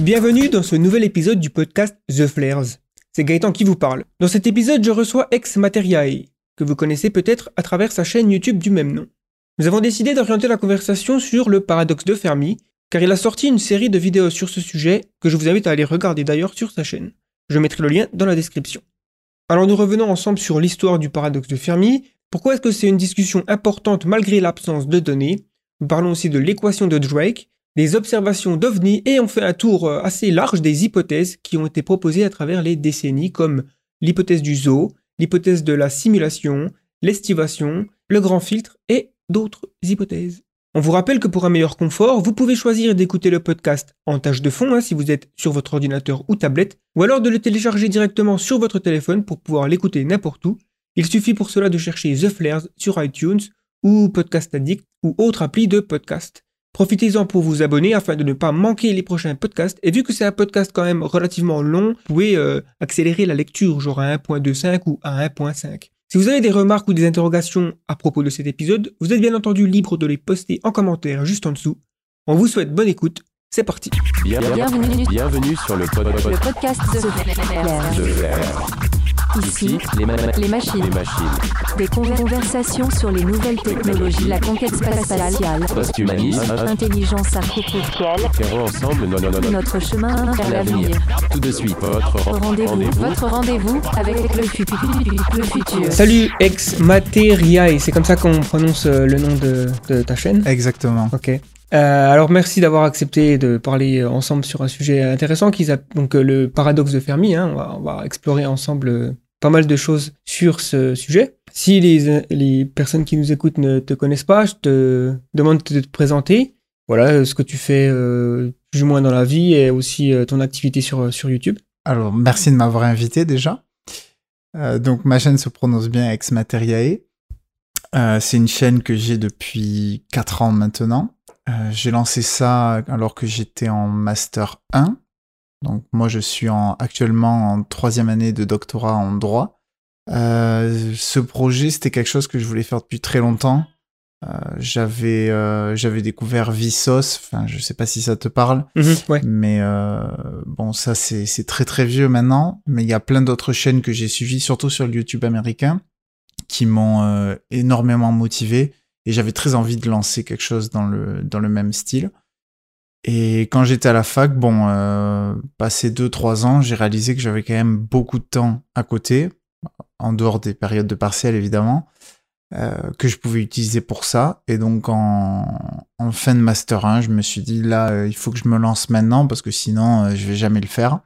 Bienvenue dans ce nouvel épisode du podcast The Flares. C'est Gaëtan qui vous parle. Dans cet épisode, je reçois Ex Materiae, que vous connaissez peut-être à travers sa chaîne YouTube du même nom. Nous avons décidé d'orienter la conversation sur le paradoxe de Fermi, car il a sorti une série de vidéos sur ce sujet que je vous invite à aller regarder d'ailleurs sur sa chaîne. Je mettrai le lien dans la description. Alors nous revenons ensemble sur l'histoire du paradoxe de Fermi. Pourquoi est-ce que c'est une discussion importante malgré l'absence de données? Nous parlons aussi de l'équation de Drake, des observations d'OVNI et on fait un tour euh, assez large des hypothèses qui ont été proposées à travers les décennies comme l'hypothèse du zoo, l'hypothèse de la simulation, l'estivation, le grand filtre et d'autres hypothèses. On vous rappelle que pour un meilleur confort, vous pouvez choisir d'écouter le podcast en tâche de fond hein, si vous êtes sur votre ordinateur ou tablette, ou alors de le télécharger directement sur votre téléphone pour pouvoir l'écouter n'importe où. Il suffit pour cela de chercher The Flares sur iTunes ou Podcast Addict ou autre appli de podcast. Profitez-en pour vous abonner afin de ne pas manquer les prochains podcasts. Et vu que c'est un podcast quand même relativement long, vous pouvez euh, accélérer la lecture, genre à 1.25 ou à 1.5. Si vous avez des remarques ou des interrogations à propos de cet épisode, vous êtes bien entendu libre de les poster en commentaire juste en dessous. On vous souhaite bonne écoute. C'est parti. Bienvenue, Bienvenue sur le, pod- pod- le podcast de de Flair. Flair. Ici, les, ma- les machines. les machines. Des conver- conversations sur les nouvelles technologies, la conquête spatiale, Posthumanisme. intelligence artificielle, Ferons ensemble no- no- no- no- notre chemin vers l'avenir. Tout de suite, votre Rendez-vous, votre rendez-vous avec le futur. Le futur. Salut Ex Materiae, c'est comme ça qu'on prononce euh, le nom de, de ta chaîne? Exactement. Ok. Euh, alors merci d'avoir accepté de parler euh, ensemble sur un sujet intéressant qui s'appelle donc euh, le paradoxe de Fermi. hein. On, va, on va explorer ensemble euh, pas mal de choses sur ce sujet. Si les, les personnes qui nous écoutent ne te connaissent pas, je te demande de te présenter. Voilà euh, ce que tu fais euh, plus ou moins dans la vie et aussi euh, ton activité sur, sur YouTube. Alors, merci de m'avoir invité déjà. Euh, donc, ma chaîne se prononce bien Ex Materiae. Euh, c'est une chaîne que j'ai depuis 4 ans maintenant. Euh, j'ai lancé ça alors que j'étais en Master 1. Donc, moi, je suis en, actuellement en troisième année de doctorat en droit. Euh, ce projet, c'était quelque chose que je voulais faire depuis très longtemps. Euh, j'avais euh, j'avais découvert Vsauce, enfin je sais pas si ça te parle, ouais. mais euh, bon, ça c'est c'est très très vieux maintenant. Mais il y a plein d'autres chaînes que j'ai suivies, surtout sur le YouTube américain, qui m'ont euh, énormément motivé. Et j'avais très envie de lancer quelque chose dans le dans le même style. Et quand j'étais à la fac, bon, euh, passé 2-3 ans, j'ai réalisé que j'avais quand même beaucoup de temps à côté, en dehors des périodes de partiel évidemment, euh, que je pouvais utiliser pour ça. Et donc en, en fin de master 1, je me suis dit là, euh, il faut que je me lance maintenant parce que sinon euh, je vais jamais le faire.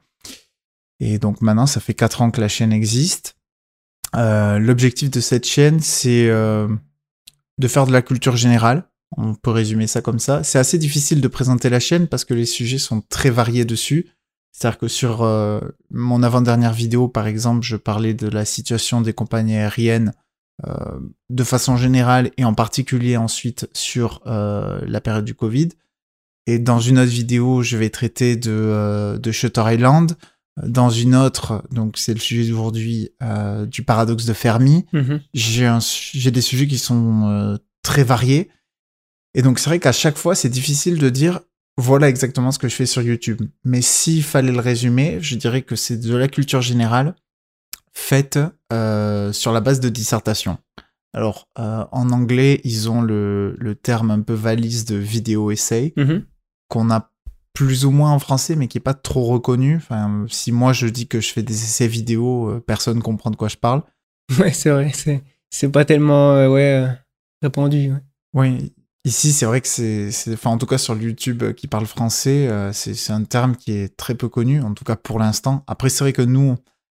Et donc maintenant, ça fait 4 ans que la chaîne existe. Euh, L'objectif de cette chaîne, c'est de faire de la culture générale. On peut résumer ça comme ça. C'est assez difficile de présenter la chaîne parce que les sujets sont très variés dessus. C'est-à-dire que sur euh, mon avant-dernière vidéo, par exemple, je parlais de la situation des compagnies aériennes euh, de façon générale et en particulier ensuite sur euh, la période du Covid. Et dans une autre vidéo, je vais traiter de, de Shutter Island. Dans une autre, donc c'est le sujet d'aujourd'hui, du paradoxe de Fermi. Mhm. J'ai des sujets qui sont très variés. Et donc c'est vrai qu'à chaque fois, c'est difficile de dire voilà exactement ce que je fais sur YouTube. Mais s'il fallait le résumer, je dirais que c'est de la culture générale faite euh, sur la base de dissertation. Alors, euh, en anglais, ils ont le, le terme un peu valise de vidéo essay Mhm. qu'on a plus ou moins en français, mais qui est pas trop reconnu. Enfin, si moi je dis que je fais des essais vidéo, euh, personne comprend de quoi je parle. Ouais, c'est vrai. C'est, pas tellement euh, ouais, répandu. ouais. Oui, ici c'est vrai que c'est, enfin en tout cas sur le YouTube euh, qui parle français, euh, c'est, un terme qui est très peu connu, en tout cas pour l'instant. Après c'est vrai que nous,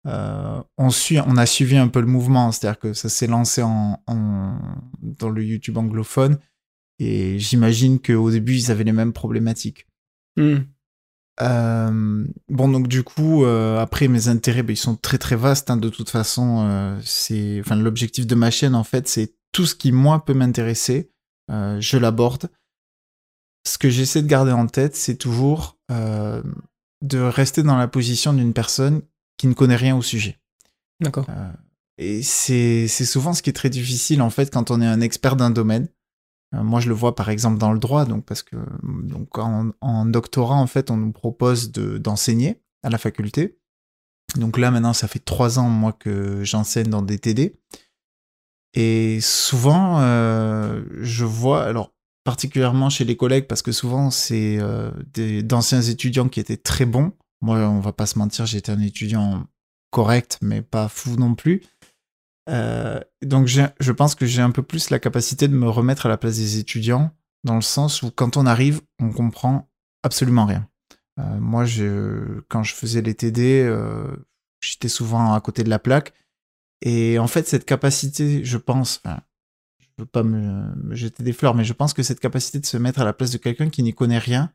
euh, on suit, on a suivi un peu le mouvement, c'est-à-dire que ça s'est lancé en, en- dans le YouTube anglophone, et j'imagine qu'au début ils avaient les mêmes problématiques. Euh, bon, donc du coup, euh, après mes intérêts, ben, ils sont très très vastes. hein, de toute façon, euh, c'est, enfin, l'objectif de ma chaîne, en fait, c'est tout ce qui moi peut m'intéresser, euh, je l'aborde. Ce que j'essaie de garder en tête, c'est toujours euh, de rester dans la position d'une personne qui ne connaît rien au sujet. D'accord. Et c'est souvent ce qui est très difficile en fait quand on est un expert d'un domaine. Euh, moi, je le vois par exemple dans le droit, donc parce que donc en, en doctorat, en fait, on nous propose de d'enseigner à la faculté. Donc là, maintenant, ça fait trois ans moi que j'enseigne dans des TD. Et souvent, euh, je vois, alors particulièrement chez les collègues, parce que souvent c'est euh, d'anciens étudiants qui étaient très bons. Moi, on va pas se mentir, j'étais un étudiant correct, mais pas fou non plus. Euh, donc je pense que j'ai un peu plus la capacité de me remettre à la place des étudiants, dans le sens où quand on arrive, on comprend absolument rien. Euh, moi, quand je faisais les TD, j'étais souvent à côté de la plaque. Et en fait, cette capacité, je pense, enfin, je veux pas me, me jeter des fleurs, mais je pense que cette capacité de se mettre à la place de quelqu'un qui n'y connaît rien,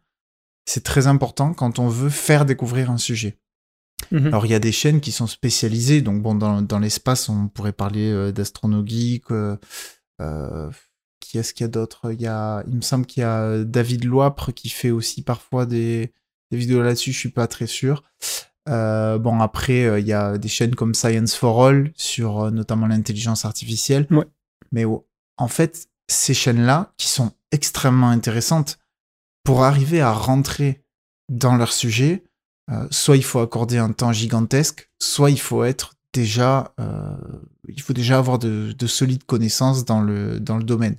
c'est très important quand on veut faire découvrir un sujet. Mhm. Alors, il y a des chaînes qui sont spécialisées. Donc, bon, dans, dans l'espace, on pourrait parler euh, d'Astronogeek. Euh, euh, qui est-ce qu'il y a d'autres il, y a, il me semble qu'il y a euh, David Loapre qui fait aussi parfois des, des vidéos là-dessus. Je suis pas très sûr. Euh, bon, après, euh, il y a des chaînes comme Science for All sur euh, notamment l'intelligence artificielle. Ouais. Mais en fait, ces chaînes-là, qui sont extrêmement intéressantes, pour arriver à rentrer dans leur sujet, euh, soit il faut accorder un temps gigantesque, soit il faut être déjà, euh, il faut déjà avoir de, de solides connaissances dans le, dans le domaine.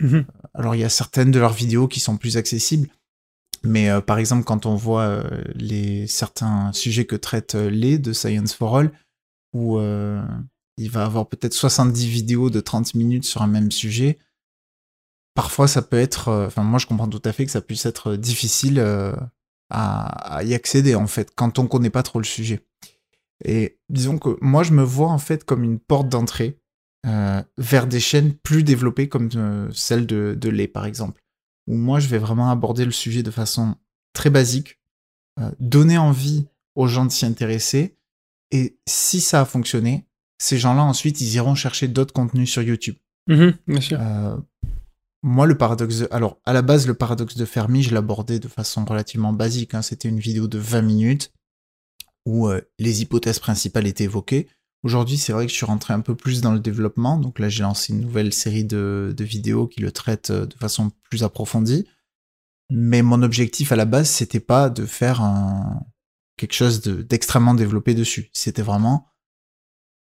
Mhm. Alors il y a certaines de leurs vidéos qui sont plus accessibles, mais euh, par exemple quand on voit euh, les certains sujets que traite euh, les de Science for All, où euh, il va avoir peut-être 70 vidéos de 30 minutes sur un même sujet, parfois ça peut être, enfin moi je comprends tout à fait que ça puisse être difficile à, y accéder en fait quand on connaît pas trop le sujet. Et disons que moi je me vois en fait comme une porte d'entrée vers des chaînes plus développées comme celle de, de lait par exemple, où moi je vais vraiment aborder le sujet de façon très basique, euh, donner envie aux gens de s'y intéresser, et si ça a fonctionné, ces gens-là ensuite ils iront chercher d'autres contenus sur YouTube. Mhm, bien sûr. Euh, moi, le paradoxe de... Alors, à la base, le paradoxe de Fermi, je l'abordais de façon relativement basique. hein. C'était une vidéo de 20 minutes où euh, les hypothèses principales étaient évoquées. Aujourd'hui, c'est vrai que je suis rentré un peu plus dans le développement. Donc là, j'ai lancé une nouvelle série de, vidéos qui le traitent euh, de façon plus approfondie. Mais mon objectif à la base, c'était pas de faire un... quelque chose de- d'extrêmement développé dessus. C'était vraiment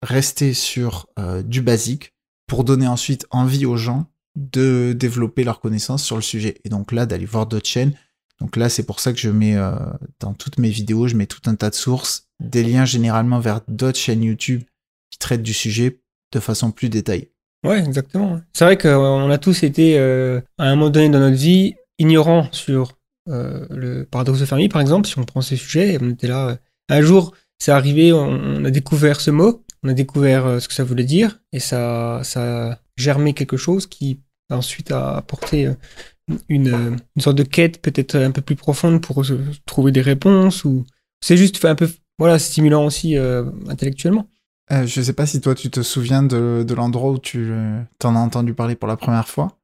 rester sur euh, du basique pour donner ensuite envie aux gens de développer leurs connaissances sur le sujet. Et donc là, d'aller voir d'autres chaînes. Donc là, c'est pour ça que je mets euh, dans toutes mes vidéos, je mets tout un tas de sources, des liens généralement vers d'autres chaînes YouTube qui traitent du sujet de façon plus détaillée. Ouais, exactement. C'est vrai qu'on a tous été, euh, à un moment donné dans notre vie, ignorants sur euh, le paradoxe de Fermi, par exemple, si on prend ces sujets, on était là. euh, un jour, c'est arrivé, on, a découvert ce mot, on a découvert euh, ce que ça voulait dire, et ça, ça a germé quelque chose qui ensuite a apporté euh, une, euh, sorte de quête peut-être un peu plus profonde pour trouver des réponses, ou c'est juste un peu voilà, stimulant aussi euh, intellectuellement. Euh, je sais pas si toi tu te souviens de, de l'endroit où tu euh, t'en as entendu parler pour la première fois.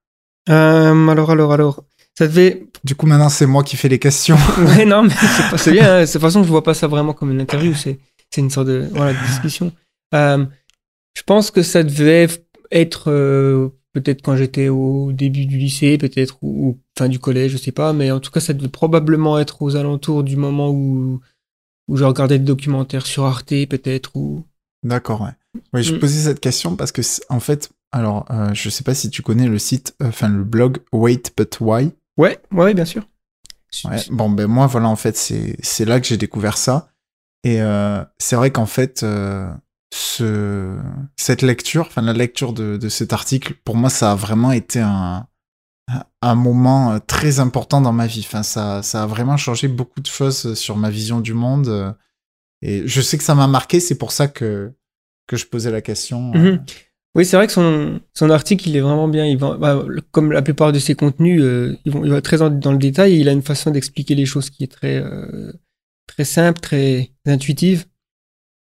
Alors, alors, alors, ça devait Du coup, maintenant, c'est moi qui fais les questions. Ouais, non, mais c'est pas bien. hein. De toute façon, je vois pas ça vraiment comme une interview. C'est c'est une sorte de voilà, de discussion. Euh, je pense que ça devait être euh, peut-être quand j'étais au début du lycée, peut-être ou, ou fin du collège, je sais pas. Mais en tout cas, ça devait probablement être aux alentours du moment où où je regardais des documentaires sur Arte, peut-être ou. D'accord, ouais. Oui, je Mm. posais cette question parce que, en fait, alors, euh, je sais pas si tu connais le site, euh, enfin, le blog Wait But Why. Ouais, ouais, bien sûr. Ouais. Bon, ben moi, voilà, en fait, c'est c'est là que j'ai découvert ça. Et euh, c'est vrai qu'en fait, euh, ce, cette lecture, enfin, la lecture de, de cet article, pour moi, ça a vraiment été un, un moment euh, très important dans ma vie. Enfin, ça, ça a vraiment changé beaucoup de choses sur ma vision du monde. euh, Et je sais que ça m'a marqué, c'est pour ça que, que je posais la question. euh, Mhm. Oui, c'est vrai que son, son article, il est vraiment bien. Il va, bah, comme la plupart de ses contenus, euh, il va très en- dans le détail. il a une façon d'expliquer les choses qui est très, euh, très simple, très intuitive.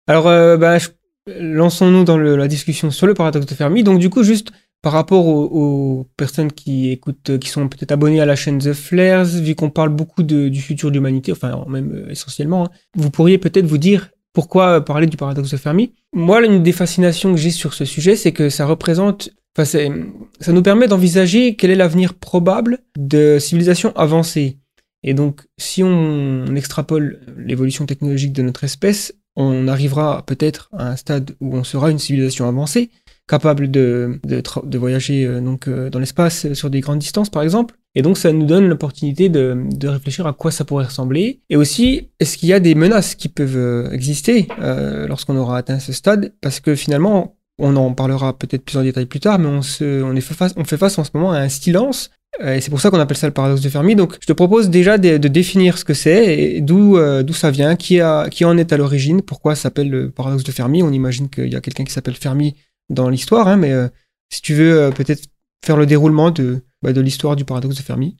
Alors, euh, bah, lançons-nous dans la discussion sur le paradoxe de Fermi. Donc, du coup, juste par rapport aux, personnes qui écoutent, euh, qui sont peut-être abonnées à la chaîne The Flares, vu qu'on parle beaucoup du futur de l'humanité, enfin, même euh, essentiellement, hein, vous pourriez peut-être vous dire pourquoi euh, parler du paradoxe de Fermi Moi, l'une des fascinations que j'ai sur ce sujet, c'est que ça représente Enfin, ça nous permet d'envisager quel est l'avenir probable de civilisations avancées. Et donc, si on extrapole l'évolution technologique de notre espèce, on arrivera peut-être à un stade où on sera une civilisation avancée, capable de, de, voyager euh, donc, euh, dans l'espace euh, sur des grandes distances, par exemple. Et donc, ça nous donne l'opportunité de, de réfléchir à quoi ça pourrait ressembler. Et aussi, est-ce qu'il y a des menaces qui peuvent exister lorsqu'on aura atteint ce stade? Parce que finalement, on en parlera peut-être plus en détail plus tard, mais on, se, on, est fait face, on fait face en ce moment à un silence. Et c'est pour ça qu'on appelle ça le paradoxe de Fermi. Donc, je te propose déjà de, définir ce que c'est et d'où d'où ça vient, qui, a, qui en est à l'origine, pourquoi ça s'appelle le paradoxe de Fermi. On imagine qu'il y a quelqu'un qui s'appelle Fermi dans l'histoire, hein, mais euh, si tu veux euh, peut-être faire le déroulement de, bah, de l'histoire du paradoxe de Fermi.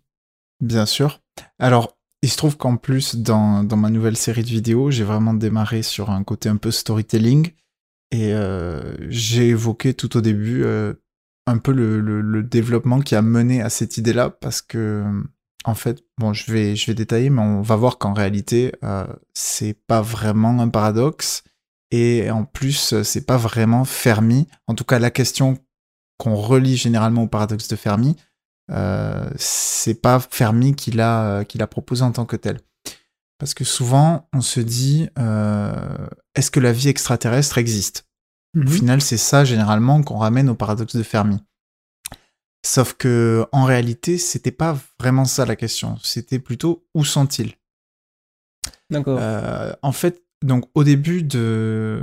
Bien sûr. Alors, il se trouve qu'en plus, dans, dans ma nouvelle série de vidéos, j'ai vraiment démarré sur un côté un peu storytelling. Et euh, j'ai évoqué tout au début un peu le, le, le développement qui a mené à cette idée-là, parce que, en fait, bon, je vais, je vais détailler, mais on va voir qu'en réalité, euh, c'est pas vraiment un paradoxe. Et en plus, euh, c'est pas vraiment Fermi. En tout cas, la question qu'on relie généralement au paradoxe de Fermi, euh, c'est pas Fermi qui l'a qui l'a proposé en tant que tel. Parce que souvent, on se dit, euh, est-ce que la vie extraterrestre existe? Au final, c'est ça généralement qu'on ramène au paradoxe de Fermi. Sauf que en réalité, c'était pas vraiment ça la question. C'était plutôt où sont-ils? D'accord. euh, en fait, donc au début des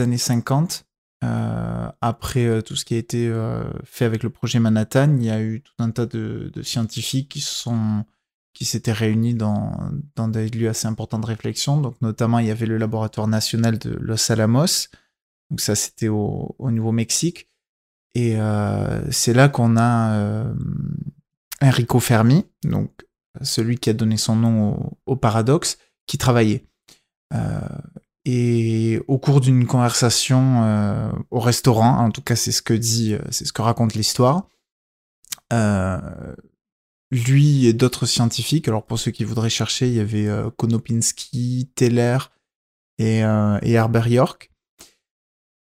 années 50, euh, après euh, tout ce qui a été euh, fait avec le projet Manhattan, il y a eu tout un tas de, scientifiques qui s'étaient réunis dans, des lieux assez importants de réflexion. Donc notamment, il y avait le laboratoire national de Los Alamos. Donc ça, c'était au, au Nouveau-Mexique. Et c'est là qu'on a Enrico Fermi, donc celui qui a donné son nom au paradoxe, qui travaillait. Euh, et au cours d'une conversation euh, au restaurant, en tout cas c'est ce que dit, euh, c'est ce que raconte l'histoire, lui et d'autres scientifiques, alors pour ceux qui voudraient chercher, il y avait Konopinski, Teller et, et Herbert York.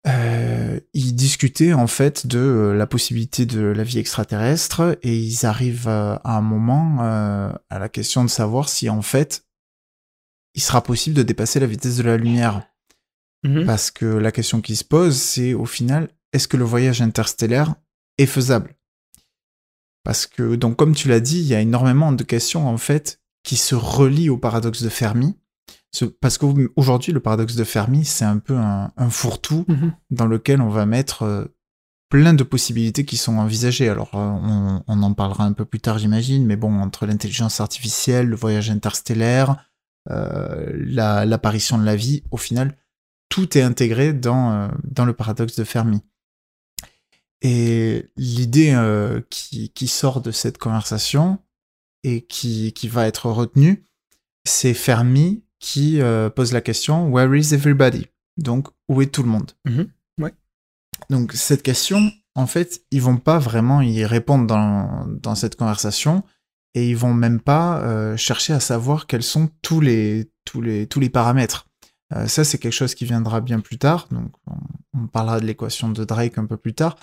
Ils discutaient en fait de la possibilité de la vie extraterrestre et ils arrivent à un moment à la question de savoir si en fait il sera possible de dépasser la vitesse de la lumière. Mhm. Parce que la question qui se pose, c'est au final, est-ce que le voyage interstellaire est faisable? Parce que, donc comme tu l'as dit, il y a énormément de questions en fait qui se relient au paradoxe de Fermi. Ce- Parce qu'aujourd'hui, le paradoxe de Fermi, c'est un peu un, un fourre-tout Mhm. dans lequel on va mettre euh, plein de possibilités qui sont envisagées. Alors, euh, on, on en parlera un peu plus tard, j'imagine, mais bon, entre l'intelligence artificielle, le voyage interstellaire, euh, la- l'apparition de la vie, au final, tout est intégré dans, euh, dans le paradoxe de Fermi. Et l'idée euh, qui, qui sort de cette conversation et qui, qui va être retenue, c'est Fermi qui euh, pose la question Where is everybody? Donc, où est tout le monde? Mhm. Ouais. Donc, cette question, en fait, ils vont pas vraiment y répondre dans, dans cette conversation et ils vont même pas euh, chercher à savoir quels sont tous les, tous les, tous les paramètres. Euh, ça, c'est quelque chose qui viendra bien plus tard. Donc, on, parlera de l'équation de Drake un peu plus tard.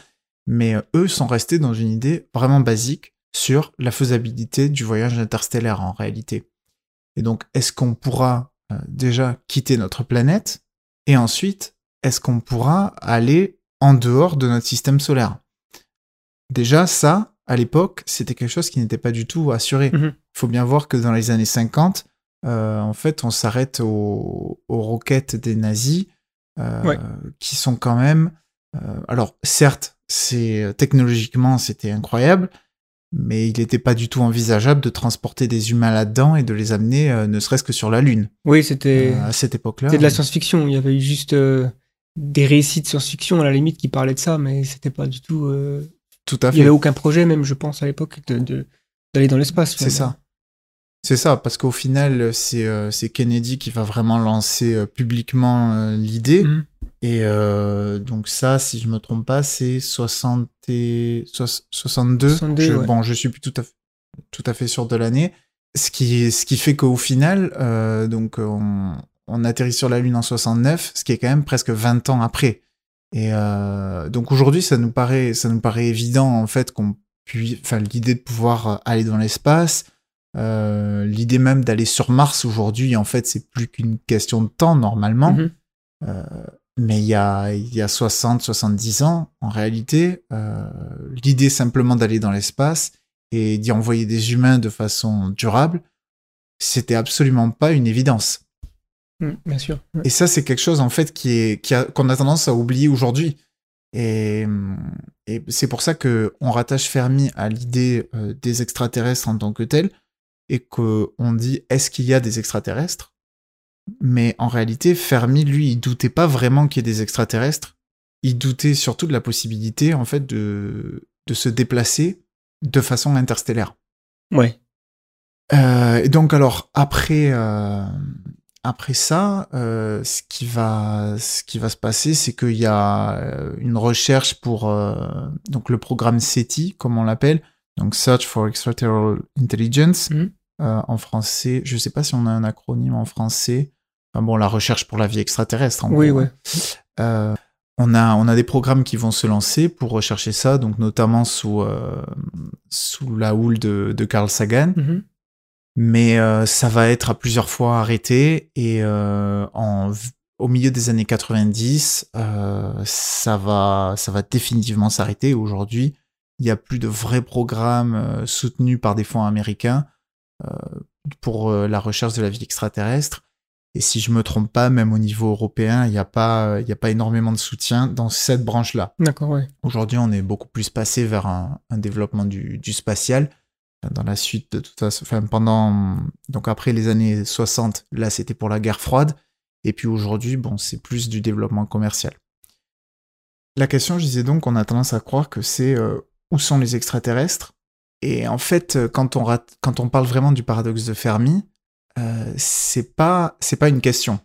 Mais euh, eux sont restés dans une idée vraiment basique sur la faisabilité du voyage interstellaire en réalité. Et donc, est-ce qu'on pourra euh, déjà quitter notre planète Et ensuite, est-ce qu'on pourra aller en dehors de notre système solaire? Déjà, ça, à l'époque, c'était quelque chose qui n'était pas du tout assuré. Il Mhm. faut bien voir que dans les années 50, euh, en fait, on s'arrête aux, aux roquettes des nazis, euh, Ouais. qui sont quand même... euh, alors, certes, c'est technologiquement, c'était incroyable, mais il n'était pas du tout envisageable de transporter des humains là-dedans et de les amener, ne serait-ce que sur la Lune. Oui, c'était à cette époque-là. c'était de la science-fiction. Il y avait eu juste des récits de science-fiction à la limite qui parlaient de ça, mais c'était pas du tout. Tout à Il y fait. avait aucun projet, même je pense à l'époque, de de- d'aller dans l'espace. C'est ça. C'est ça, parce qu'au final, c'est euh, c'est Kennedy qui va vraiment lancer euh, publiquement euh, l'idée. Mhm. Et donc ça, si je me trompe pas, c'est 60 et... soix- 62. 62, je, ouais. Bon, je suis plus tout à fait, tout à fait sûr de l'année. Ce qui, ce qui fait qu'au final, donc on, on atterrit sur la Lune en 69, ce qui est quand même presque 20 ans après. Et euh, donc aujourd'hui, ça nous paraît, ça nous paraît évident en fait qu'on puisse, enfin l'idée de pouvoir aller dans l'espace, euh, l'idée même d'aller sur Mars aujourd'hui, en fait, c'est plus qu'une question de temps normalement. Mhm. Euh, mais il y a, il y a 60, 70 ans, en réalité, euh, l'idée simplement d'aller dans l'espace et d'y envoyer des humains de façon durable, c'était absolument pas une évidence. Mm, bien sûr. Ouais. Et ça, c'est quelque chose en fait qui est qui a- qu'on a tendance à oublier aujourd'hui. Et, et c'est pour ça que on rattache Fermi à l'idée euh, des extraterrestres en tant que tel, et que on dit est-ce qu'il y a des extraterrestres? Mais en réalité, Fermi, lui, il doutait pas vraiment qu'il y ait des extraterrestres. Il doutait surtout de la possibilité, en fait, de de se déplacer de façon interstellaire. Ouais. Euh, et donc alors après euh, après ça, euh, ce qui va ce qui va se passer, c'est qu'il y a euh, une recherche pour euh, donc le programme SETI, comme on l'appelle, donc Search for Extraterrestrial Intelligence euh, en français. Je sais pas si on a un acronyme en français. Enfin bon, la recherche pour la vie extraterrestre. En Oui, gros, ouais. euh, on a, on a des programmes qui vont se lancer pour rechercher ça, donc notamment sous, sous la houle de, de Carl Sagan. Mhm. Mais euh, ça va être à plusieurs fois arrêté et euh, en, au milieu des années 90, euh, ça, va, ça va définitivement s'arrêter. Aujourd'hui, il n'y a plus de vrais programmes euh, soutenus par des fonds américains euh, pour euh, la recherche de la vie extraterrestre. Et si je me trompe pas, même au niveau européen, il n'y a pas, il a pas énormément de soutien dans cette branche-là. D'accord, ouais. Aujourd'hui, on est beaucoup plus passé vers un, un développement du, du spatial. Dans la suite de toute façon, enfin, pendant, donc après les années 60, là, c'était pour la guerre froide. Et puis aujourd'hui, bon, c'est plus du développement commercial. La question, je disais donc, on a tendance à croire que c'est euh, où sont les extraterrestres? Et en fait, euh, quand on, rate- quand on parle vraiment du paradoxe de Fermi, euh, c'est pas, c'est pas une question.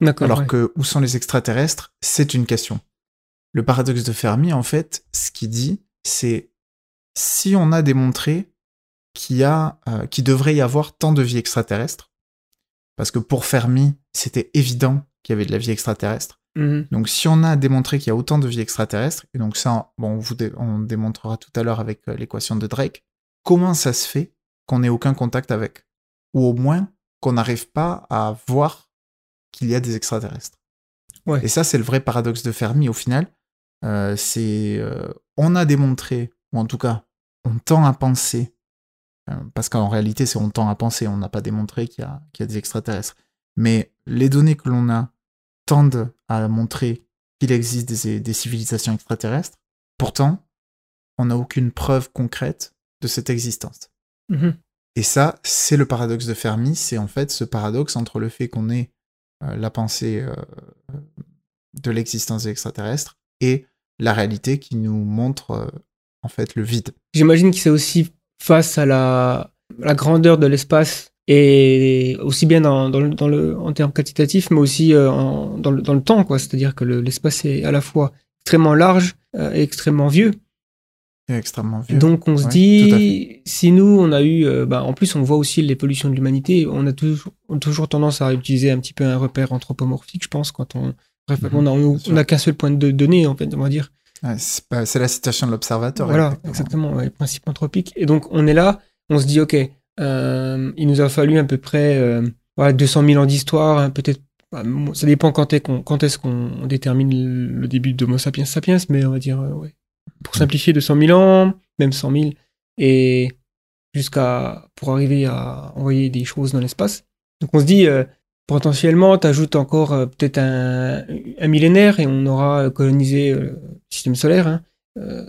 D'accord. Alors ouais. que où sont les extraterrestres, c'est une question. Le paradoxe de Fermi, en fait, ce qu'il dit, c'est si on a démontré qu'il y a, euh, qu'il devrait y avoir tant de vie extraterrestre, parce que pour Fermi, c'était évident qu'il y avait de la vie extraterrestre. Mhm. Donc si on a démontré qu'il y a autant de vie extraterrestre, et donc ça, bon, on, vous dé- on démontrera tout à l'heure avec euh, l'équation de Drake, comment ça se fait qu'on n'ait aucun contact avec? Ou au moins qu'on n'arrive pas à voir qu'il y a des extraterrestres. Ouais. Et ça, c'est le vrai paradoxe de Fermi au final. Euh, c'est, euh, on a démontré, ou en tout cas, on tend à penser, parce qu'en réalité, c'est on tend à penser, on n'a pas démontré qu'il y, a, qu'il y a des extraterrestres. Mais les données que l'on a tendent à montrer qu'il existe des, des civilisations extraterrestres. Pourtant, on n'a aucune preuve concrète de cette existence. Mhm. Et ça, c'est le paradoxe de Fermi, c'est en fait ce paradoxe entre le fait qu'on ait euh, la pensée euh, de l'existence des extraterrestres et la réalité qui nous montre euh, en fait le vide. J'imagine que c'est aussi face à la, la grandeur de l'espace et aussi bien dans, dans le, dans le, en termes quantitatifs, mais aussi euh, en- dans, le, dans le temps, quoi. C'est-à-dire que le- l'espace est à la fois extrêmement large euh, et extrêmement vieux. C'est extrêmement vieux. Donc on se Ouais, dit, si nous on a eu, euh, bah, en plus on voit aussi l'évolution de l'humanité, on a toujours, on a toujours tendance à utiliser un petit peu un repère anthropomorphique, je pense, quand on, bref, Mhm, on a, on, sûr. on a qu'un seul point de données, en fait, on va dire. Ouais, c'est la citation de l'observateur. Voilà, exactement, ouais, le principe anthropique. Et donc, on est là, on se dit, OK, euh, il nous a fallu à peu près euh, voilà, 200 000 ans d'histoire, hein, peut-être, bah, ça dépend quand est qu'on- quand est-ce qu'on détermine le début d'Homo sapiens sapiens, mais on va dire, euh, ouais, pour simplifier, 200 000 ans, même 100 000, et jusqu'à, pour arriver à envoyer des choses dans l'espace. Donc, on se dit, euh, potentiellement, tu ajoutes encore euh, peut-être un, un millénaire et on aura colonisé euh, le système solaire. hein. Euh,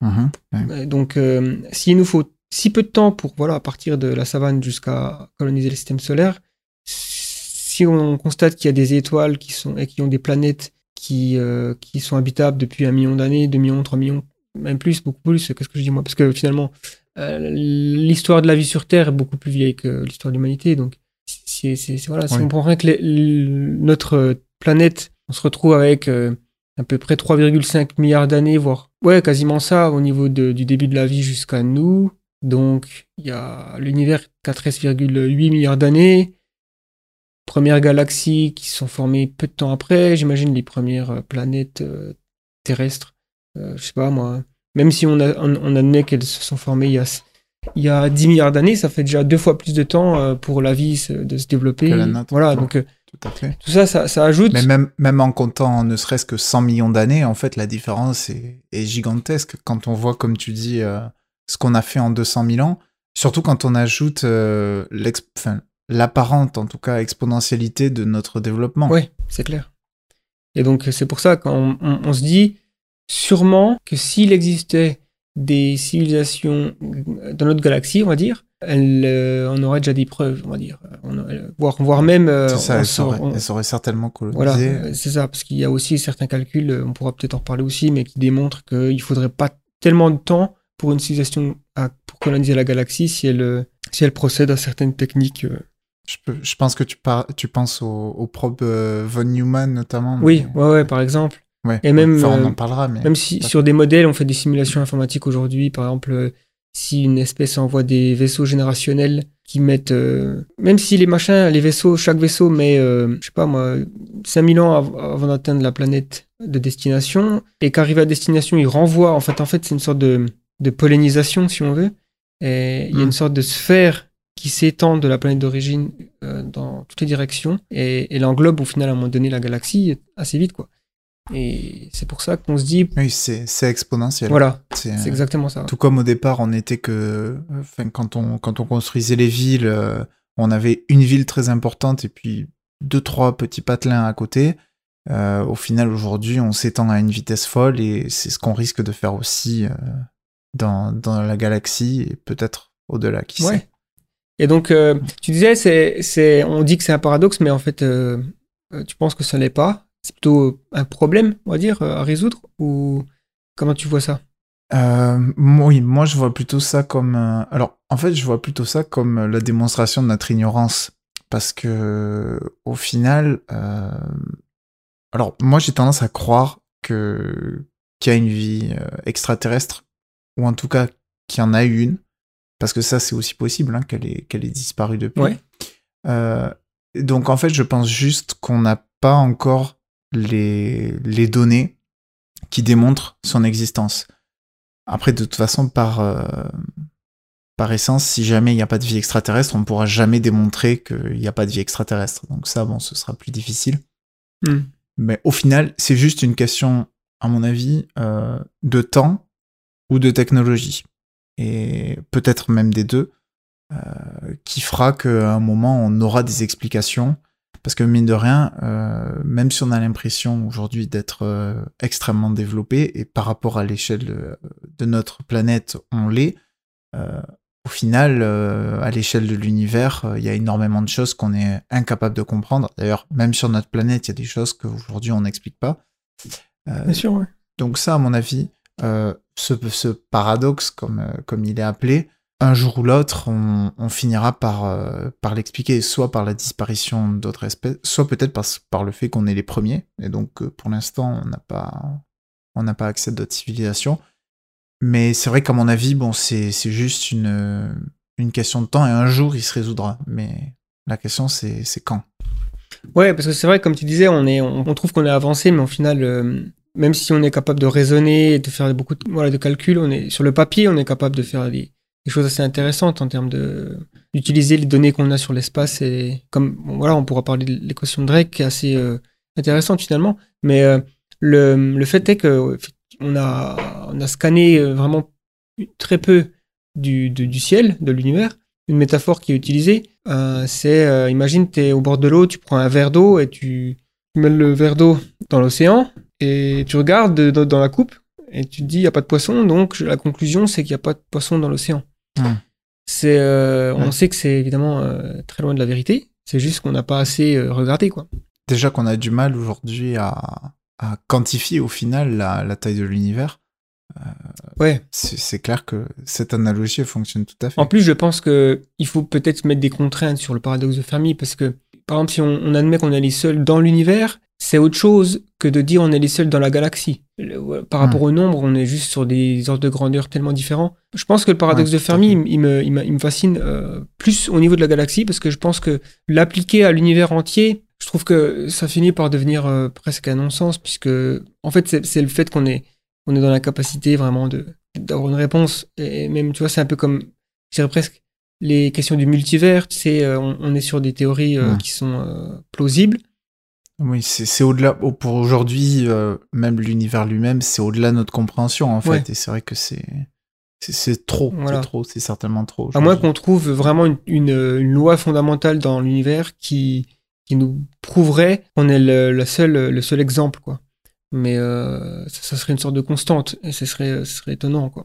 Mhm, ouais. euh, Donc, euh, s'il nous faut si peu de temps pour voilà, partir de la savane jusqu'à coloniser le système solaire, si on constate qu'il y a des étoiles qui, sont, et qui ont des planètes qui, euh, qui sont habitables depuis un million d'années, deux millions, trois millions, même plus, beaucoup plus, qu'est-ce que je dis moi? Parce que finalement, euh, l'histoire de la vie sur Terre est beaucoup plus vieille que l'histoire de l'humanité. Donc, c'est, c'est- c'est- voilà, si Oui. on prend rien que les- notre planète, on se retrouve avec euh, à peu près 3,5 milliards d'années, voire ouais, quasiment ça au niveau de- du début de la vie jusqu'à nous. Donc, il y a l'univers qui a 13,8 milliards d'années. Premières galaxies qui sont formées peu de temps après. J'imagine les premières euh, planètes euh, terrestres. Euh, je sais pas moi. Même si on, a, on, on admet qu'elles se sont formées il y a, il y a 10 milliards d'années, ça fait déjà deux fois plus de temps euh, pour la vie de se développer. Voilà, donc euh, Tout à fait. tout ça, ça, ça ajoute. Mais même, même en comptant ne serait-ce que 100 millions d'années, en fait, la différence est, est gigantesque quand on voit, comme tu dis, euh, ce qu'on a fait en 200 000 ans. Surtout quand on ajoute euh, l'apparente, en tout cas, exponentialité de notre développement. Ouais, c'est clair. Et donc, c'est pour ça qu'on on, on se dit sûrement que s'il existait des civilisations dans notre galaxie, on va dire, euh, on aurait déjà des preuves, on va dire. On, euh, voire, voire même. euh, C'est ça, on seraient certainement colonisées. voilà, euh, c'est ça, parce qu'il y a aussi certains calculs, on pourra peut-être en reparler aussi, mais qui démontrent qu'il faudrait pas tellement de temps pour une civilisation à- pour coloniser la galaxie si elle, si elle procède à certaines techniques. euh. Je, peux- je pense que tu, par- tu penses au, au probe euh, von Neumann, notamment. Oui, mais- ouais, ouais, par exemple. Ouais. et même, Enfin, on euh, en parlera, mais. Même si sur des modèles, on fait des simulations informatiques aujourd'hui, par exemple, euh, si une espèce envoie des vaisseaux générationnels qui mettent, euh, même si les machins, les vaisseaux, chaque vaisseau met, euh, je sais pas moi, 5000 ans av- avant d'atteindre la planète de destination, et qu'arrivé à destination, il renvoie, en fait, en fait, c'est une sorte de, de pollinisation, si on veut, et il y a Mm. une sorte de sphère qui s'étend de la planète d'origine euh, dans toutes les directions, et, et elle englobe au final à un moment donné la galaxie assez vite, quoi. Et c'est pour ça qu'on se dit, Oui, c'est exponentiel. voilà, C'est, euh, exactement ça. Tout comme au départ, on n'était que. Enfin, quand on, quand on construisait les villes, euh, on avait une ville très importante et puis deux, trois petits patelins à côté. Euh, au final, aujourd'hui, on s'étend à une vitesse folle et c'est ce qu'on risque de faire aussi euh, dans, dans la galaxie et peut-être au-delà, qui Ouais. sait. Et donc, euh, tu disais, c'est, c'est, on dit que c'est un paradoxe, mais en fait, euh, euh, tu penses que ça l'est pas. C'est plutôt un problème, on va dire, à résoudre Ou comment tu vois ça? Euh, oui, moi je vois plutôt ça comme. euh, Alors, en fait, je vois plutôt ça comme euh, la démonstration de notre ignorance. Parce que, au final. euh, Alors, moi j'ai tendance à croire que qu'il y a une vie extraterrestre, ou en tout cas qu'il y en a une. Parce que ça, c'est aussi possible, hein, qu'elle ait, qu'elle ait disparu depuis. Ouais. Donc, en fait, je pense juste qu'on n'a pas encore les, les données qui démontrent son existence. Après, de toute façon, par, euh, par essence, si jamais il n'y a pas de vie extraterrestre, on ne pourra jamais démontrer qu'il n'y a pas de vie extraterrestre. Donc ça, bon, ce sera plus difficile. Hmm. Mais au final, c'est juste une question, à mon avis, euh, de temps ou de technologie. Et peut-être même des deux, euh, qui fera qu'à un moment, on aura des explications. Parce que mine de rien, euh, même si on a l'impression aujourd'hui d'être euh, extrêmement développé, et par rapport à l'échelle de, de notre planète, on l'est, euh, au final, euh, à l'échelle de l'univers, euh, il y a énormément de choses qu'on est incapable de comprendre. D'ailleurs, même sur notre planète, il y a des choses qu'aujourd'hui on n'explique pas. Euh, Bien sûr, ouais. donc ça, à mon avis, euh, ce, ce paradoxe, comme, euh, comme il est appelé, un jour ou l'autre, on, finira par, euh, par l'expliquer, soit par la disparition d'autres espèces, soit peut-être par, par le fait qu'on est les premiers, et donc euh, pour l'instant, on n'a pas, accès à d'autres civilisations. Mais c'est vrai qu'à mon avis, bon, c'est juste une, question de temps, et un jour, il se résoudra. Mais la question, c'est quand Ouais, parce que c'est vrai, comme tu disais, on, est, on, trouve qu'on est avancé, mais au final, euh, même si on est capable de raisonner et de faire beaucoup de, de calculs, on est, sur le papier, on est capable de faire des, des choses assez intéressantes en termes de d'utiliser les données qu'on a sur l'espace et comme voilà, on pourra parler de l'équation de Drake qui est assez euh, intéressante finalement, mais euh, le, le fait est que on a on a scanné euh, vraiment très peu du, du ciel, de l'univers. Une métaphore qui est utilisée, euh, c'est imagine tu es au bord de l'eau, tu prends un verre d'eau et tu, tu mets le verre d'eau dans l'océan et tu regardes de- de- dans la coupe et tu te dis il n'y a pas de poisson, donc la conclusion c'est qu'il n'y a pas de poisson dans l'océan. C'est, euh, On Ouais. sait que c'est évidemment euh, très loin de la vérité, c'est juste qu'on n'a pas assez euh, regardé. quoi. Déjà qu'on a du mal aujourd'hui à, à quantifier au final la, la taille de l'univers. Ouais. C'est clair que cette analogie fonctionne tout à fait. En plus, je pense que il faut peut-être mettre des contraintes sur le paradoxe de Fermi parce que, par exemple, si on, on admet qu'on est les seuls dans l'univers, c'est autre chose que de dire on est les seuls dans la galaxie. Le- Par rapport au nombre, on est juste sur des ordres de grandeur tellement différents. Je pense que le paradoxe Ouais, de Fermi, il, il me, il, fascine euh, plus au niveau de la galaxie parce que je pense que l'appliquer à l'univers entier, je trouve que ça finit par devenir euh, presque un non-sens, puisque en fait, c'est le fait qu'on est, on est dans la capacité vraiment d'avoir une réponse. Et même, tu vois, c'est un peu comme, je dirais presque, les questions du multivers. Tu sais, euh, on, on est sur des théories euh, Ouais. qui sont plausibles. Oui, c'est au-delà. au- Pour aujourd'hui, euh, même l'univers lui-même, c'est au-delà de notre compréhension, en fait. Ouais. Et c'est vrai que c'est. c'est- trop, Voilà. c'est trop, c'est certainement trop. À moins qu'on trouve vraiment une, une, une loi fondamentale dans l'univers qui, qui nous prouverait qu'on est le, le seul, le seul exemple, quoi. Mais euh, ça, ça serait une sorte de constante et ce serait, ce serait étonnant, quoi.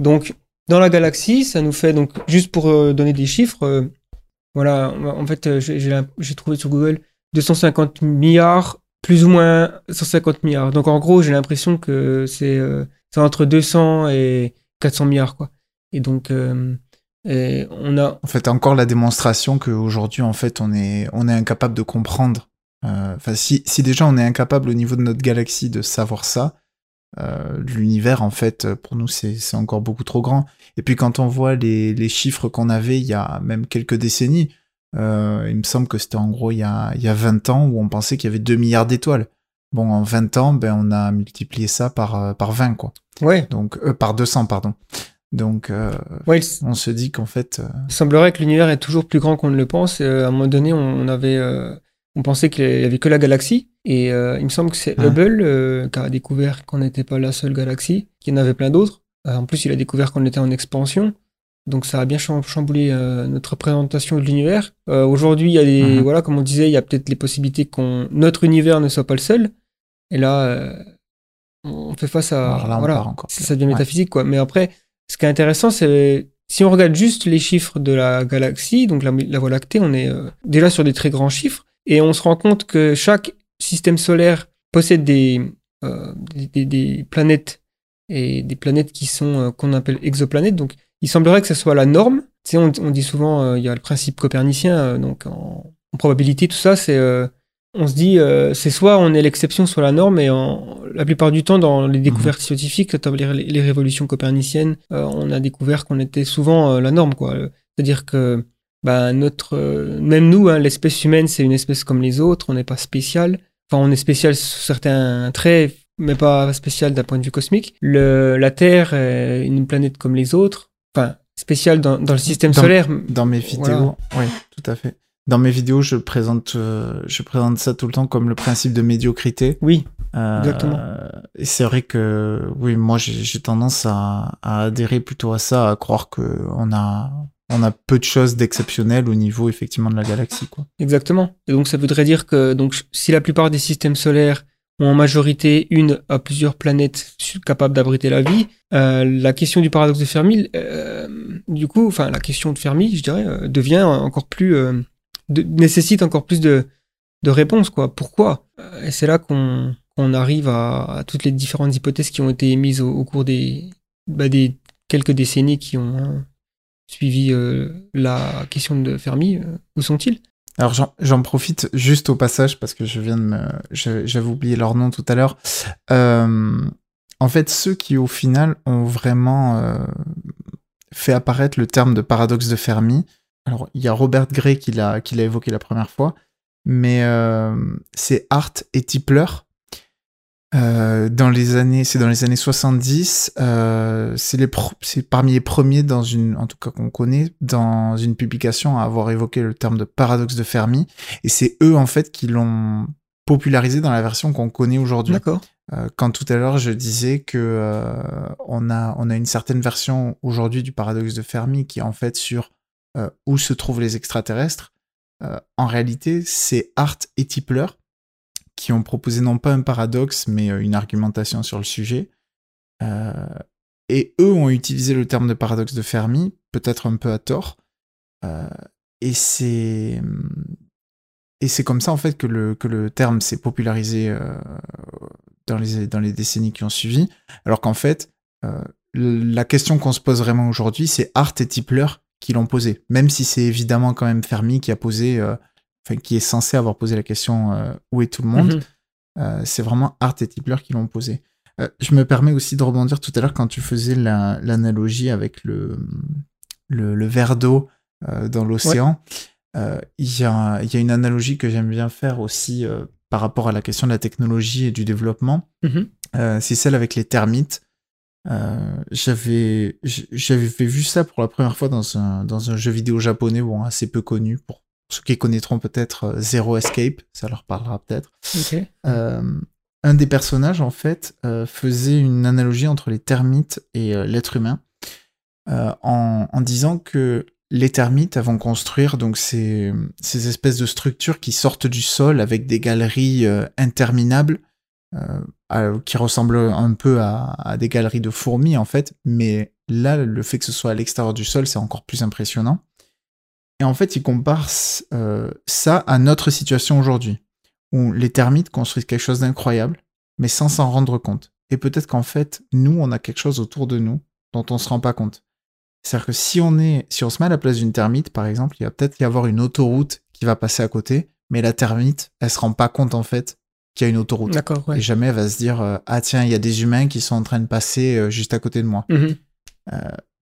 Donc, dans la galaxie, ça nous fait donc juste pour euh, donner des chiffres. euh, voilà, en fait, j'ai trouvé sur Google 250 milliards plus ou moins 150 milliards. Donc en gros, j'ai l'impression que c'est euh, entre 200 et 400 milliards, quoi. Et donc, euh, on a. En fait, encore la démonstration qu'aujourd'hui, en fait, on est, on est incapable de comprendre. Euh, Enfin, si, si déjà on est incapable au niveau de notre galaxie de savoir ça, euh, l'univers, en fait, pour nous, c'est c'est encore beaucoup trop grand. Et puis, quand on voit les, les chiffres qu'on avait il y a même quelques décennies, euh, il me semble que c'était en gros il y, a, il y a 20 ans où on pensait qu'il y avait 2 milliards d'étoiles. Bon, en 20 ans, ben, on a multiplié ça par, euh, par 20, quoi. Ouais, Donc, euh, par 200, pardon. Donc, euh, ouais, on se dit qu'en fait, il semblerait que l'univers est toujours plus grand qu'on ne le pense. À un moment donné, on, avait. on pensait qu'il y avait que la galaxie. Et il me semble que c'est Ouais. Hubble qui a découvert qu'on n'était pas la seule galaxie, qu'il y en avait plein d'autres. En plus, il a découvert qu'on était en expansion. Donc ça a bien cham- chamboulé euh, notre représentation de l'univers. Euh, Aujourd'hui, il y a des, Mhm. voilà, comme on disait, il y a peut-être les possibilités qu'on notre univers ne soit pas le seul. Et là, euh, on fait face à, Alors là, on voilà, encore ça devient Ouais. métaphysique quoi. Mais après, ce qui est intéressant, c'est si on regarde juste les chiffres de la galaxie, donc la, la Voie lactée, on est déjà sur des très grands chiffres, et on se rend compte que chaque système solaire possède des, des, des- des planètes et des planètes qui sont qu'on appelle exoplanètes. Donc, il semblerait que ce soit la norme. Tu sais, on, on dit souvent, euh, il y a le principe copernicien, euh, donc en, en probabilité, tout ça, c'est euh, on se dit, euh, c'est soit on est l'exception, soit la norme, et en, la plupart du temps, dans les découvertes scientifiques, notamment les, les révolutions coperniciennes, euh, on a découvert qu'on était souvent la norme, quoi. C'est-à-dire que bah, notre, euh, même nous, hein, l'espèce humaine, c'est une espèce comme les autres, on n'est pas spécial. Enfin, on est spécial sur certains traits, mais pas spécial d'un point de vue cosmique. Le, la Terre est une planète comme les autres, enfin, spéciale dans, dans le système Dans- solaire. Dans mes vidéos, Voilà. oui, tout à fait. Dans mes vidéos, je présente, euh, je présente ça tout le temps comme le principe de médiocrité. Oui, Euh, Exactement. Et c'est vrai que, oui, moi, j'ai tendance à, à adhérer plutôt à ça, à croire que on a, on a peu de choses d'exceptionnelles au niveau effectivement de la galaxie, quoi. Exactement. Et donc ça voudrait dire que donc si la plupart des systèmes solaires ont en majorité une à plusieurs planètes capables d'abriter la vie, euh, la question du paradoxe de Fermi, euh, du coup, enfin la question de Fermi, je dirais, euh, devient encore plus nécessite encore plus de de réponses quoi. Pourquoi? C'est là qu'on arrive à, toutes les différentes hypothèses qui ont été émises au, cours des bah, des quelques décennies qui ont hein, suivi la question de Fermi. Où sont-ils? Alors j'en- profite juste au passage parce que je viens de me, j'avais oublié leur nom tout à l'heure. Euh, en fait, ceux qui au final ont vraiment euh, fait apparaître le terme de paradoxe de Fermi. Alors il y a Robert Gray qui l'a qui l'a évoqué la première fois, mais euh, c'est Hart et Tipler. Euh, dans les années, c'est dans les années 70. Euh, c'est les, pro- c'est parmi les premiers dans une, en tout cas qu'on connaît, dans une publication à avoir évoqué le terme de paradoxe de Fermi. Et c'est eux en fait qui l'ont popularisé dans la version qu'on connaît aujourd'hui. D'accord. Euh, quand tout à l'heure je disais que euh, on a on a une certaine version aujourd'hui du paradoxe de Fermi qui est en fait sur euh, où se trouvent les extraterrestres. Euh, en réalité, c'est Hart et Tipler qui ont proposé non pas un paradoxe mais euh, une argumentation sur le sujet. Euh, et eux ont utilisé le terme de paradoxe de Fermi, peut-être un peu à tort. Euh, et c'est et c'est comme ça en fait que le que le terme s'est popularisé dans les dans les décennies qui ont suivi. Alors qu'en fait, la question qu'on se pose vraiment aujourd'hui, c'est Hart et Tipler qui l'ont posé. Même si c'est évidemment quand même Fermi qui a posé, enfin qui est censé avoir posé la question euh, où est tout le monde. Mhm. Euh, c'est vraiment Hart et Tipler qui l'ont posé. Euh, je me permets aussi de rebondir tout à l'heure quand tu faisais la- l'analogie avec le, le, le verre d'eau dans l'océan. il y, a, il y a une analogie que j'aime bien faire aussi par rapport à la question de la technologie et du développement. Mhm. C'est celle avec les termites. Euh, j'avais j'avais vu ça pour la première fois dans un, dans un jeu vidéo japonais bon, assez peu connu pour ceux qui connaîtront peut-être euh, Zero Escape, ça leur parlera peut-être. Euh, un des personnages, en fait, euh, faisait une analogie entre les termites et euh, l'être humain, en, en disant que les termites vont construire donc ces, ces espèces de structures qui sortent du sol avec des galeries interminables, à- qui ressemblent un peu à, à des galeries de fourmis, en fait, mais là, le fait que ce soit à l'extérieur du sol, c'est encore plus impressionnant. Et en fait, il compare euh, ça à notre situation aujourd'hui, où les termites construisent quelque chose d'incroyable, mais sans s'en rendre compte. Et peut-être qu'en fait, nous, on a quelque chose autour de nous dont on se rend pas compte. C'est-à-dire que si on est, si on se met à la place d'une termite, par exemple, il va peut-être y avoir une autoroute qui va passer à côté, mais la termite, elle se rend pas compte en fait qu'il y a une autoroute. D'accord, ouais. Et jamais elle va se dire euh, ah tiens, il y a des humains qui sont en train de passer euh, juste à côté de moi Mhm.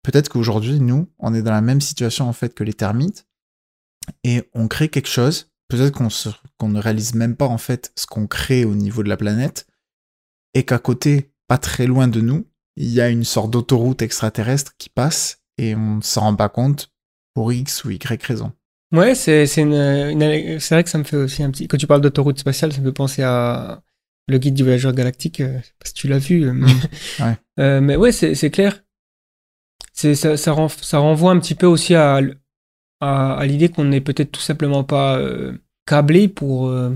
Peut-être qu'aujourd'hui, nous, on est dans la même situation en fait que les termites et on crée quelque chose. Peut-être qu'on ne réalise même pas en fait ce qu'on crée au niveau de la planète et qu'à côté, pas très loin de nous, il y a une sorte d'autoroute extraterrestre qui passe et on ne s'en rend pas compte pour X ou Y raison. Ouais, c'est une, une- c'est vrai que ça me fait aussi un petit. Quand tu parles d'autoroute spatiale, ça me fait penser à le guide du voyageur galactique. euh, pas si tu l'as vu. euh, mais- Ouais. Euh, mais ouais, c'est c'est clair. C'est ça, ça, ren- ça renvoie un petit peu aussi à, l- à, à l'idée qu'on n'est peut-être tout simplement pas euh, câblé pour euh,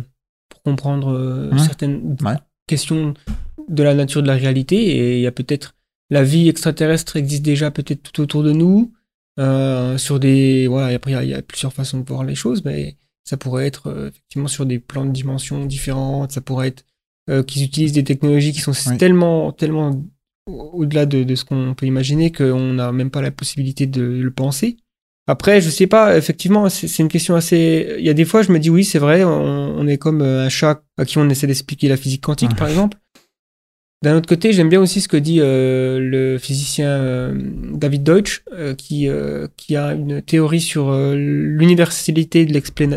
pour comprendre euh, Ouais. certaines Ouais. questions de la nature de la réalité. Et il y a peut-être la vie extraterrestre existe déjà peut-être tout autour de nous. Sur des voilà et après il y a- il y, a plusieurs façons de voir les choses mais ça pourrait être effectivement sur des plans de dimensions différentes ça pourrait être qu'ils utilisent des technologies qui sont Oui. tellement tellement au-delà de, de ce qu'on peut imaginer qu'on n'a même pas la possibilité de le penser après je sais pas effectivement c'est une question assez il y a des fois je me dis oui c'est vrai on, on est comme euh, un chat à qui on essaie d'expliquer la physique quantique Ouais. par exemple d'un autre côté, j'aime bien aussi ce que dit euh, le physicien euh, David Deutsch, euh, qui, qui a une théorie sur l'universalité de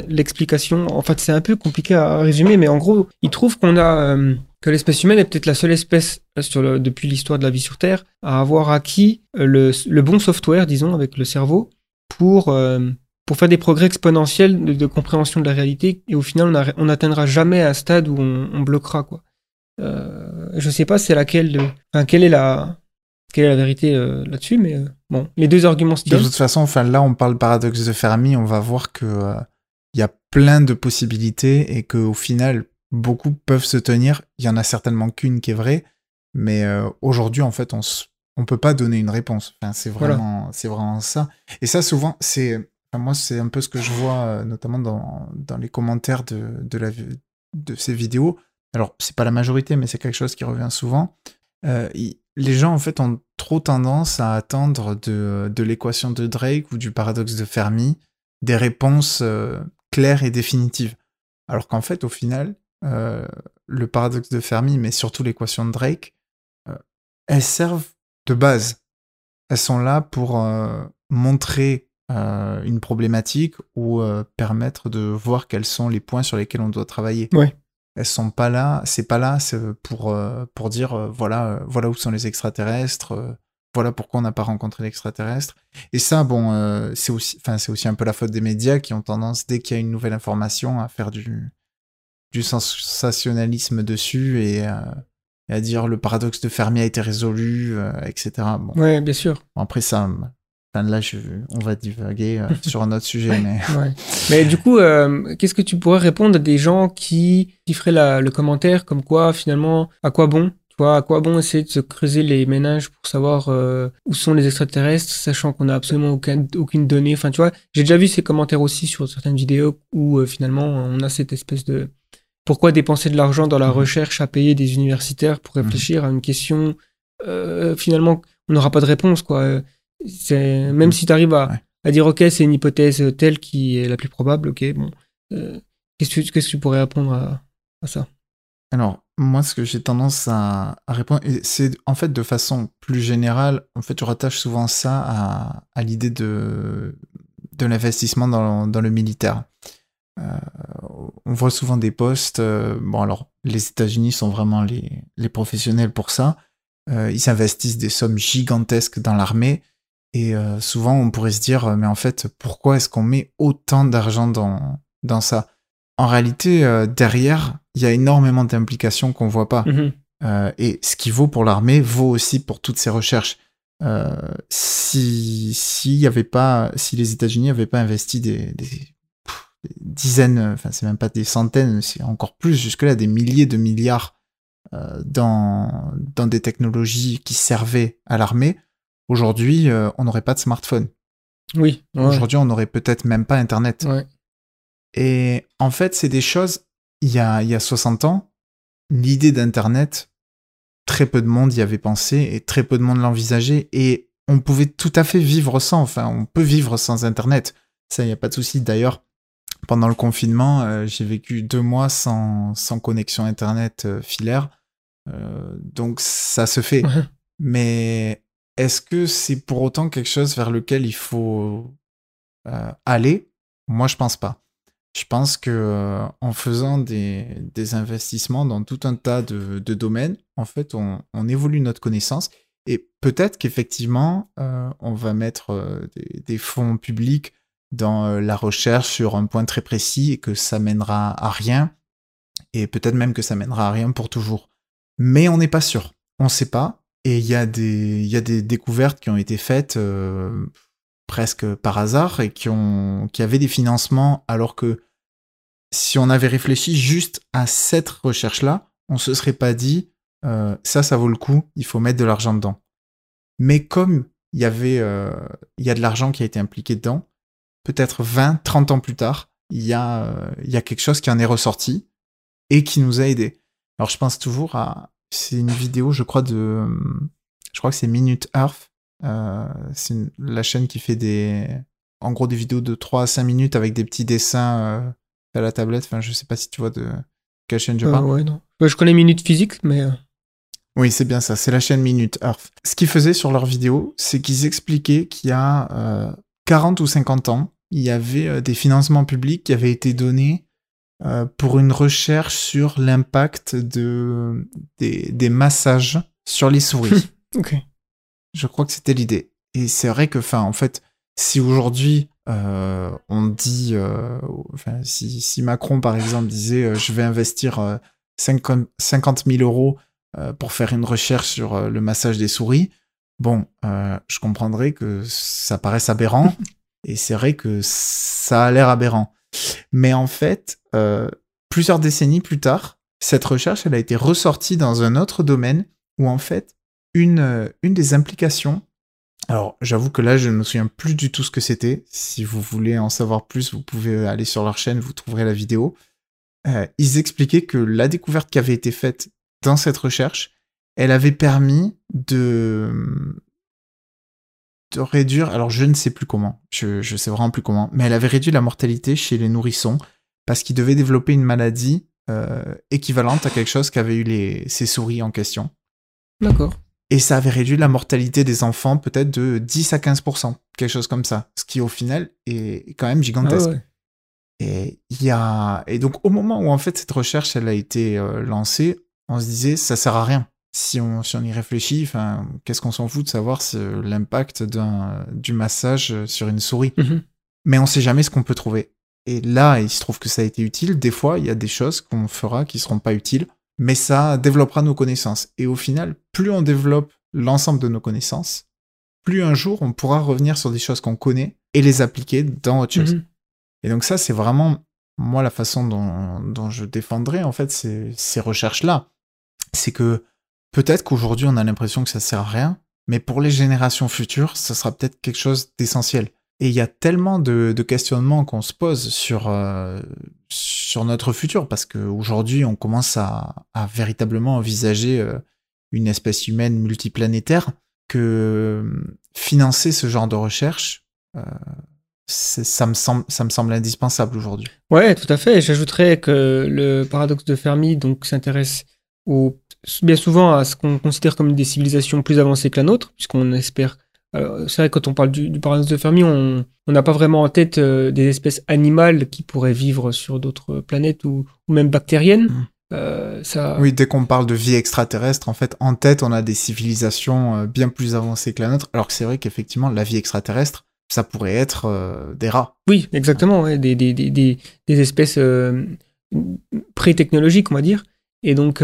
l'explication. En fait, c'est un peu compliqué à résumer, mais en gros, il trouve qu'on a que l'espèce humaine est peut-être la seule espèce euh, sur le- depuis l'histoire de la vie sur Terre à avoir acquis euh, le, le bon software, disons, avec le cerveau, pour euh, pour faire des progrès exponentiels de, de compréhension de la réalité. Et au final, on, n'atteindra jamais un stade où on, on bloquera, quoi. Euh, je sais pas c'est laquelle de... enfin, quelle est la quelle est la vérité euh, là-dessus mais euh, bon les deux arguments se De toute façon, enfin là, on parle paradoxe de Fermi, on va voir que euh, il y a plein de possibilités et que au final, beaucoup peuvent se tenir. Il y en a certainement qu'une qui est vraie, mais euh, aujourd'hui, en fait, on on peut pas donner une réponse. Enfin, c'est Voilà. vraiment, c'est vraiment ça. Et ça, souvent, c'est, enfin, moi, c'est un peu ce que je vois, euh, notamment dans, dans les commentaires de, de la vi- de ces vidéos. Alors, c'est pas la majorité, mais c'est quelque chose qui revient souvent. Euh, les gens, en fait, ont trop tendance à attendre de, de l'équation de Drake ou du paradoxe de Fermi des réponses claires et définitives. Alors qu'en fait, au final, euh, le paradoxe de Fermi, mais surtout l'équation de Drake, euh, elles servent de base. Elles sont là pour euh, montrer une problématique ou permettre de voir quels sont les points sur lesquels on doit travailler. Ouais. Elles sont pas là, c'est pas là pour, pour dire voilà, voilà où sont les extraterrestres, voilà pourquoi on n'a pas rencontré l'extraterrestre. Et ça, bon, c'est aussi, enfin, c'est aussi un peu la faute des médias qui ont tendance, dès qu'il y a une nouvelle information, à faire du, du sensationnalisme dessus et, euh, et à dire le paradoxe de Fermi a été résolu, euh, etc. Bon, ouais bien sûr Bon, après ça, là, je, on va divaguer euh, sur un autre sujet, mais ouais. mais du coup euh, qu'est-ce que tu pourrais répondre à des gens qui qui feraient la- le commentaire comme quoi finalement à quoi bon tu vois à quoi bon essayer de se creuser les ménages pour savoir euh, où sont les extraterrestres sachant qu'on a absolument aucun, aucune donnée enfin tu vois j'ai déjà vu ces commentaires aussi sur certaines vidéos où finalement on a cette espèce de pourquoi dépenser de l'argent dans la Mhm. recherche à payer des universitaires pour réfléchir à une question euh, finalement on n'aura pas de réponse quoi c'est même Mhm. si tu arrives à, Ouais. à dire ok c'est une hypothèse telle qui est la plus probable ok bon Euh, qu'est-ce que tu- qu'est-ce que tu pourrais répondre à, à ça? Alors, moi, ce que j'ai tendance à, à répondre, c'est en fait de façon plus générale, en fait, je rattache souvent ça à, à l'idée de, de l'investissement dans, dans le militaire. Euh, on voit souvent des postes. euh, bon, alors, les États-Unis sont vraiment les, les professionnels pour ça. Euh, ils investissent des sommes gigantesques dans l'armée. Et souvent, on pourrait se dire, mais en fait, pourquoi est-ce qu'on met autant d'argent dans, dans ça? En réalité, euh, derrière, il y a énormément d'implications qu'on voit pas. Mhm. Euh, et ce qui vaut pour l'armée vaut aussi pour toutes ces recherches. Euh, si y avait pas, si les États-Unis n'avaient pas investi des dizaines, enfin c'est même pas des centaines, c'est encore plus jusque-là des milliers de milliards euh, dans dans des technologies qui servaient à l'armée, aujourd'hui euh, on n'aurait pas de smartphone. Oui. ouais. Aujourd'hui on n'aurait peut-être même pas Internet. Ouais. Et en fait, c'est des choses, il y a, il y a 60 ans, l'idée d'Internet, très peu de monde y avait pensé et très peu de monde l'envisageait et on pouvait tout à fait vivre sans, enfin, on peut vivre sans Internet. Ça, il n'y a pas de souci. D'ailleurs, pendant le confinement, euh, j'ai vécu deux mois sans, sans connexion Internet euh, filaire. Euh, donc, ça se fait. Ouais. Mais est-ce que c'est pour autant quelque chose vers lequel il faut aller? Moi, je pense pas. Je pense que en faisant des, des investissements dans tout un tas de, de domaines, en fait, on, on évolue notre connaissance. Et peut-être qu'effectivement, on va mettre des, des fonds publics dans euh, la recherche sur un point très précis et que ça mènera à rien. Et peut-être même que ça mènera à rien pour toujours. Mais on n'est pas sûr. On ne sait pas. Et il y, a des- découvertes qui ont été faites euh, presque par hasard et qui, avaient des financements alors que si on avait réfléchi juste à cette recherche-là, on se serait pas dit euh, ça, ça vaut le coup, il faut mettre de l'argent dedans. Mais comme il y avait, il y a de l'argent qui a été impliqué dedans, peut-être 20, 30 ans plus tard, il y a, euh, il y a quelque chose qui en est ressorti et qui nous a aidés. Alors je pense toujours à, c'est une vidéo, je crois de, je crois que c'est Minute Earth. Euh, c'est une- la chaîne qui fait des, en gros des vidéos de 3 à 5 minutes avec des petits dessins euh, à la tablette. Enfin, je sais pas si tu vois de quelle chaîne je parle. ouais, non. Ouais, je connais Minute Physique, mais. Oui, c'est bien ça. C'est la chaîne Minute Earth. Ce qu'ils faisaient sur leurs vidéos, c'est qu'ils expliquaient qu'il y a euh, 40 ou 50 ans, il y avait euh, des financements publics qui avaient été donnés euh, pour une recherche sur l'impact de, des, des massages sur les souris. Ok. Je crois que c'était l'idée. Et c'est vrai que, enfin, en fait, si aujourd'hui euh, on dit, euh, enfin, si, si Macron par exemple disait, euh, je vais investir euh, 50, 50 000 euros pour faire une recherche sur le massage des souris, bon, je comprendrais que ça paraisse aberrant. et c'est vrai que ça a l'air aberrant. Mais en fait, euh, plusieurs décennies plus tard, cette recherche, elle a été ressortie dans un autre domaine où en fait, une, euh, une des implications. Alors, j'avoue que là, je ne me souviens plus du tout ce que c'était. Si vous voulez en savoir plus, vous pouvez aller sur leur chaîne, vous trouverez la vidéo. Euh, ils expliquaient que la découverte qui avait été faite dans cette recherche, elle avait permis de, de réduire, alors je ne sais plus comment, je, je sais vraiment plus comment, mais elle avait réduit la mortalité chez les nourrissons parce qu'ils devaient développer une maladie euh, équivalente à quelque chose qu'avaient eu les, ces souris en question. D'accord. Et ça avait réduit la mortalité des enfants peut-être de 10 à 15%, quelque chose comme ça. Ce qui au final est quand même Ah gigantesque. ouais. Et il y a et donc au moment où en fait cette recherche elle a été euh, lancée, on se disait ça sert à rien. Si on si on y réfléchit, enfin qu'est-ce qu'on s'en fout de savoir l'impact du massage sur une souris? Mhm. Mais on sait jamais ce qu'on peut trouver. Et là, il se trouve que ça a été utile. Des fois, il y a des choses qu'on fera qui seront pas utiles, mais ça développera nos connaissances. Et au final, plus on développe l'ensemble de nos connaissances, plus un jour on pourra revenir sur des choses qu'on connaît et les appliquer dans autre chose. Mhm. Et donc ça, c'est vraiment, moi, la façon dont, dont je défendrais, en fait, ces, ces recherches-là. C'est que peut-être qu'aujourd'hui, on a l'impression que ça sert à rien, mais pour les générations futures, ça sera peut-être quelque chose d'essentiel. Et il y a tellement de, de questionnements qu'on se pose sur, euh, sur notre futur, parce qu'aujourd'hui, on commence à, à véritablement envisager euh, une espèce humaine multiplanétaire, que euh, financer ce genre de recherche, euh, ça me semble, ça me semble indispensable aujourd'hui. Ouais, tout à fait. J'ajouterais que le paradoxe de Fermi donc s'intéresse au, bien souvent à ce qu'on considère comme des civilisations plus avancées que la nôtre, puisqu'on espère c'est vrai, quand on parle du, du paradoxe de Fermi, on n'a pas vraiment en tête euh, des espèces animales qui pourraient vivre sur d'autres planètes ou, ou même bactériennes. Mm. Euh, ça... Oui, dès qu'on parle de vie extraterrestre, en fait, en tête, on a des civilisations euh, bien plus avancées que la nôtre, alors que c'est vrai qu'effectivement, la vie extraterrestre, ça pourrait être euh, des rats. Oui, exactement, ouais, des, des, des, des, espèces pré-technologiques, on va dire. Et donc,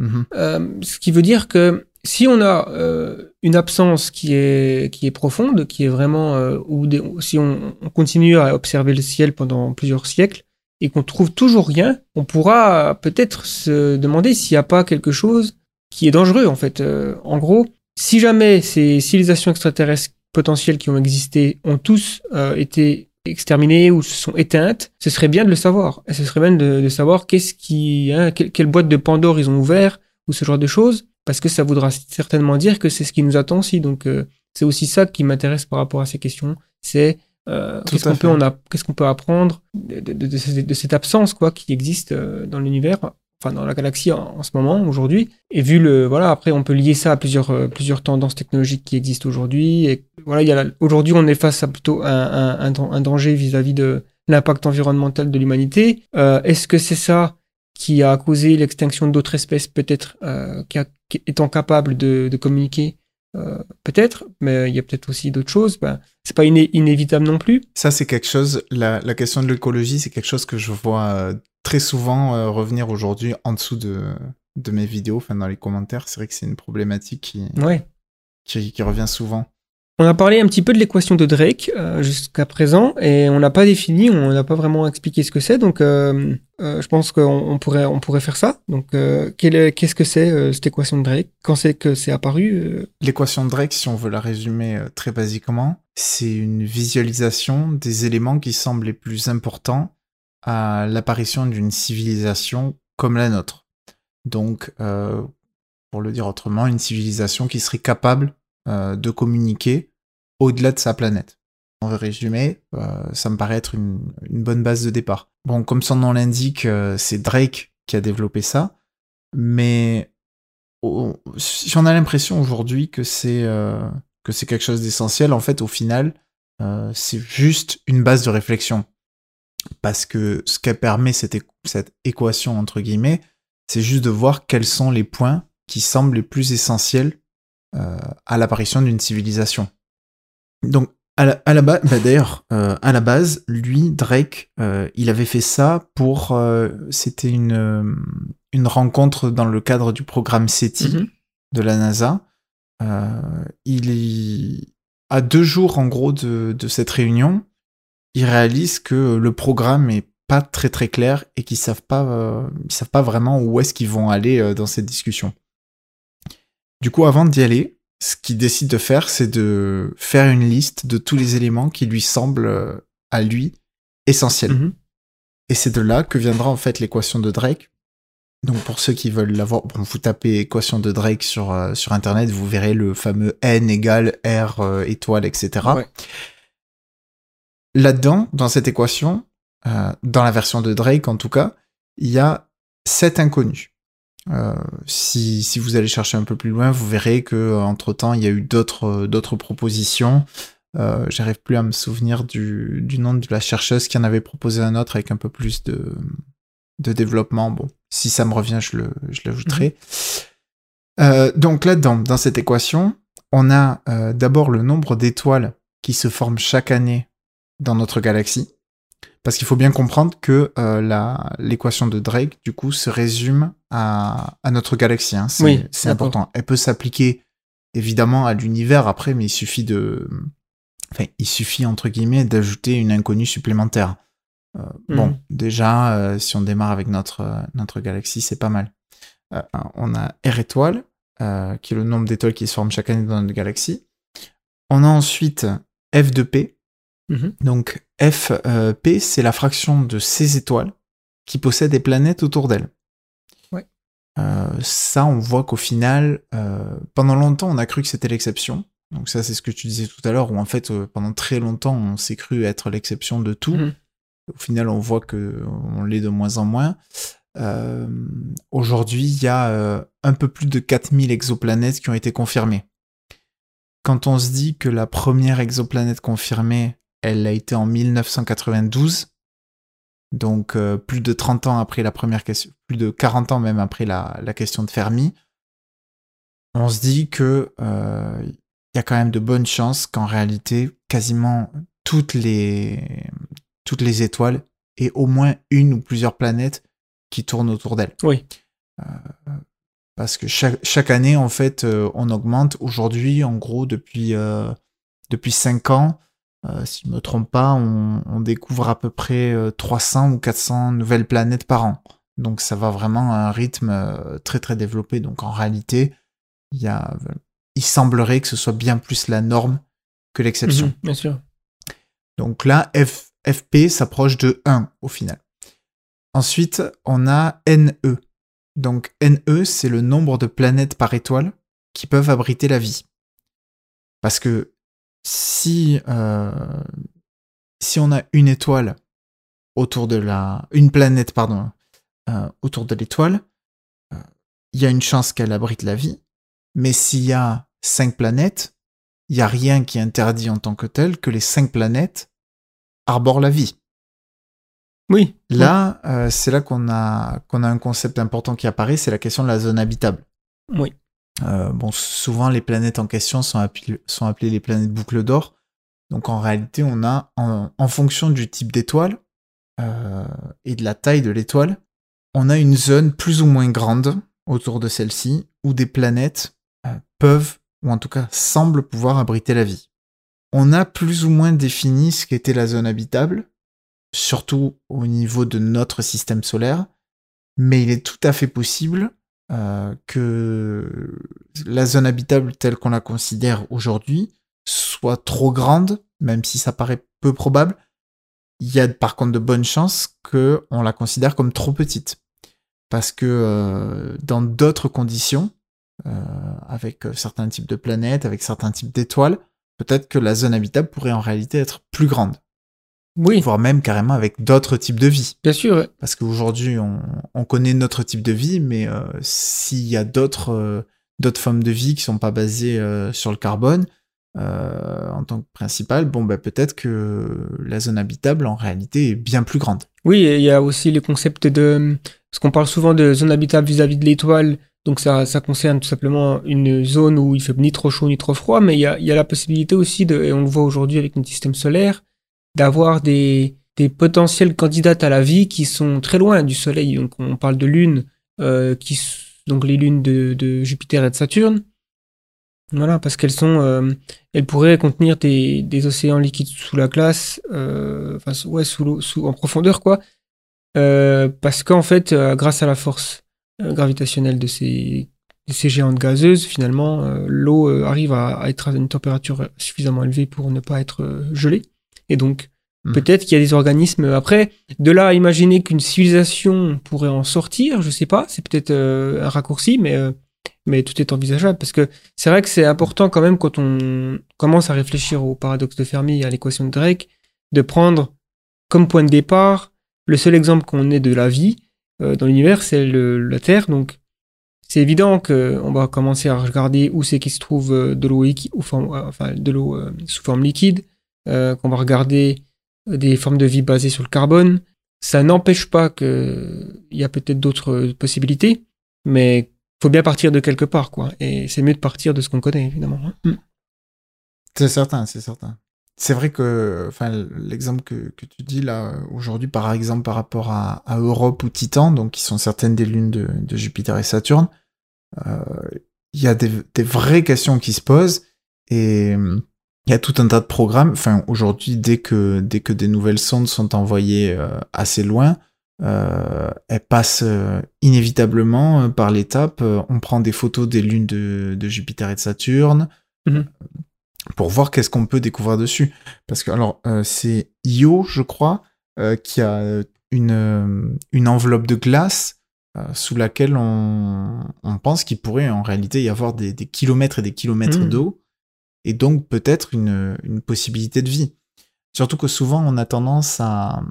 Mhm. euh, ce qui veut dire que si on a euh, une absence qui est, qui est profonde, qui est vraiment, euh, si on, on continue à observer le ciel pendant plusieurs siècles et qu'on trouve toujours rien, on pourra peut-être se demander s'il n'y a pas quelque chose qui est dangereux en fait. En gros, si jamais ces civilisations extraterrestres potentielles qui ont existé ont tous été exterminées ou se sont éteintes, ce serait bien de le savoir. Et ce serait bien de, de savoir qu'est-ce qui, hein, quelle, quelle boîte de Pandore ils ont ouvert ou ce genre de choses, parce que ça voudra certainement dire que c'est ce qui nous attend aussi. Donc euh, c'est aussi ça qui m'intéresse par rapport à ces questions. C'est euh, qu'est-ce qu'on peut, fait. on a, qu'est-ce qu'on peut apprendre de, de- de- de cette- de cette absence quoi qui existe euh, dans l'univers, enfin dans la galaxie en, ce moment aujourd'hui. Et vu le voilà, après on peut lier ça à plusieurs euh, plusieurs tendances technologiques qui existent aujourd'hui. Et voilà, il aujourd'hui on est face à plutôt un, un, un, dan- un danger vis-à-vis de l'impact environnemental de l'humanité. Euh, Est-ce que c'est ça qui a causé l'extinction d'autres espèces peut-être euh, qui, qui étant capables de, de communiquer? Euh, peut-être, mais il y a peut-être aussi d'autres choses. Ben, c'est pas iné- inévitable non plus. Ça, c'est quelque chose, la, la question de l'écologie, c'est quelque chose que je vois euh, très souvent euh, revenir aujourd'hui en dessous de, de mes vidéos, enfin dans les commentaires. C'est vrai que c'est une problématique qui, Ouais. qui, qui revient souvent. On a parlé un petit peu de l'équation de Drake euh, jusqu'à présent et on n'a pas défini, on n'a pas vraiment expliqué ce que c'est. Donc, euh, je pense qu'on on pourrait, on pourrait faire ça. Donc, qu'est-ce que c'est cette équation de Drake? Quand c'est que c'est apparu L'équation de Drake, si on veut la résumer très basiquement, c'est une visualisation des éléments qui semblent les plus importants à l'apparition d'une civilisation comme la nôtre. Donc, euh, pour le dire autrement, une civilisation qui serait capable euh, de communiquer au-delà de sa planète. Veut résumer, euh, ça me paraît être une, bonne base de départ. Bon, comme son nom l'indique, c'est Drake qui a développé ça, mais oh, si on a l'impression aujourd'hui que c'est que c'est quelque chose d'essentiel, en fait, au final, c'est juste une base de réflexion. Parce que ce qu'elle permet, cette, cette équation, entre guillemets, c'est juste de voir quels sont les points qui semblent les plus essentiels euh, à l'apparition d'une civilisation. Donc, à la, à la base, bah d'ailleurs, euh, à la base, lui, Drake, euh, il avait fait ça pour. C'était une, une rencontre dans le cadre du programme SETI Mhm. de la NASA. Il est à deux jours en gros de, de cette réunion, il réalise que le programme est pas très très clair et qu'ils savent pas euh, ils savent pas vraiment où est-ce qu'ils vont aller euh, dans cette discussion. Du coup, avant d'y aller, ce qu'il décide de faire, c'est de faire une liste de tous les éléments qui lui semblent euh, à lui essentiels. Mhm. Et c'est de là que viendra en fait l'équation de Drake. Donc pour ceux qui veulent l'avoir, bon, vous tapez équation de Drake sur, sur internet, vous verrez le fameux n égale r étoile, etc. Ouais. Là-dedans, dans cette équation, euh, dans la version de Drake en tout cas, il y a sept inconnus. Euh, si, si vous allez chercher un peu plus loin, vous verrez que entre temps il y a eu d'autres euh, d'autres propositions. Euh, J'arrive plus à me souvenir du, du nom de la chercheuse qui en avait proposé un autre avec un peu plus de, de développement. Bon, si ça me revient, je le- je l'ajouterai. Euh, donc là-dedans, dans cette équation, on a d'abord le nombre d'étoiles qui se forment chaque année dans notre galaxie. Parce qu'il faut bien comprendre que euh, l'équation de Drake, du coup, se résume à, à notre galaxie. hein. C'est Oui, c'est d'accord. important. Elle peut s'appliquer évidemment à l'univers après, mais il suffit de. Enfin, il suffit, entre guillemets, d'ajouter une inconnue supplémentaire. Euh, Bon, Mhm. déjà, euh, si on démarre avec notre, notre galaxie, c'est pas mal. On a R étoile, qui est le nombre d'étoiles qui se forment chaque année dans notre galaxie. On a ensuite F de P. Mhm. Donc F, euh, c'est la fraction de ces étoiles qui possèdent des planètes autour d'elles. Ouais. Euh, ça, on voit qu'au final, euh, pendant longtemps, on a cru que c'était l'exception. Donc ça, c'est ce que tu disais tout à l'heure, où en fait, euh, pendant très longtemps, on s'est cru être l'exception de tout. Mhm. Au final, on voit que on l'est de moins en moins. Euh, Aujourd'hui, il y a un peu plus de 4000 exoplanètes qui ont été confirmées. quand on se dit que la première exoplanète confirmée, elle a été en 1992, donc euh, plus de 30 ans après la première question, plus de 40 ans même après la, la question de Fermi, on se dit que euh, il y a quand même de bonnes chances qu'en réalité, quasiment toutes les, toutes les étoiles aient au moins une ou plusieurs planètes qui tournent autour d'elles. Oui. Euh, parce que chaque, chaque année, en fait, on augmente. Aujourd'hui, en gros, depuis, depuis 5 ans, euh, si je me trompe pas, on, on découvre à peu près euh, 300 ou 400 nouvelles planètes par an. Donc ça va vraiment à un rythme euh, très très développé. Donc en réalité, il y a, il semblerait que ce soit bien plus la norme que l'exception. Mhm, bien sûr. Donc là, F- FP s'approche de 1 au final. Ensuite, on a NE. Donc NE, c'est le nombre de planètes par étoile qui peuvent abriter la vie. Parce que si, euh, si on a une étoile autour de la... Une planète, pardon, euh, autour de l'étoile, euh, il y a une chance qu'elle abrite la vie. Mais s'il y a cinq planètes, il n'y a rien qui interdit en tant que tel que les cinq planètes arborent la vie. Oui. Là, euh, c'est là qu'on a, qu'on a un concept important qui apparaît, c'est la question de la zone habitable. Oui. Euh, bon, souvent les planètes en question sont appelées, les planètes boucles d'or. Donc en réalité, on a, en, en fonction du type d'étoile euh, et de la taille de l'étoile, on a une zone plus ou moins grande autour de celle-ci où des planètes euh, peuvent, ou en tout cas semblent pouvoir abriter la vie. On a plus ou moins défini ce qu'était la zone habitable, surtout au niveau de notre système solaire, mais il est tout à fait possible euh, que la zone habitable telle qu'on la considère aujourd'hui soit trop grande, même si ça paraît peu probable. Il y a par contre de bonnes chances qu'on la considère comme trop petite. Parce que euh, dans d'autres conditions, euh, avec certains types de planètes, avec certains types d'étoiles, peut-être que la zone habitable pourrait en réalité être plus grande Oui, voire même carrément avec d'autres types de vie. bien sûr. ouais. Parce qu'aujourd'hui, on, on connaît notre type de vie, mais euh, s'il y a d'autres euh, d'autres formes de vie qui sont pas basées euh, sur le carbone en tant que principal, bon, bah, peut-être que la zone habitable, en réalité, est bien plus grande. Oui, et il y a aussi le concept de... Parce qu'on parle souvent de zone habitable vis-à-vis de l'étoile, donc ça, ça concerne tout simplement une zone où il fait ni trop chaud ni trop froid, mais il y a, il y a la possibilité aussi, de, et on le voit aujourd'hui avec notre système solaire, d'avoir des, des potentielles candidates à la vie qui sont très loin du Soleil. Donc on parle de lunes, euh, qui, donc les lunes de, Jupiter et de Saturne. Voilà, parce qu'elles sont, euh, elles pourraient contenir des, océans liquides sous la glace, euh, enfin ouais, sous en profondeur quoi, euh, parce qu'en fait, grâce à la force gravitationnelle de ces, de ces géantes gazeuses, finalement, l'eau arrive à, être à une température suffisamment élevée pour ne pas être gelée, et donc Mhm. peut-être qu'il y a des organismes. Après, de là à imaginer qu'une civilisation pourrait en sortir, je sais pas, c'est peut-être euh, un raccourci, mais euh, mais tout est envisageable parce que c'est vrai que c'est important quand même quand on commence à réfléchir au paradoxe de Fermi et à l'équation de Drake de prendre comme point de départ le seul exemple qu'on ait de la vie euh, dans l'univers, c'est la Terre. Donc c'est évident qu'on va commencer à regarder où c'est qu'il se trouve de l'eau enfin, de euh, sous forme liquide, euh, qu'on va regarder euh, des formes de vie basées sur le carbone. Ça n'empêche pas qu'il y a peut-être d'autres possibilités, mais faut bien partir de quelque part, quoi. Et c'est mieux de partir de ce qu'on connaît, évidemment. hein. Mm. C'est certain, c'est certain. C'est vrai que, l'exemple que, que tu dis là, aujourd'hui, par exemple, par rapport à, Europe ou Titan, donc qui sont certaines des lunes de, Jupiter et Saturne, euh, il y a des, des vraies questions qui se posent et il y a tout un tas de programmes. Enfin, aujourd'hui, dès que, dès que des nouvelles sondes sont envoyées euh, assez loin, euh, elles passent euh, inévitablement par l'étape. on prend des photos des lunes de, de Jupiter et de Saturne Mhm. pour voir qu'est-ce qu'on peut découvrir dessus. Parce que, alors, c'est Io, je crois, qui a une, une enveloppe de glace sous laquelle on, on pense qu'il pourrait en réalité y avoir des, des kilomètres et des kilomètres Mhm. d'eau, et donc peut-être une, une possibilité de vie. Surtout que souvent on a tendance à...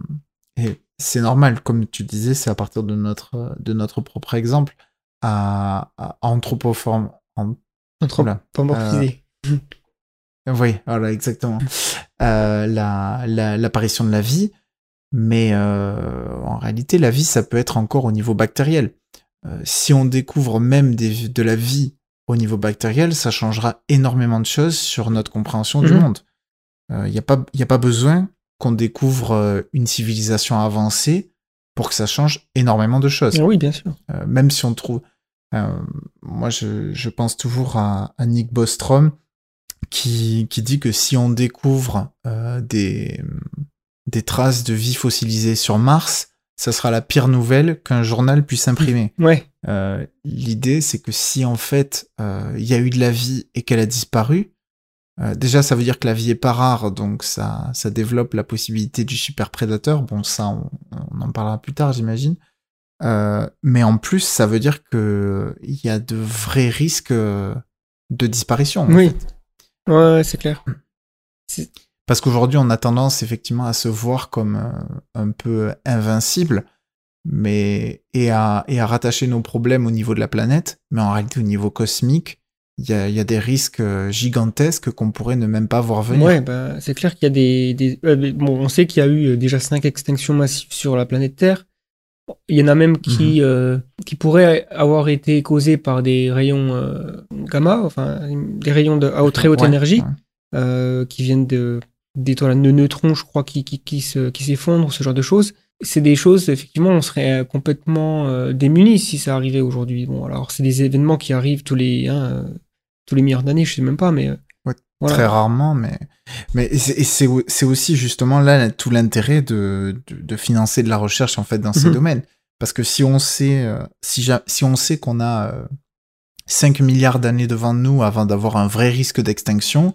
Et c'est normal, comme tu disais, c'est à partir de notre, de notre propre exemple, à, à anthropoform... an- Entre Oula. pas mortiser. Oui, voilà, exactement. Euh, la- la- L'apparition de la vie, mais euh, en réalité, la vie, ça peut être encore au niveau bactériel. Euh, si on découvre même des- de la vie au niveau bactériel, ça changera énormément de choses sur notre compréhension du Mhm. monde. Il n'y a, pas- y a pas besoin qu'on découvre euh, une civilisation avancée pour que ça change énormément de choses. Ah oui, bien sûr. Euh, même si on trouve. euh, moi, je, je pense toujours à, à Nick Bostrom qui, qui dit que si on découvre euh, des, des traces de vie fossilisée sur Mars, ça sera la pire nouvelle qu'un journal puisse imprimer. Ouais. Euh, L'idée, c'est que si en fait euh, il y a eu de la vie et qu'elle a disparu, euh, déjà ça veut dire que la vie est pas rare, donc ça, ça développe la possibilité du super prédateur. Bon, ça, on, on en parlera plus tard, j'imagine. Mais en plus, ça veut dire que il y a de vrais risques de disparition. en Oui. fait. Ouais, ouais, c'est clair. Parce qu'aujourd'hui, on a tendance effectivement à se voir comme euh, un peu invincible, mais et à, et à rattacher nos problèmes au niveau de la planète, mais en réalité au niveau cosmique, il y a, y a des risques euh, gigantesques qu'on pourrait ne même pas voir venir. Ouais, bah, c'est clair qu'il y a des. des- euh, bon, on sait qu'il y a eu déjà cinq extinctions massives sur la planète Terre. Il y en a même qui, euh, qui pourraient avoir été causées par des rayons euh, gamma, enfin des rayons de, à haute- très haute Ouais, énergie, ouais. euh, qui viennent de d'étoiles de neutrons, je crois, qui, qui, qui se- qui s'effondrent, ce genre de choses. C'est des choses, effectivement, on serait euh, complètement euh, démunis si ça arrivait aujourd'hui. Bon, alors c'est des événements qui arrivent tous les, hein, tous les milliards d'années, je sais même pas, mais. euh, Ouais, voilà. Très rarement, mais, mais et c'est aussi justement là tout l'intérêt de, de, de financer de la recherche en fait dans ces Mhm. domaines. Parce que si on sait, si, si on sait qu'on a euh, 5 milliards d'années devant nous avant d'avoir un vrai risque d'extinction,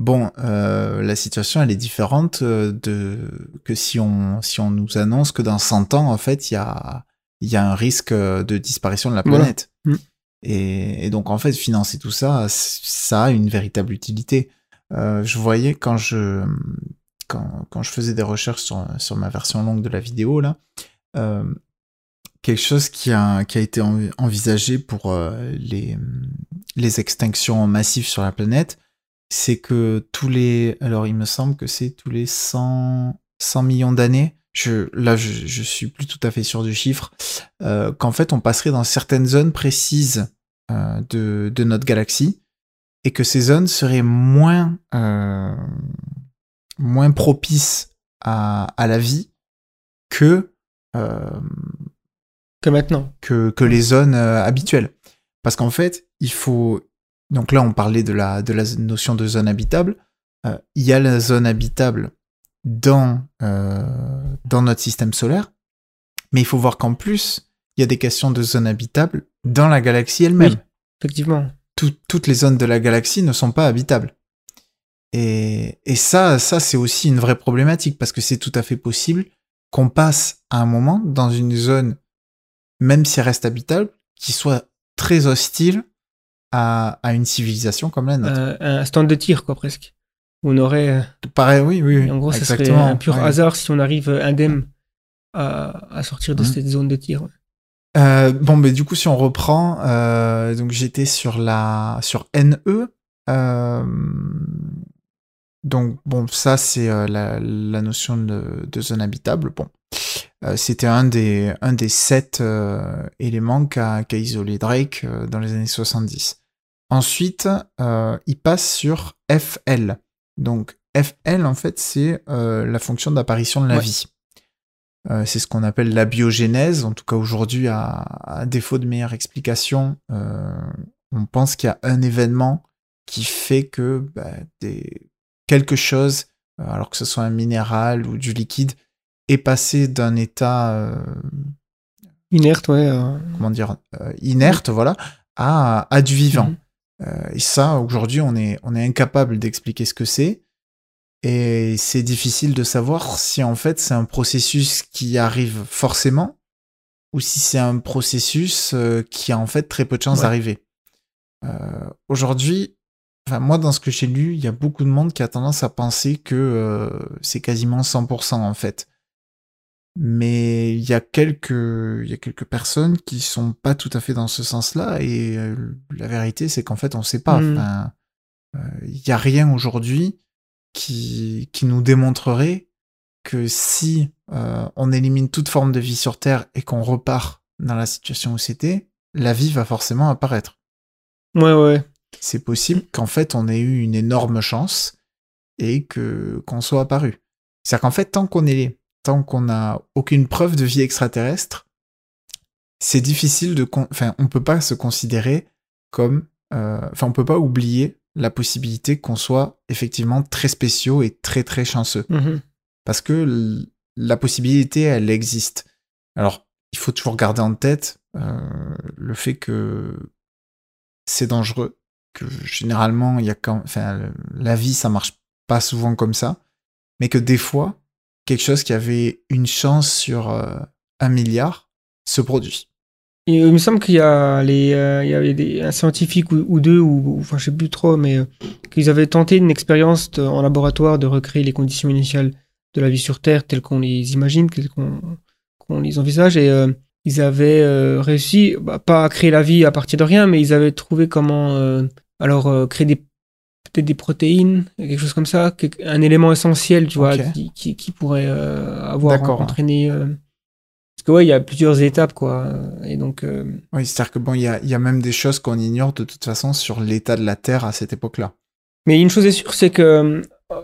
bon, euh, la situation elle est différente euh, de, que si on, si on nous annonce que dans 100 ans, en fait, il y a, il y a un risque euh, de disparition de la Voilà. planète. Mhm. Et, et donc, en fait, financer tout ça, ça a une véritable utilité. Euh, je voyais quand je, quand, quand je faisais des recherches sur, sur ma version longue de la vidéo, là, euh, quelque chose qui a, qui a été en- envisagé pour les, les extinctions massives sur la planète, c'est que tous les... Alors, il me semble que c'est tous les 100, 100 millions d'années, je, là, je, je suis plus tout à fait sûr du chiffre, euh, qu'en fait, on passerait dans certaines zones précises euh, de, de notre galaxie et que ces zones seraient moins, euh, moins propices à, à la vie que, euh, Que maintenant. que, que les zones euh, habituelles. Parce qu'en fait, il faut. Donc là, on parlait de la, de la notion de zone habitable. Euh, il y a la zone habitable dans, euh, dans notre système solaire, mais il faut voir qu'en plus, il y a des questions de zone habitable dans la galaxie elle-même. Oui. Effectivement. Tout- toutes les zones de la galaxie ne sont pas habitables. Et, et ça, ça c'est aussi une vraie problématique parce que c'est tout à fait possible qu'on passe à un moment dans une zone, même si elle reste habitable, qui soit très hostile à, à une civilisation comme la nôtre. Euh, un stand de tir, quoi, presque. On aurait. euh, Pareil, oui, oui, en gros, ça serait exactement. un pur ouais. hasard si on arrive indemne à, à sortir de cette zone de tir. ouais. Euh, bon, mais du coup, si on reprend, euh, donc j'étais sur la sur NE. euh, donc bon, ça c'est la, la notion de, de zone habitable. Bon, c'était un des un des sept éléments qu'a qu'a isolé Drake dans les années 70. Ensuite, euh, il passe sur FL. Donc FL en fait c'est euh, la fonction d'apparition de la Ouais. vie. Euh, c'est ce qu'on appelle la biogénèse. En tout cas, aujourd'hui, à, à défaut de meilleure explication, on pense qu'il y a un événement qui fait que bah, des, quelque chose, alors que ce soit un minéral ou du liquide, est passé d'un état, Inerte, ouais. comment dire, inerte, voilà, à, à du vivant. Mhm. Et ça, aujourd'hui, on est, on est incapable d'expliquer ce que c'est. Et c'est difficile de savoir si en fait c'est un processus qui arrive forcément ou si c'est un processus euh, qui a en fait très peu de chances Ouais. d'arriver. Euh, aujourd'hui, enfin moi dans ce que j'ai lu, il y a beaucoup de monde qui a tendance à penser que euh, c'est quasiment 100% en fait. Mais il y a quelques il y a quelques personnes qui sont pas tout à fait dans ce sens-là et euh, la vérité c'est qu'en fait on sait pas. Mm. Enfin, il n'y a rien aujourd'hui qui, qui nous démontrerait que si euh, on élimine toute forme de vie sur Terre et qu'on repart dans la situation où c'était, la vie va forcément apparaître. Ouais, ouais. C'est possible qu'en fait on ait eu une énorme chance et que qu'on soit apparu. C'est-à-dire qu'en fait tant qu'on est tant qu'on n'a aucune preuve de vie extraterrestre, c'est difficile de, enfin on peut pas se considérer comme, euh, enfin on peut pas oublier la possibilité qu'on soit effectivement très spéciaux et très très chanceux Mhm. parce que la possibilité, elle existe. Alors, il faut toujours garder en tête euh, le fait que c'est dangereux, que généralement, il y a quand, enfin, la vie, ça marche pas souvent comme ça, mais que des fois, quelque chose qui avait une chance sur euh, un milliard se produit. Euh, il me semble qu'il y euh, avait un scientifique ou, deux, ou, ou- enfin je sais plus trop, mais qu'ils avaient tenté une expérience en laboratoire de recréer les conditions initiales de la vie sur Terre telles qu'on les imagine, telles qu'on les envisage, et ils avaient réussi, bah, pas à créer la vie à partir de rien, mais ils avaient trouvé comment, alors créer des peut-être des protéines, quelque chose comme ça, un élément essentiel, tu vois, qui, qui, qui pourrait euh, avoir entraîné. euh, parce que ouais, il y a plusieurs étapes, quoi, et donc. euh, Oui, c'est-à-dire que bon, il y a, y a même des choses qu'on ignore de toute façon sur l'état de la Terre à cette époque-là. Mais une chose est sûre, c'est que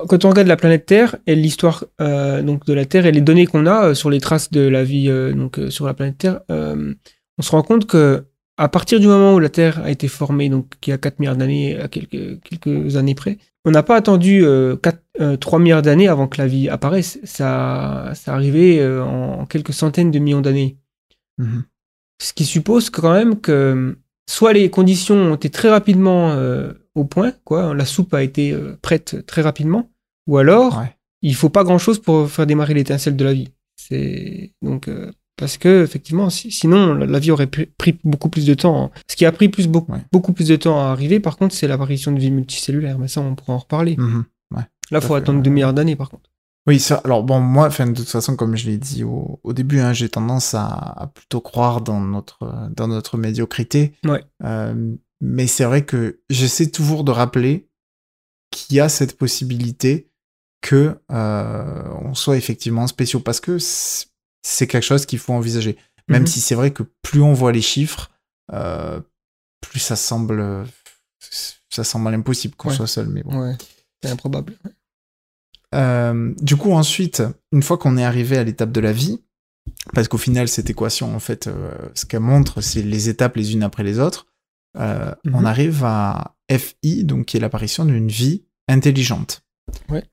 quand on regarde la planète Terre et l'histoire donc de la Terre et les données qu'on a sur les traces de la vie donc sur la planète Terre, on se rend compte que à partir du moment où la Terre a été formée, donc il y a 4 milliards d'années, à quelques, quelques années près, on n'a pas attendu euh, 4, euh, 3 milliards d'années avant que la vie apparaisse. Ça, ça arrivait euh, en quelques centaines de millions d'années. Mhm. Ce qui suppose quand même que soit les conditions ont été très rapidement euh, au point, quoi, la soupe a été prête très rapidement, ou alors Ouais. il faut pas grand chose pour faire démarrer l'étincelle de la vie. C'est donc parce que effectivement, si- sinon la, vie aurait pris, beaucoup plus de temps. Ce qui a pris plus, beaucoup, Ouais. beaucoup plus de temps à arriver, par contre, c'est l'apparition de vie multicellulaire. Mais ça, on pourra en reparler. Mhm. Là, tout faut attendre. 2 milliards d'années, par contre. Oui, ça, alors bon, moi, enfin, de toute façon, comme je l'ai dit au, au début, hein, j'ai tendance à, à plutôt croire dans notre, dans notre médiocrité. Ouais. Euh, mais c'est vrai que j'essaie toujours de rappeler qu'il y a cette possibilité que euh, on soit effectivement spéciaux parce que c'est quelque chose qu'il faut envisager. Même Mhm. si c'est vrai que plus on voit les chiffres, euh, plus ça semble, ça semble impossible qu'on Ouais. soit seul. Mais bon. Ouais, c'est improbable. Euh, du coup, ensuite, une fois qu'on est arrivé à l'étape de la vie, parce qu'au final, cette équation, en fait, euh, ce qu'elle montre, c'est les étapes les unes après les autres, euh, Mhm. on arrive à FI, donc qui est l'apparition d'une vie intelligente. Ouais.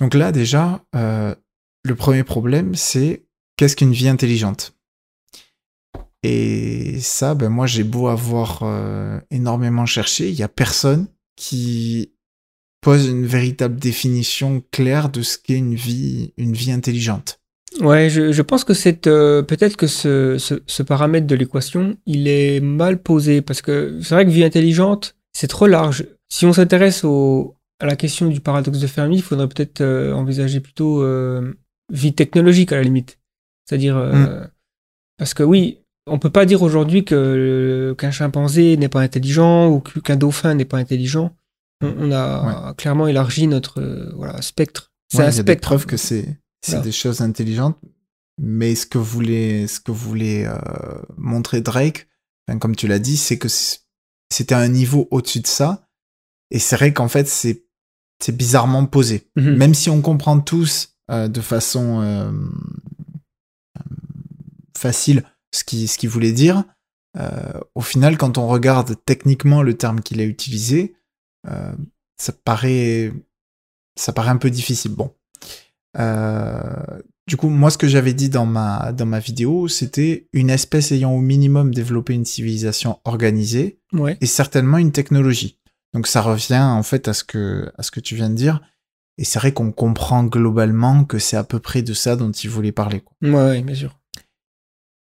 Donc là, déjà, le premier problème, c'est qu'est-ce qu'une vie intelligente? Et ça, ben moi, j'ai beau avoir euh, énormément cherché, il y a personne qui pose une véritable définition claire de ce qu'est une vie, une vie intelligente. Ouais, je, pense que c'est euh, peut-être que ce, ce, paramètre de l'équation, il est mal posé parce que c'est vrai que vie intelligente, c'est trop large. Si on s'intéresse à la question du paradoxe de Fermi, il faudrait peut-être euh, envisager plutôt vie technologique à la limite. C'est-à-dire euh, parce que oui, on peut pas dire aujourd'hui que qu'un chimpanzé n'est pas intelligent ou qu'un dauphin n'est pas intelligent. On, on a clairement élargi notre euh, voilà spectre. C'est Ouais, un il y a des spectre. preuves que c'est c'est Voilà. des choses intelligentes, mais ce que voulait, ce que voulait euh, montrer Drake, comme tu l'as dit, c'est que c'était un niveau au-dessus de ça, et c'est vrai qu'en fait c'est c'est bizarrement posé. Mhm. Même si on comprend tous euh, de façon euh, facile ce qu'il ce qu'il voulait dire, euh, au final, quand on regarde techniquement le terme qu'il a utilisé, euh, ça paraît ça paraît un peu difficile. Bon. Euh, du coup, moi, ce que j'avais dit dans ma, dans ma vidéo, c'était une espèce ayant au minimum développé une civilisation organisée Ouais. et certainement une technologie. Donc ça revient en fait à ce que, à ce que tu viens de dire. Et c'est vrai qu'on comprend globalement que c'est à peu près de ça dont il voulait parler. quoi. Ouais, bien sûr.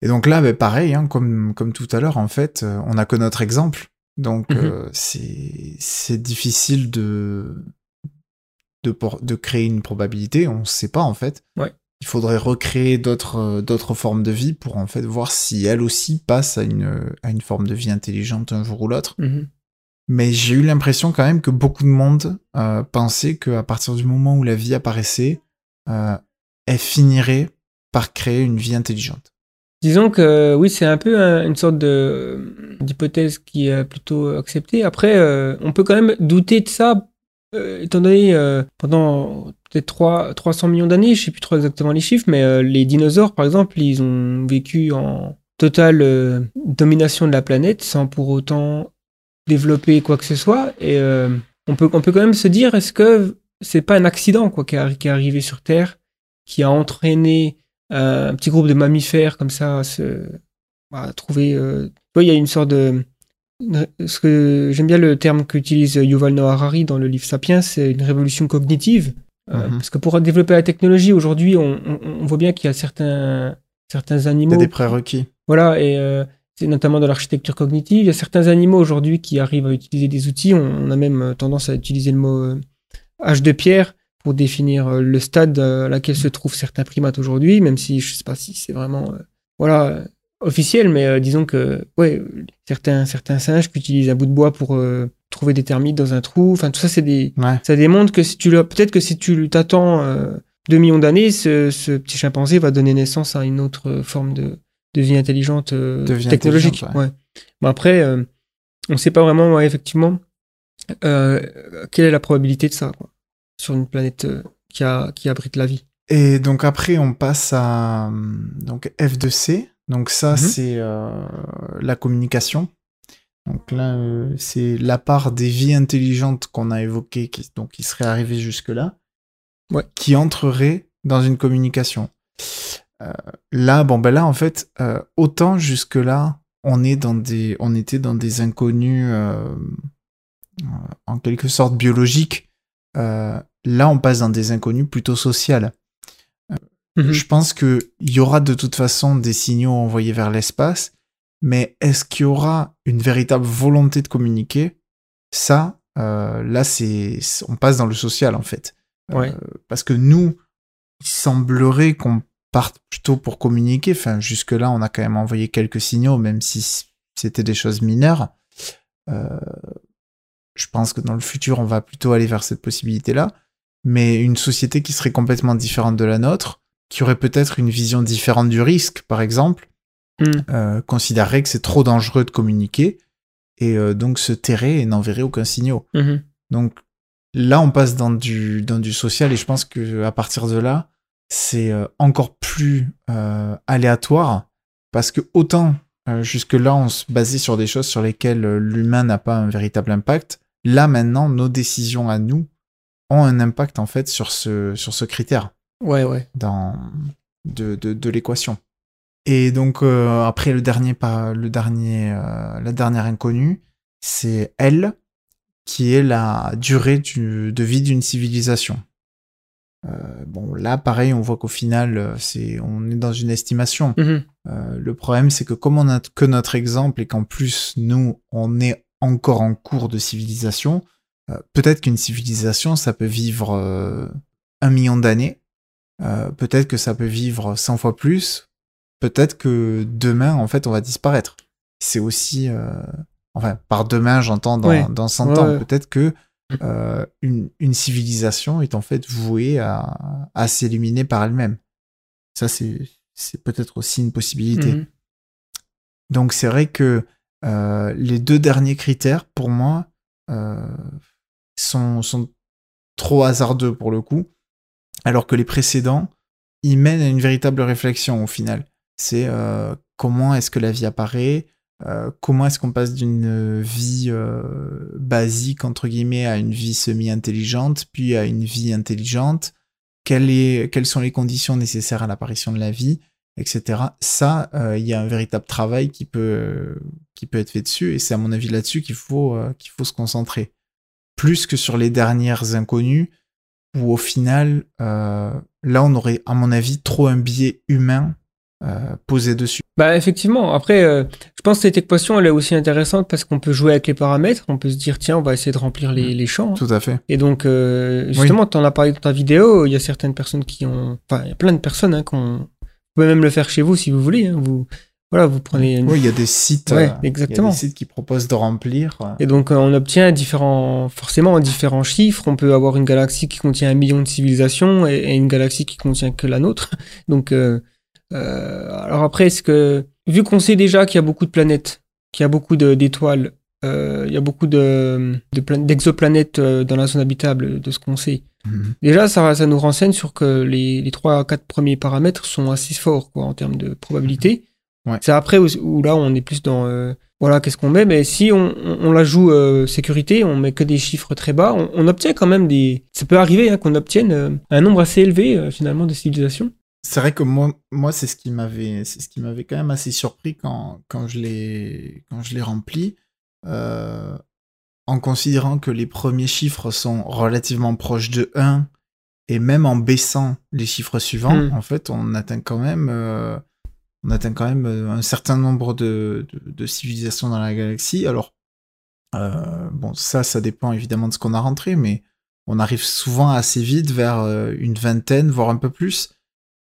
Et donc là, ben, pareil, hein, comme, comme tout à l'heure, en fait, euh, on n'a que notre exemple. Donc Mhm. euh, c'est c'est difficile de, de, créer une probabilité, on ne sait pas en fait. Ouais. Il faudrait recréer d'autres euh, d'autres formes de vie pour en fait voir si elle aussi passe à une, à une forme de vie intelligente un jour ou l'autre. Mhm. Mais j'ai eu l'impression quand même que beaucoup de monde euh, pensait qu'à partir du moment où la vie apparaissait, euh, elle finirait par créer une vie intelligente. Disons que oui, c'est un peu un- une sorte de d'hypothèse qui est plutôt acceptée. Après, euh, on peut quand même douter de ça, euh, étant donné euh, pendant peut-être 3, 300 millions d'années, je sais plus trop exactement les chiffres, mais euh, les dinosaures, par exemple, ils ont vécu en totale euh, domination de la planète sans pour autant développer quoi que ce soit. Et euh, on peut on peut quand même se dire, est-ce que c'est pas un accident quoi qui est arrivé sur Terre, qui a entraîné euh, un petit groupe de mammifères comme ça à se à trouver. euh, tu vois, il y a une sorte de. Ce que j'aime bien le terme qu'utilise Yuval Noah Harari dans le livre Sapiens, c'est une révolution cognitive. Euh, Mhm. Parce que pour développer la technologie aujourd'hui, on, on- on voit bien qu'il y a certains certains Il y animaux. a des prérequis. Voilà, et c'est notamment dans l'architecture cognitive. Il y a certains animaux aujourd'hui qui arrivent à utiliser des outils. On, on a même tendance à utiliser le mot âge de pierre pour définir euh, le stade euh, à laquelle se trouvent certains primates aujourd'hui, même si je sais pas si c'est vraiment euh, voilà officiel, mais disons que ouais, certains certains singes qui utilisent un bout de bois pour trouver des termites dans un trou. Enfin, tout ça, c'est des Ouais. ça démontre que si tu peut-être que si tu t'attends deux millions d'années, ce, ce petit chimpanzé va donner naissance à une autre forme de, de vie intelligente euh, De vie technologique. intelligente, ouais. ouais. Bon, après, euh, on ne sait pas vraiment ouais, effectivement euh, quelle est la probabilité de ça quoi, sur une planète euh, qui, a, qui abrite la vie. Et donc après, on passe à hum, donc F2C. Donc ça, Mhm. c'est euh, la communication. Donc là, euh, c'est la part des vies intelligentes qu'on a évoquées, qui, donc qui serait arrivée jusque-là, Ouais. qui entrerait dans une communication. Euh, là, bon ben là, en fait, euh, autant jusque-là, on est dans des, on était dans des inconnus euh, euh, en quelque sorte biologiques. Euh, là, on passe dans des inconnus plutôt sociales. Mhm. Je pense qu'il y aura de toute façon des signaux envoyés vers l'espace, mais est-ce qu'il y aura une véritable volonté de communiquer? Ça, euh, là, c'est, on passe dans le social en fait. Euh, parce que nous, il semblerait qu'on parte plutôt pour communiquer. Enfin, jusque-là, on a quand même envoyé quelques signaux, même si c'était des choses mineures. Euh, je pense que dans le futur, on va plutôt aller vers cette possibilité-là. Mais une société qui serait complètement différente de la nôtre, qui aurait peut-être une vision différente du risque, par exemple, Mm. euh, considérerait que c'est trop dangereux de communiquer et euh, donc se tairait et n'enverrait aucun signal. Mhm. Donc là, on passe dans du, dans du social et je pense que à partir de là, c'est euh, encore plus euh, aléatoire parce que autant euh, jusque-là, on se basait sur des choses sur lesquelles l'humain n'a pas un véritable impact. Là, maintenant, nos décisions à nous ont un impact en fait sur ce, sur ce critère Ouais, ouais. dans, de, de, de l'équation. Et donc euh, après le dernier pas le dernier euh, la dernière inconnue, c'est L qui est la durée du, de vie d'une civilisation. Euh, bon là pareil on voit qu'au final c'est on est dans une estimation. Mhm. Euh, le problème c'est que comme on a que notre exemple et qu'en plus nous on est encore en cours de civilisation, euh, peut-être qu'une civilisation ça peut vivre euh, un million d'années, euh, peut-être que ça peut vivre 100 fois plus, peut-être que demain, en fait, on va disparaître. C'est aussi... Enfin, par demain, j'entends dans, Ouais. dans 100 Ouais, ans. ouais. Peut-être que une, une civilisation est en fait vouée à, à s'éliminer par elle-même. Ça, c'est c'est peut-être aussi une possibilité. Mhm. Donc c'est vrai que euh, les deux derniers critères, pour moi, euh, sont, trop hasardeux pour le coup, alors que les précédents, ils mènent à une véritable réflexion au final. C'est euh, comment est-ce que la vie apparaît, comment est-ce qu'on passe d'une vie basique, entre guillemets, à une vie semi-intelligente, puis à une vie intelligente, quelles sont les conditions nécessaires à l'apparition de la vie, etc. Ça, euh, il y a un véritable travail qui peut, euh, qui peut être fait dessus, et c'est à mon avis là-dessus qu'il faut, euh, qu'il faut se concentrer. Plus que sur les dernières inconnues, où au final, là, on aurait, à mon avis, trop un biais humain posé dessus. Bah effectivement, après, je pense que cette équation, elle est aussi intéressante parce qu'on peut jouer avec les paramètres, on peut se dire, tiens, on va essayer de remplir les, les champs. Tout à fait. Et donc, justement, tu en as parlé dans ta vidéo, il y a certaines personnes qui ont... Enfin, il y a plein de personnes hein, qui ont... Vous pouvez même le faire chez vous si vous voulez. hein. Vous voilà, vous prenez une... Oui, il y a des sites, Ouais, euh, y a exactement. des sites qui proposent de remplir. Et donc, euh, on obtient différents, forcément différents chiffres. On peut avoir une galaxie qui contient un million de civilisations et, et une galaxie qui contient que la nôtre. Donc, euh, euh, alors après, est-ce que, vu qu'on sait déjà qu'il y a beaucoup de planètes, qu'il y a beaucoup d'étoiles, euh, il y a beaucoup de, de plan- d'exoplanètes dans la zone habitable, de ce qu'on sait. Mhm. Déjà, ça, ça nous renseigne sur que les, les 3 à 4 premiers paramètres sont assez forts quoi, en termes de probabilité. Ouais. C'est après où, où là, on est plus dans euh, voilà, qu'est-ce qu'on met. Mais si on, on, on la joue euh, sécurité, on met que des chiffres très bas, on, on obtient quand même des. Ça peut arriver hein, qu'on obtienne euh, un nombre assez élevé finalement de civilisations. C'est vrai que moi, moi c'est ce qui m'avait, c'est ce qui m'avait quand même assez surpris quand, quand je l'ai, quand je l'ai rempli, euh, en considérant que les premiers chiffres sont relativement proches de 1 et même en baissant les chiffres suivants, Mm. en fait, on atteint quand même, euh, on atteint quand même euh, un certain nombre de, de, de civilisations dans la galaxie. Alors, euh, bon, ça, ça dépend évidemment de ce qu'on a rentré, mais on arrive souvent assez vite vers une vingtaine, voire un peu plus.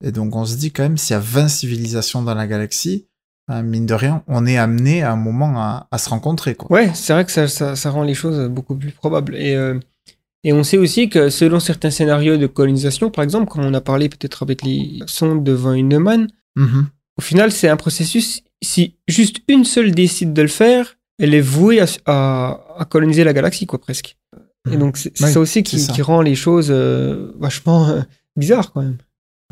Et donc on se dit quand même, s'il y a 20 civilisations dans la galaxie, euh, mine de rien, on est amené à un moment à, à se rencontrer. Quoi. Ouais, c'est vrai que ça, ça, ça rend les choses beaucoup plus probables. Et, euh, et on sait aussi que selon certains scénarios de colonisation, par exemple, quand on a parlé peut-être avec les sondes devant une Neumann, Mhm. Au final, c'est un processus, si juste une seule décide de le faire, elle est vouée à, à- à coloniser la galaxie, quoi, presque. Et donc, c'est ça aussi qui rend les choses euh, vachement euh, bizarres, quand même.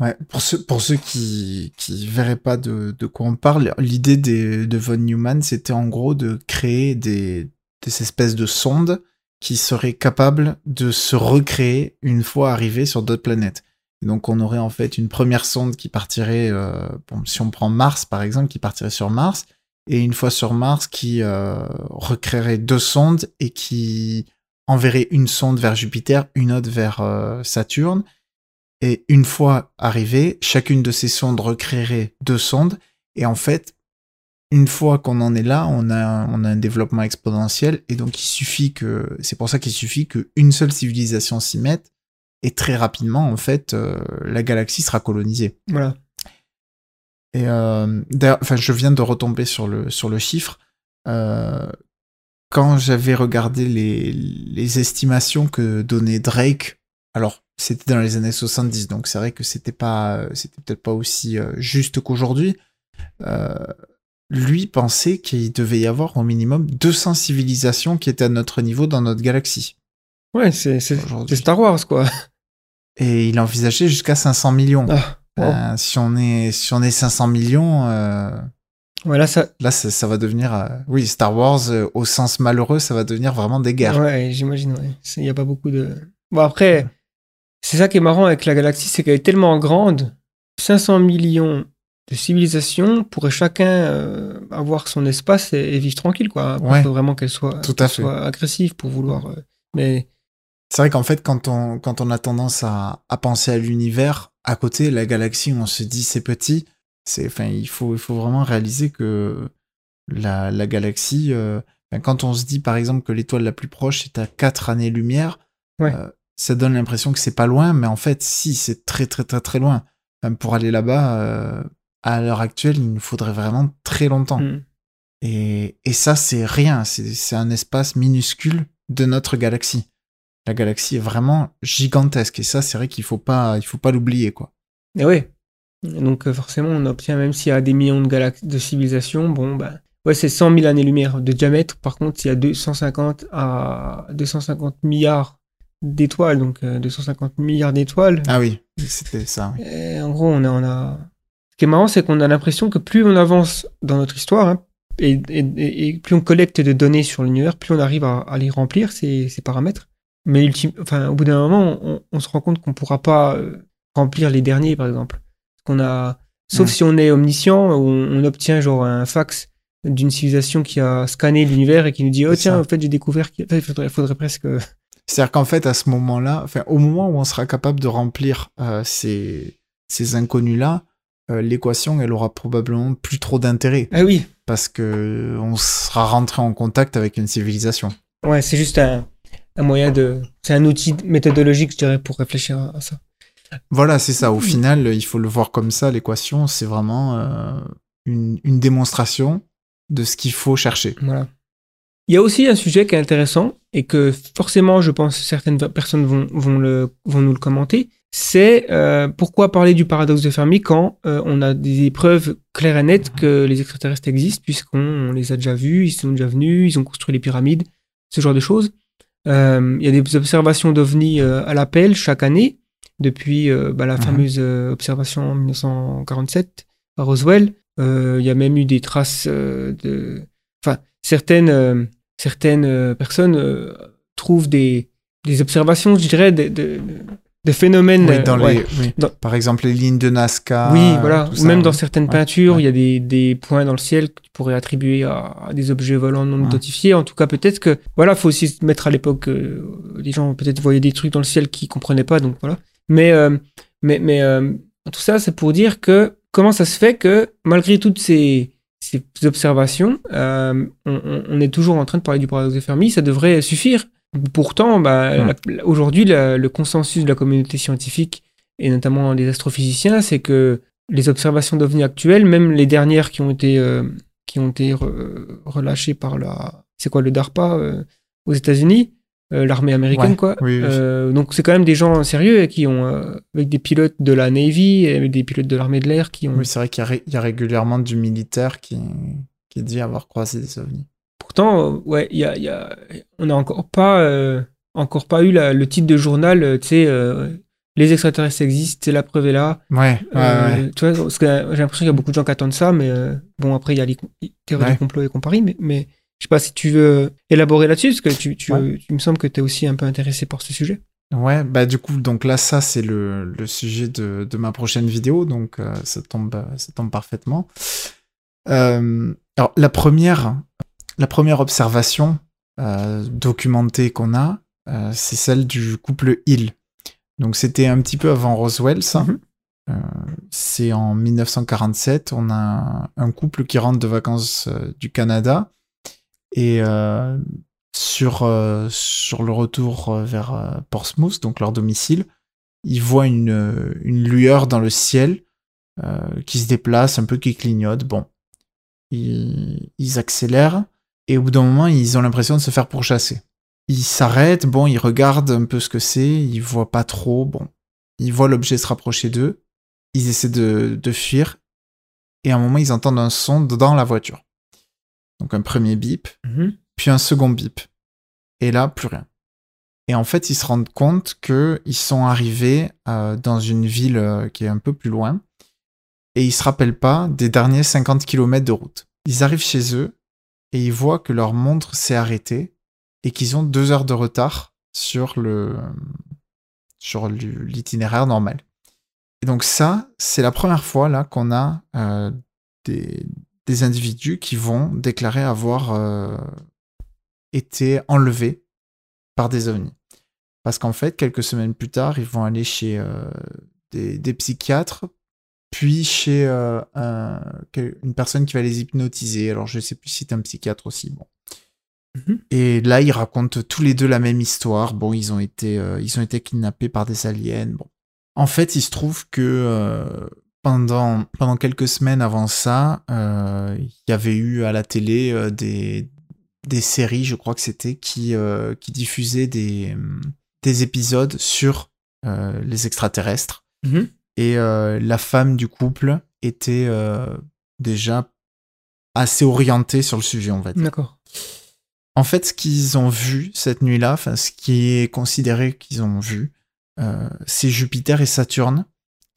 Ouais, pour ceux, pour ceux qui qui verraient pas de, de quoi on parle, l'idée de von Neumann, c'était en gros de créer des, des espèces de sondes qui seraient capables de se recréer une fois arrivées sur d'autres planètes. Donc on aurait en fait une première sonde qui partirait, euh, bon, si on prend Mars par exemple, qui partirait sur Mars, et une fois sur Mars qui euh, recréerait deux sondes et qui enverrait une sonde vers Jupiter, une autre vers euh, Saturne. Et une fois arrivée, chacune de ces sondes recréerait deux sondes. Et en fait, une fois qu'on en est là, on a, on a un développement exponentiel. Et donc, il suffit que, c'est pour ça qu'il suffit qu'une seule civilisation s'y mette. Et très rapidement, en fait, euh, la galaxie sera colonisée. Voilà. Et euh, d'ailleurs, enfin, je viens de retomber sur le, sur le chiffre. Euh, quand j'avais regardé les, les estimations que donnait Drake, alors c'était dans les années 70, donc c'est vrai que c'était pas, c'était peut-être pas aussi euh, juste qu'aujourd'hui. Euh, lui pensait qu'il devait y avoir au minimum 200 civilisations qui étaient à notre niveau dans notre galaxie. Ouais, c'est Star Wars, quoi. Et il envisageait jusqu'à 500 millions. Ah, wow. Euh, si on est si on est 500 millions, euh, Voilà, ça. Là, ça, ça va devenir, euh, oui, Star Wars au sens malheureux, ça va devenir vraiment des guerres. Ouais, j'imagine, ouais. Il n'y a pas beaucoup de. Bon, après, c'est ça qui est marrant avec la galaxie, c'est qu'elle est tellement grande. 500 millions de civilisations pourraient chacun euh, avoir son espace et, et vivre tranquille, quoi. Après, Ouais. faut vraiment qu'elle soit, Tout à qu'elle fait. soit agressive pour vouloir. euh, mais C'est vrai qu'en fait, quand on, quand on a tendance à, à penser à l'univers, à côté, la galaxie, on se dit c'est petit. C'est, enfin, il faut, il faut vraiment réaliser que la, la galaxie, euh, quand on se dit par exemple que l'étoile la plus proche est à 4 années-lumière, Ouais. euh, ça donne l'impression que c'est pas loin, mais en fait, si, c'est très, très, très, très loin. Même pour aller là-bas, euh, à l'heure actuelle, il nous faudrait vraiment très longtemps. hmm. Et, et ça, c'est rien. C'est un espace minuscule de notre galaxie. La galaxie est vraiment gigantesque. Et ça, c'est vrai qu'il faut pas, il faut pas l'oublier, quoi. Et ouais. Et donc, euh, forcément, on obtient, même s'il y a des millions de, de civilisations, bon, bah. Ouais, c'est 100 000 années-lumière de diamètre. Par contre, il y a 250 à 250 milliards d'étoiles. Donc, euh, 250 milliards d'étoiles. Ah oui, c'était ça. oui. Et en gros, on a, on a. Ce qui est marrant, c'est qu'on a l'impression que plus on avance dans notre histoire, hein, et, et- et- plus on collecte de données sur l'univers, plus on arrive à, à les remplir, ces, ces paramètres. Mais ultime, enfin, au bout d'un moment, on, on se rend compte qu'on ne pourra pas euh, remplir les derniers, par exemple. Qu'on a, sauf Ouais. si on est omniscient, on, on obtient genre un fax d'une civilisation qui a scanné l'univers et qui nous dit oh tiens ça. en fait j'ai découvert qu'il il faudrait, faudrait presque C'est-à-dire qu'en fait, à ce moment-là, enfin, au moment où on sera capable de remplir euh, ces, ces inconnus-là, euh, l'équation, elle aura probablement plus trop d'intérêt ah oui parce que on sera rentré en contact avec une civilisation. Ouais, c'est juste un, un moyen de. C'est un outil méthodologique, je dirais, pour réfléchir à, à ça. Voilà, c'est ça. Au final, il faut le voir comme ça. L'équation, c'est vraiment, euh, une, une démonstration de ce qu'il faut chercher. Voilà. Il y a aussi un sujet qui est intéressant et que forcément, je pense, certaines personnes vont, vont, le, vont nous le commenter. C'est euh, pourquoi parler du paradoxe de Fermi quand euh, on a des preuves claires et nettes que les extraterrestres existent, puisqu'on on les a déjà vus, ils sont déjà venus, ils ont construit les pyramides, ce genre de choses. Euh, il y a des observations d'OVNI à l'appel chaque année, depuis bah, la Mhm. fameuse observation en 1947 à Roswell. Il y a même eu des traces de... Enfin, certaines, euh, certaines euh, personnes euh, trouvent des, des observations, je dirais, de, de, de phénomènes... Oui, dans ouais. les, oui. Dans- Par exemple, les lignes de Nazca. Oui, voilà. Ou ça, même dans certaines Ouais, peintures, il y a des, des points dans le ciel que tu pourrais attribuer à, à des objets volants non identifiés. En tout cas, peut-être que, voilà, faut aussi se mettre à l'époque, euh, les gens peut-être voyaient des trucs dans le ciel qu'ils comprenaient pas, donc voilà. Mais, euh, mais, mais euh, tout ça, c'est pour dire que comment ça se fait que malgré toutes ces, ces observations, euh, on, on- est toujours en train de parler du paradoxe de Fermi, ça devrait suffire. Pourtant, bah, la- aujourd'hui, le consensus de la communauté scientifique et notamment des astrophysiciens, c'est que les observations d'OVNI actuelles, même les dernières qui ont été, euh, qui ont été re- relâchées par la, c'est quoi le DARPA euh, aux États-Unis, l'armée américaine Ouais, quoi. oui, oui. Euh, donc c'est quand même des gens sérieux qui ont, euh, avec des pilotes de la Navy et des pilotes de l'armée de l'air qui ont. Oui, c'est vrai qu'il y, a ré- il y a régulièrement du militaire qui, qui dit avoir croisé des ovnis. Pourtant, euh, ouais, y a, y a- on n'a encore pas, euh, encore pas eu la- le titre de journal, euh, tu sais. euh, les extraterrestres existent, c'est la preuve est là. Ouais, Euh, ouais. Tu vois, parce que euh, j'ai l'impression qu'il y a beaucoup de gens qui attendent ça, mais euh, bon, après, il y a les les théories Ouais. du complot et compagnie, mais, mais je sais pas si tu veux élaborer là-dessus, parce que tu, tu, Ouais. tu me semble que tu es aussi un peu intéressé par ce sujet. Ouais, bah du coup, donc là, ça, c'est le, le sujet de, de ma prochaine vidéo, donc euh, ça, tombe, ça tombe parfaitement. Euh, alors, la première, la première observation euh, documentée qu'on a, c'est celle du couple Hill. Donc, c'était un petit peu avant Roswell, ça. Mhm. Euh, c'est en 1947, on a un couple qui rentre de vacances du Canada et euh, sur, euh, sur le retour euh, vers Portsmouth, donc leur domicile, ils voient une, une lueur dans le ciel qui se déplace, un peu qui clignote. Bon, ils, ils accélèrent et au bout d'un moment, ils ont l'impression de se faire pourchasser. Ils s'arrêtent, bon, ils regardent un peu ce que c'est, ils voient pas trop, bon, ils voient l'objet se rapprocher d'eux, ils essaient de, de fuir et à un moment, ils entendent un son dans la voiture. Donc un premier bip, puis un second bip. Et là, plus rien. Et en fait, ils se rendent compte qu'ils sont arrivés euh, dans une ville euh, qui est un peu plus loin, et ils se rappellent pas des derniers 50 km de route. Ils arrivent chez eux, et ils voient que leur montre s'est arrêtée, et qu'ils ont deux heures de retard sur le sur l'itinéraire normal. Et donc ça, c'est la première fois là qu'on a euh, des, des individus qui vont déclarer avoir euh, été enlevés par des ovnis. Parce qu'en fait, quelques semaines plus tard, ils vont aller chez euh, des, des psychiatres, puis chez euh, un- une personne qui va les hypnotiser. Alors, je sais plus si c'est un psychiatre aussi. Bon. Mhm. Et là, ils racontent tous les deux la même histoire. Bon, ils ont été, ils ont été kidnappés par des aliens. Bon. En fait, il se trouve que pendant, pendant quelques semaines avant ça, euh, il y avait eu à la télé euh, des, des séries, je crois que c'était, qui, euh, qui diffusaient des, des épisodes sur les extraterrestres. Mhm. Et la femme du couple était déjà assez orientée sur le sujet, on va dire. D'accord. En fait, ce qu'ils ont vu cette nuit-là, enfin, ce qui est considéré qu'ils ont vu, c'est Jupiter et Saturne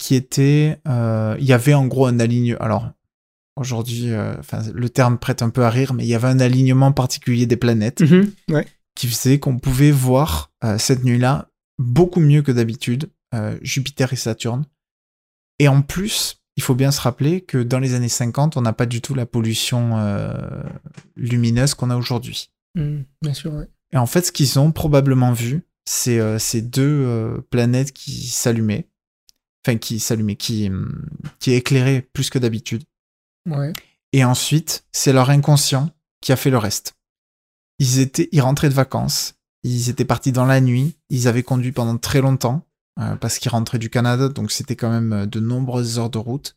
qui étaient. euh, Il y avait en gros un alignement. Alors, aujourd'hui, euh, le terme prête un peu à rire, mais il y avait un alignement particulier des planètes Mhm. Ouais. qui faisait qu'on pouvait voir euh, cette nuit-là beaucoup mieux que d'habitude Jupiter et Saturne. Et en plus, il faut bien se rappeler que dans les années 50, on n'a pas du tout la pollution lumineuse qu'on a aujourd'hui. Mhm. Bien sûr, ouais. Et en fait, ce qu'ils ont probablement vu, c'est ces deux planètes qui s'allumaient, enfin qui s'allumaient, qui, hum, qui éclairaient plus que d'habitude. Ouais. Et ensuite, c'est leur inconscient qui a fait le reste. Ils étaient, ils rentraient de vacances, ils étaient partis dans la nuit, ils avaient conduit pendant très longtemps euh, parce qu'ils rentraient du Canada, donc c'était quand même euh, de nombreuses heures de route.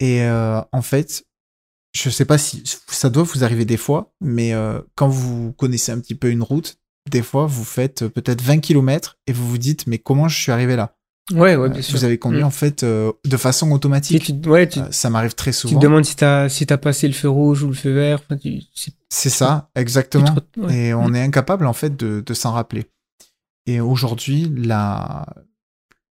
Et euh, en fait, je sais pas si ça doit vous arriver des fois, mais euh, quand vous connaissez un petit peu une route, des fois vous faites peut-être 20 km et vous vous dites mais comment je suis arrivé là? Ouais, ouais, bien Euh, sûr. Vous avez conduit Mm. en fait euh, de façon automatique. tu, ouais, tu, Euh, ça m'arrive très tu souvent. te demandes si t'as si t'as passé le feu rouge ou le feu vert. Enfin, tu, c'est ça, exactement. trop- ouais. Et on Mm. est incapable en fait de, de s'en rappeler. Et aujourd'hui, la,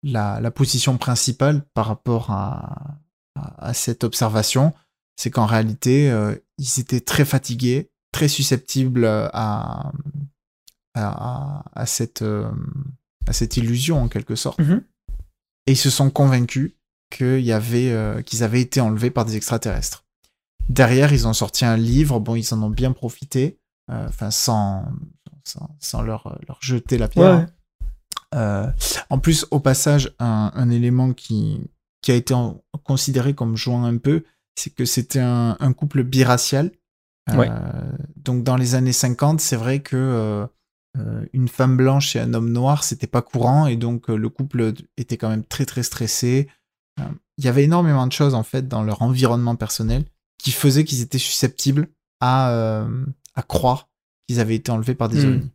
la, la position principale par rapport à, à, à cette observation, c'est qu'en réalité, euh, ils étaient très fatigués, très susceptibles à, à, à, à cette, à cette illusion en quelque sorte. Mhm. Et ils se sont convaincus euh, qu'ils avaient été enlevés par des extraterrestres. Derrière, ils ont sorti un livre. Bon, ils en ont bien profité, euh, enfin sans, sans, sans leur, leur jeter la pierre. Ouais. Euh, en plus, au passage, un, un élément qui, qui a été en- considéré comme jouant un peu, c'est que c'était un, un couple biracial. Ouais. donc, dans les années 50, c'est vrai que une femme blanche et un homme noir, c'était pas courant, et donc euh, le couple était quand même très très stressé. Euh, Il y avait énormément de choses en fait dans leur environnement personnel qui faisaient qu'ils étaient susceptibles à, euh, à croire qu'ils avaient été enlevés par des Hmm. ovnis.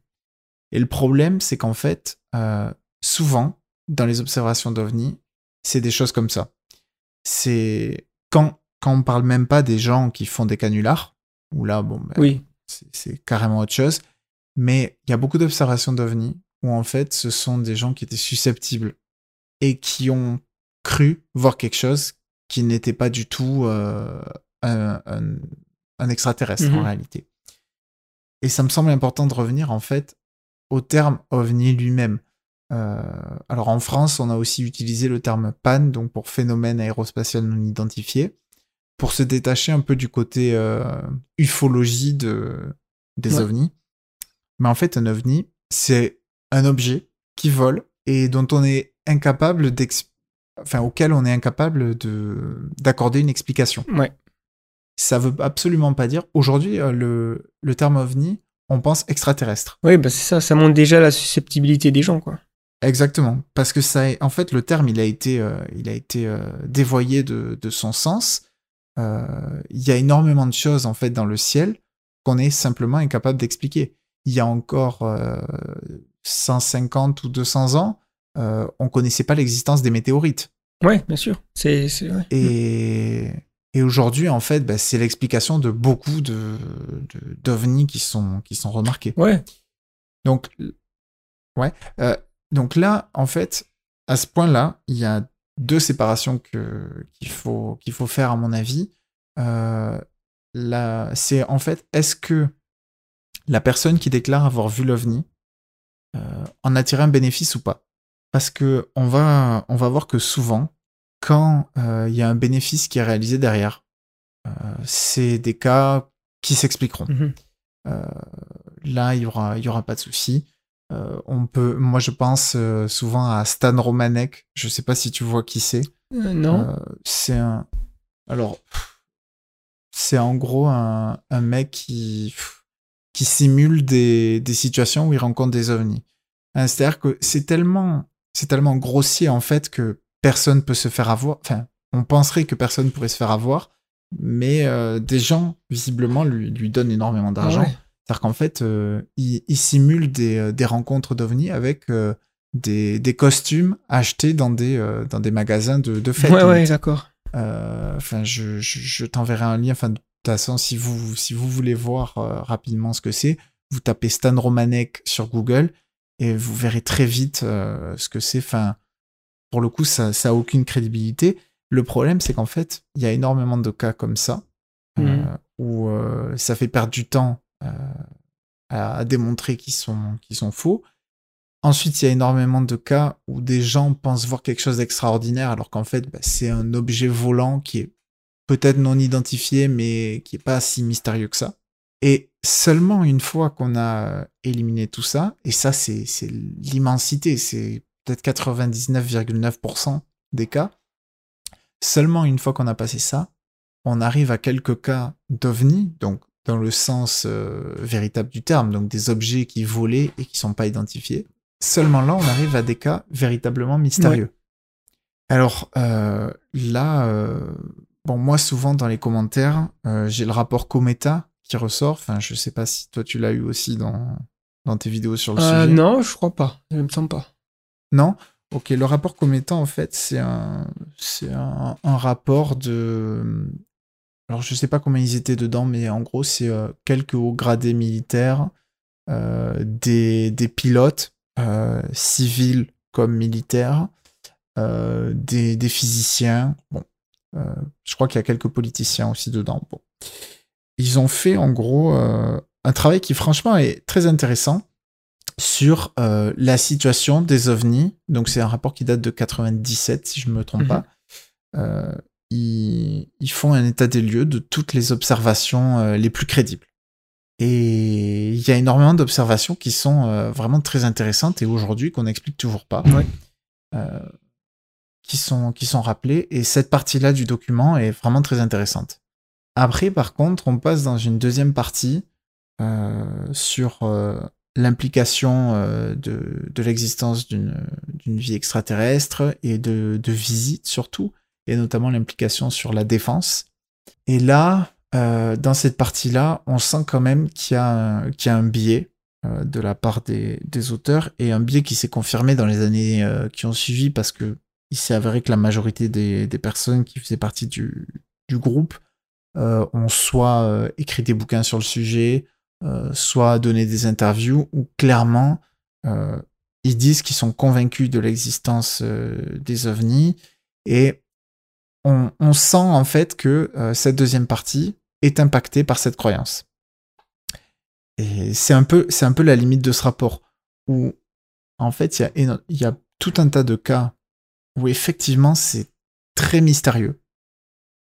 Et le problème, c'est qu'en fait, euh, souvent, dans les observations d'ovnis, c'est des choses comme ça. C'est quand, quand on parle même pas des gens qui font des canulars, où là, bon, ben, Oui. c'est carrément autre chose. Mais il y a beaucoup d'observations d'ovnis où en fait, ce sont des gens qui étaient susceptibles et qui ont cru voir quelque chose qui n'était pas du tout euh, un, un- un extraterrestre Mhm. en réalité. Et ça me semble important de revenir en fait au terme ovni lui-même. Euh, alors en France, on a aussi utilisé le terme PAN, donc pour phénomène aérospatial non identifié, pour se détacher un peu du côté euh, ufologie de, des Ouais. ovnis. Mais en fait, un ovni, c'est un objet qui vole et dont on est incapable enfin auquel on est incapable de d'accorder une explication. Ouais. Ça veut absolument pas dire aujourd'hui euh, le, le terme ovni, on pense extraterrestre. Oui, bah c'est ça. Ça montre déjà la susceptibilité des gens, quoi. Exactement, parce que ça, en fait, le terme, il a été, euh, il a été euh, dévoyé de, de son sens. Euh, Il y a énormément de choses en fait dans le ciel qu'on est simplement incapable d'expliquer. Il y a encore euh, 150 ou 200 ans, euh, on connaissait pas l'existence des météorites. Ouais, bien sûr. C'est, c'est ouais. Et, et aujourd'hui, en fait, bah, c'est l'explication de beaucoup de, de- d'ovnis qui sont, qui sont remarqués. Ouais. Donc, ouais. Euh, donc là, en fait, à ce point-là, il y a deux séparations que, qu'il, faut, qu'il faut faire, à mon avis. Euh, là, c'est en fait, est-ce que la personne qui déclare avoir vu l'OVNI euh, en a tiré un bénéfice ou pas? Parce que on va, on va voir que souvent, quand euh, il y a un bénéfice qui est réalisé derrière, euh, c'est des cas qui s'expliqueront. Euh, là, il y aura, y aura pas de souci. On peut, moi, je pense souvent à Stan Romanek. Je sais pas si tu vois qui c'est. Non. C'est un. Alors, c'est en gros un, un mec qui pff, qui simule des, des situations où il rencontre des ovnis. Hein, C'est-à-dire que c'est tellement c'est tellement grossier en fait que personne peut se faire avoir. Enfin, on penserait que personne pourrait se faire avoir, mais euh, des gens visiblement lui lui donnent énormément d'argent. Ouais. C'est-à-dire qu'en fait, euh, il, il simule des, euh, des rencontres d'ovnis avec euh, des, des costumes achetés dans des, euh, dans des magasins de, de fêtes. Ouais, ouais, d'accord. Euh, Enfin, je, je, je t'enverrai un lien. Enfin, toute façon, si vous, si vous voulez voir euh, rapidement ce que c'est, vous tapez Stan Romanek sur Google et vous verrez très vite euh, ce que c'est. Enfin, pour le coup, ça, ça a aucune crédibilité. Le problème, c'est qu'en fait, il y a énormément de cas comme ça euh, Mhm. où ça fait perdre du temps à, à démontrer qu'ils sont, qu'ils sont faux. Ensuite, il y a énormément de cas où des gens pensent voir quelque chose d'extraordinaire alors qu'en fait, bah, c'est un objet volant qui est peut-être non identifié, mais qui est pas si mystérieux que ça. Et seulement une fois qu'on a euh, éliminé tout ça, et ça, c'est c'est l'immensité, c'est peut-être 99,9% des cas, seulement une fois qu'on a passé ça, on arrive à quelques cas d'ovnis, donc dans le sens euh, véritable du terme, donc des objets qui volaient et qui sont pas identifiés. Seulement là, on arrive à des cas véritablement mystérieux. Alors euh, là, euh, bon, moi, souvent dans les commentaires, euh, j'ai le rapport Cometa qui ressort. Enfin, je sais pas si toi tu l'as eu aussi dans, dans tes vidéos sur le Euh, sujet. non, je crois pas. Je me sens pas. Non? Ok, le rapport Cometa, en fait, c'est un, c'est un, un rapport de. Alors, je sais pas combien ils étaient dedans, mais en gros, c'est euh, quelques hauts gradés militaires, des, des pilotes, civils comme militaires, des, des physiciens. Bon, je crois qu'il y a quelques politiciens aussi dedans. Bon. Ils ont fait, en gros, euh, un travail qui, franchement, est très intéressant sur euh, la situation des ovnis. Donc c'est un rapport qui date de 97, si je ne me trompe Mhm. pas. Euh, ils, ils font un état des lieux de toutes les observations euh, les plus crédibles. Et il y a énormément d'observations qui sont euh, vraiment très intéressantes et aujourd'hui qu'on n'explique toujours pas. Ouais. Qui sont, qui sont rappelées. Et cette partie-là du document est vraiment très intéressante. Après, par contre, on passe dans une deuxième partie euh, sur euh, l'implication euh, de, de l'existence d'une vie extraterrestre et de, de visites surtout, et notamment l'implication sur la défense. Et là, euh, dans cette partie-là, on sent quand même qu'il y, a qu'il y a un biais euh, de la part des, des auteurs, et un biais qui s'est confirmé dans les années euh, qui ont suivi, parce que il s'est avéré que la majorité des, personnes qui faisaient partie du, groupe euh, ont soit euh, écrit des bouquins sur le sujet, euh, soit donné des interviews où clairement ils disent qu'ils sont convaincus de l'existence des ovnis et on, sent en fait que cette deuxième partie est impactée par cette croyance. Et c'est un peu un peu la limite de ce rapport où en fait il y a tout un tas de cas où effectivement c'est très mystérieux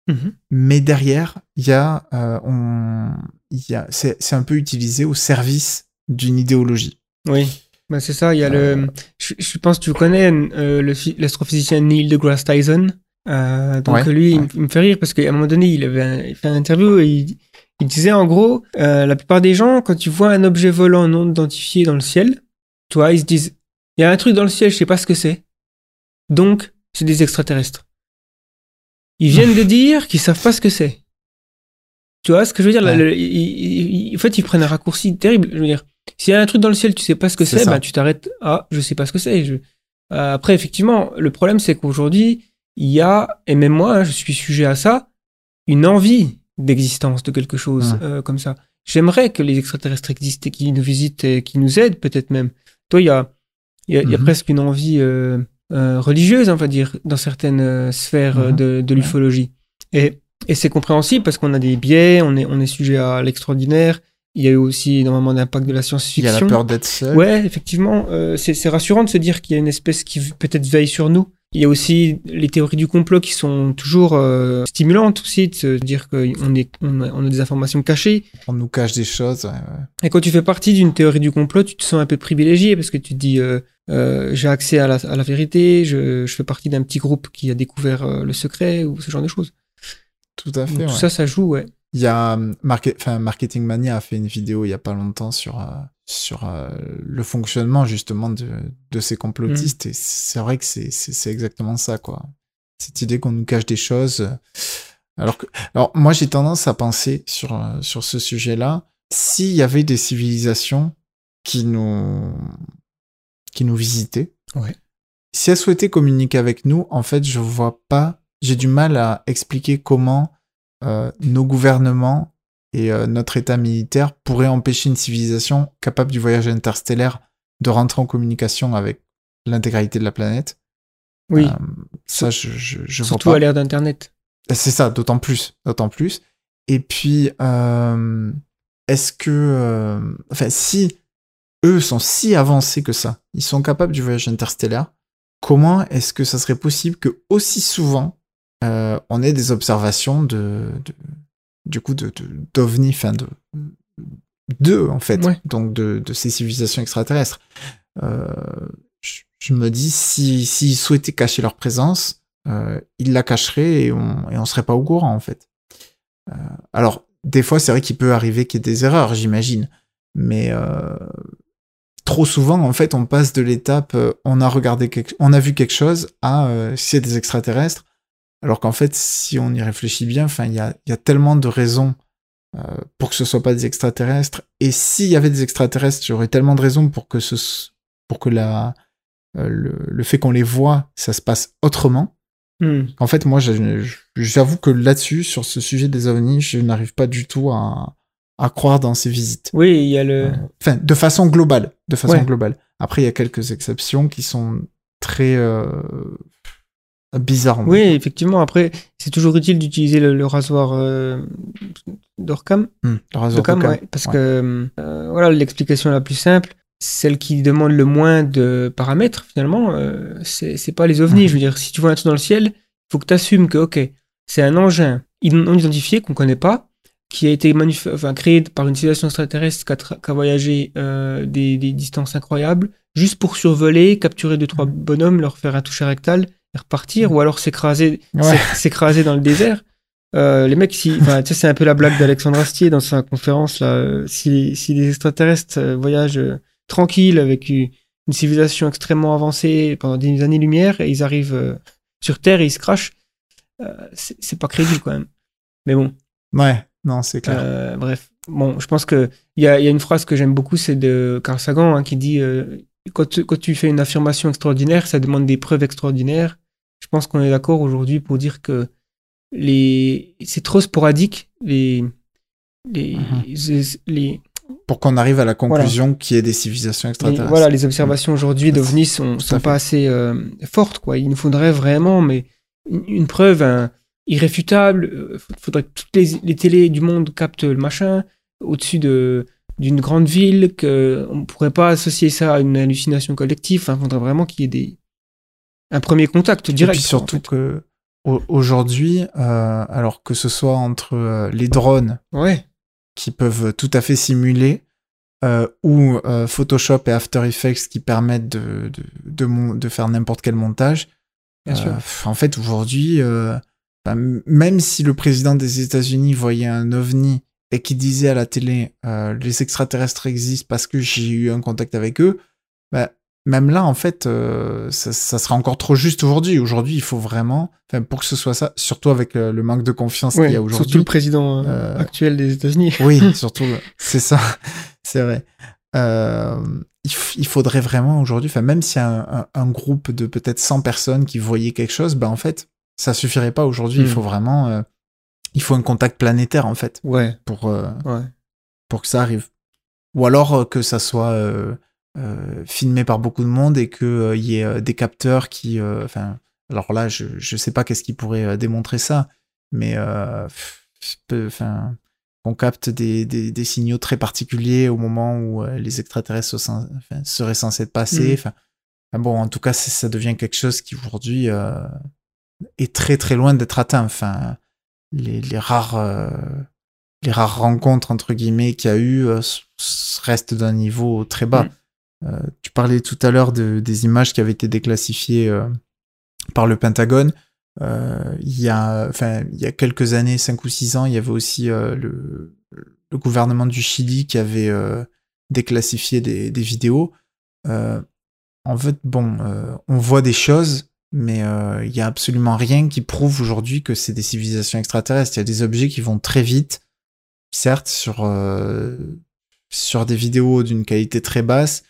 Mhm. mais derrière, il y a, euh, on, il y a, c'est, c'est un peu utilisé au service d'une idéologie. Oui. Ben, c'est ça, il y a Euh. le. Je, je pense que tu connais euh, le phy- l'astrophysicien Neil deGrasse Tyson. Euh, donc Ouais, lui, il ouais. me- il me fait rire parce qu'à un moment donné, il avait un- il fait une interview et il, il disait en gros, euh, la plupart des gens, quand tu vois un objet volant non identifié dans le ciel, tu vois, ils se disent, il y a un truc dans le ciel, je sais pas ce que c'est. Donc, c'est des extraterrestres. Ils viennent de dire qu'ils savent pas ce que c'est. Tu vois ce que je veux dire? Ouais. le- ils- En fait, ils prennent un raccourci terrible. Je veux dire, s'il y a un truc dans le ciel, tu sais pas ce que C'est bah, tu t'arrêtes. Ah, je sais pas ce que c'est. Je- Euh, après, effectivement, le problème, c'est qu'aujourd'hui, il y a, et même moi, hein, je suis sujet à ça, une envie d'existence de quelque chose Ouais. euh, comme ça. J'aimerais que les extraterrestres existent et qu'ils nous visitent et qu'ils nous aident, peut-être même. Toi, il y a, il y a, il y a Mhm. presque une envie euh, euh, religieuse, on va dire, dans certaines euh, sphères euh, Mhm. de, de l'ufologie. Et, et c'est compréhensible parce qu'on a des biais, on est, on est sujet à l'extraordinaire. Il y a eu aussi énormément d'impact de la Il y science-fiction. a la peur d'être seul. Ouais, effectivement, euh, c'est rassurant de se dire qu'il y a une espèce qui peut-être veille sur nous. Il y a aussi les théories du complot qui sont toujours euh, stimulantes aussi, de se dire qu'on est, on a, on a des informations cachées. On nous cache des choses. ouais, ouais. Et quand tu fais partie d'une théorie du complot, tu te sens un peu privilégié parce que tu te dis euh, euh, j'ai accès à la, à la vérité, je, je fais partie d'un petit groupe qui a découvert euh, le secret ou ce genre de choses. Tout à fait. Donc, ouais. Tout ça, ça joue, ouais. Il y a hum, Market- Marketing Mania a fait une vidéo il y a pas longtemps sur euh, sur euh, le fonctionnement justement de, de ces complotistes et c'est vrai que c'est exactement ça quoi. Cette idée qu'on nous cache des choses. euh, Alors que alors moi j'ai tendance à penser sur euh, sur ce sujet-là s'il y avait des civilisations qui nous qui nous visitaient. Ouais. Si elles souhaitaient communiquer avec nous, en fait, je vois pas. J'ai du mal à expliquer comment euh, nos gouvernements et euh, notre État militaire pourraient empêcher une civilisation capable du voyage interstellaire de rentrer en communication avec l'intégralité de la planète. Oui, Euh, ça, je, je, je vois surtout à l'ère d'Internet. C'est ça, d'autant plus, d'autant plus. Et puis, euh, est-ce que, euh, enfin, si eux sont si avancés que ça, ils sont capables du voyage interstellaire, comment est-ce que ça serait possible que aussi souvent euh, on ait des observations de, de du coup, de d'ovnis, enfin de d'eux en fait, Ouais. donc de, de ces civilisations extraterrestres. Euh, je, je me dis si s'ils souhaitaient cacher leur présence, euh, ils la cacheraient et on et on serait pas au courant en fait. Alors des fois c'est vrai qu'il peut arriver qu'il y ait des erreurs, j'imagine, mais trop souvent en fait on passe de l'étape euh, on a regardé quelque, on a vu quelque chose à euh, c'est des extraterrestres. Alors qu'en fait, si on y réfléchit bien, enfin, il y a, y a tellement de raisons euh, pour que ce soit pas des extraterrestres. Et s'il y avait des extraterrestres, il y aurait tellement de raisons pour que ce, pour que la, le, le fait qu'on les voit, ça se passe autrement. Hmm. En fait, moi, j'avoue que là-dessus, sur ce sujet des ovnis, je n'arrive pas du tout à, à croire dans ces visites. Oui, il y a le. Enfin, de façon globale. De façon Ouais. globale. Après, il y a quelques exceptions qui sont très euh, bizarres. Oui, effectivement. Après, c'est toujours utile d'utiliser le, le rasoir euh, d'Orcam. Hmm, le rasoir ouais, parce Ouais. que euh, voilà, l'explication la plus simple, celle qui demande le moins de paramètres, finalement, euh, c'est pas les ovnis. Mhm. Je veux dire, si tu vois un truc dans le ciel, il faut que tu assumes que, ok, c'est un engin non identifié qu'on connaît pas, qui a été enfin, créé par une civilisation extraterrestre qui a, tra- qui a voyagé euh, des, des distances incroyables, juste pour survoler, capturer deux, trois bonhommes, leur faire un toucher rectal et repartir, ou alors s'écraser Ouais. s'écraser dans le désert. Euh, les mecs, si, tu sais, c'est un peu la blague d'Alexandre Astier dans sa conférence là. euh, Si, si les extraterrestres voyagent tranquilles avec une, une civilisation extrêmement avancée pendant des années-lumière et ils arrivent sur Terre et ils se crachent, c'est pas crédible quand même. Mais bon, Ouais, non, c'est clair. euh, bref. Bon, je pense que il y a, il y a une phrase que j'aime beaucoup, c'est de Carl Sagan hein, qui dit euh, quand, tu, quand tu fais une affirmation extraordinaire, ça demande des preuves extraordinaires. Je pense qu'on est d'accord aujourd'hui pour dire que les c'est trop sporadique les les, Mhm. les, Pour qu'on arrive à la conclusion qu'il y ait des civilisations extraterrestres. voilà les observations aujourd'hui d'ovnis sont, sont pas assez euh, fortes quoi. Il nous faudrait vraiment mais une, une preuve irréfutable. euh, faudrait que toutes les, les télés du monde captent le machin au-dessus de d'une grande ville que on pourrait pas associer ça à une hallucination collective. Enfin, faudrait vraiment qu'il y ait des un premier contact Et direct. puis quoi, surtout en fait. que au- aujourd'hui, euh, alors que ce soit entre euh, les drones ouais, qui peuvent tout à fait simuler euh, ou Photoshop et After Effects qui permettent de, de, de, faire n'importe quel montage. bien sûr. En fait, aujourd'hui, même si le président des États-Unis voyait un ovni et qui disait à la télé euh, les extraterrestres existent parce que j'ai eu un contact avec eux, bah, même là, en fait, euh, ça, ça sera encore trop juste aujourd'hui. Aujourd'hui, il faut vraiment, pour que ce soit ça, surtout avec euh, le manque de confiance Ouais, qu'il y a surtout aujourd'hui. le président Euh, actuel des États-Unis. Oui, surtout, c'est ça, c'est vrai. Il, faudrait vraiment aujourd'hui, même s'il y a un, un- un groupe de peut-être 100 personnes qui voyaient quelque chose, ben en fait, ça suffirait pas aujourd'hui. Il Hmm. faut vraiment, euh, il faut un contact planétaire en fait Ouais, pour euh, ouais. pour que ça arrive. Ou alors euh, que ça soit filmé par beaucoup de monde et que il y ait des capteurs qui, enfin, alors là, je je sais pas qu'est-ce qui pourrait démontrer ça, mais enfin, qu'on capte des, des, des signaux très particuliers au moment où euh, les extraterrestres sont enfin, seraient censés. Enfin, enfin, bon, en tout cas, ça devient quelque chose qui aujourd'hui euh, est très très loin d'être atteint. Enfin, les, les rares euh, les rares rencontres entre guillemets qu'il y a eu euh, restent d'un niveau très bas. Mm. Euh, tu parlais tout à l'heure de, des images qui avaient été déclassifiées par le Pentagone. Il y a, enfin, il y a quelques années, cinq ou six ans, il y avait aussi le, le gouvernement du Chili qui avait déclassifié des, des vidéos. En fait, bon, on voit des choses, mais euh, il y a absolument rien qui prouve aujourd'hui que c'est des civilisations extraterrestres. Il y a des objets qui vont très vite, certes, sur euh, sur des vidéos d'une qualité très basse.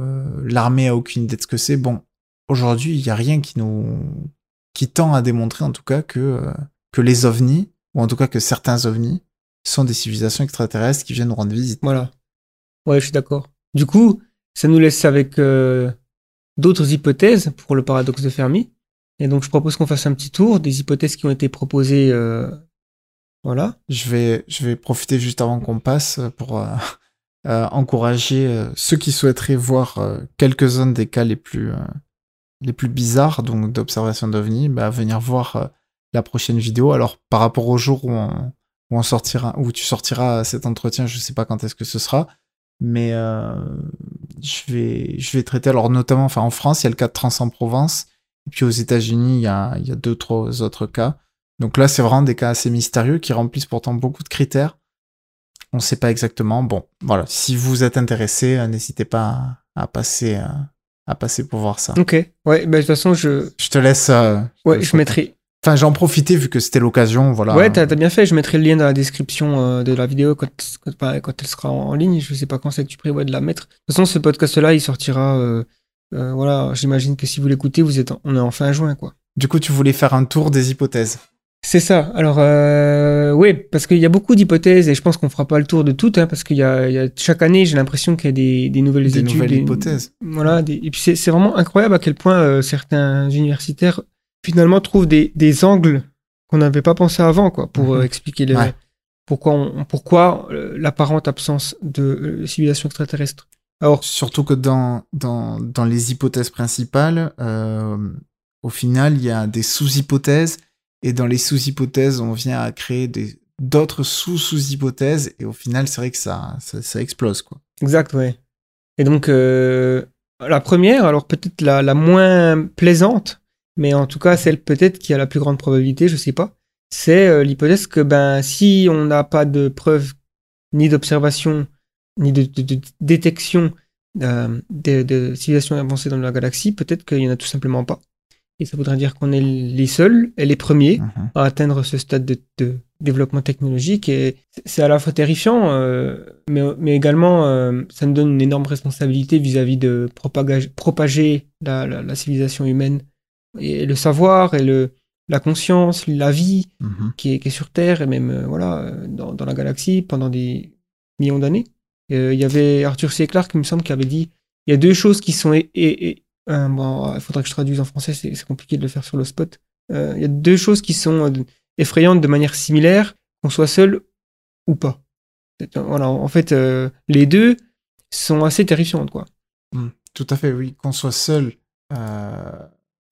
Euh, L'armée a aucune idée de ce que c'est. Bon, aujourd'hui, il y a rien qui nous qui tend à démontrer en tout cas que euh, que les ovnis ou en tout cas que certains ovnis sont des civilisations extraterrestres qui viennent nous rendre visite. Voilà. Ouais, je suis d'accord. Du coup, ça nous laisse avec euh, d'autres hypothèses pour le paradoxe de Fermi. Et donc, je propose qu'on fasse un petit tour des hypothèses qui ont été proposées. euh, Voilà. Je vais, je vais profiter juste avant qu'on passe pour euh, euh, encourager ceux qui souhaiteraient voir quelques-uns des cas les plus, les plus bizarres donc d'observation d'OVNI, bah, à venir voir la prochaine vidéo. Alors, par rapport au jour où on, où sortira, où tu sortiras cet entretien, je sais pas quand est-ce que ce sera, mais euh, je vais, je vais traiter. Alors, notamment, enfin, en France, il y a le cas de Trans en Provence, et puis aux États-Unis, il y a, il y a deux, trois autres cas. Donc là, c'est vraiment des cas assez mystérieux qui remplissent pourtant beaucoup de critères. On ne sait pas exactement. Bon, voilà. Si vous êtes intéressé, euh, n'hésitez pas à, à passer, euh, à passer pour voir ça. Ok. Ouais, bah, de toute façon, je, Je te laisse. euh, ouais, te je mettrai Enfin, j'en profitais vu que c'était l'occasion, voilà. Ouais, t'as bien fait. Je mettrai le lien dans la description euh, de la vidéo quand, quand, enfin, quand elle sera en, ligne. Je sais pas quand c'est que tu prévois de la mettre. De toute façon, ce podcast-là, il sortira. euh, euh, voilà, j'imagine que si vous l'écoutez, vous êtes, en- on est en fin juin, quoi. Du coup, tu voulais faire un tour des hypothèses. C'est ça. Alors, oui, parce qu'il y a beaucoup d'hypothèses et je pense qu'on fera pas le tour de toutes, hein, parce qu'il y a, il y a chaque année, j'ai l'impression qu'il y a des, des nouvelles Des études, nouvelles des- hypothèses. Voilà, des- et puis c'est vraiment incroyable à quel point certains universitaires finalement trouvent des, des angles qu'on n'avait pas pensé avant, quoi, pour euh, Mhm. expliquer le, Ouais. pourquoi, on- pourquoi euh, l'apparente absence de euh, civilisation extraterrestre. Alors, Surtout que dans, dans, dans les hypothèses principales, euh, au final, il y a des sous-hypothèses, et dans les sous-hypothèses, on vient à créer des d'autres sous-sous-hypothèses, et au final, c'est vrai que ça, ça, ça explose, quoi. exact, ouais. Et donc, euh, la première, alors peut-être la, la moins plaisante, mais en tout cas celle peut-être qui a la plus grande probabilité, je sais pas, c'est euh, l'hypothèse que ben si on n'a pas de preuves ni d'observation ni de, de- de détection euh, de, de civilisations avancées dans la galaxie, peut-être qu'il y en a tout simplement pas. Et ça voudrait dire qu'on est les seuls et les premiers Mhm. à atteindre ce stade de, de développement technologique. Et c'est à la fois terrifiant, euh, mais, mais également euh, ça nous donne une énorme responsabilité vis-à-vis de propager la, la- la civilisation humaine et le savoir et le, la conscience, la vie Mhm. qui est, qui est sur Terre et même euh, voilà euh, dans, dans la galaxie pendant des millions d'années. Euh, Il y avait Arthur C. Clarke, il me semble, qui avait dit il y a deux choses qui sont et, et- et- euh, bon, il faudrait que je traduise en français, c'est compliqué de le faire sur le spot. Euh, Il y a deux choses qui sont effrayantes de manière similaire, qu'on soit seul ou pas. Voilà, en fait, euh, les deux sont assez terrifiantes, quoi. Mm. Tout à fait, oui. Qu'on soit seul, euh,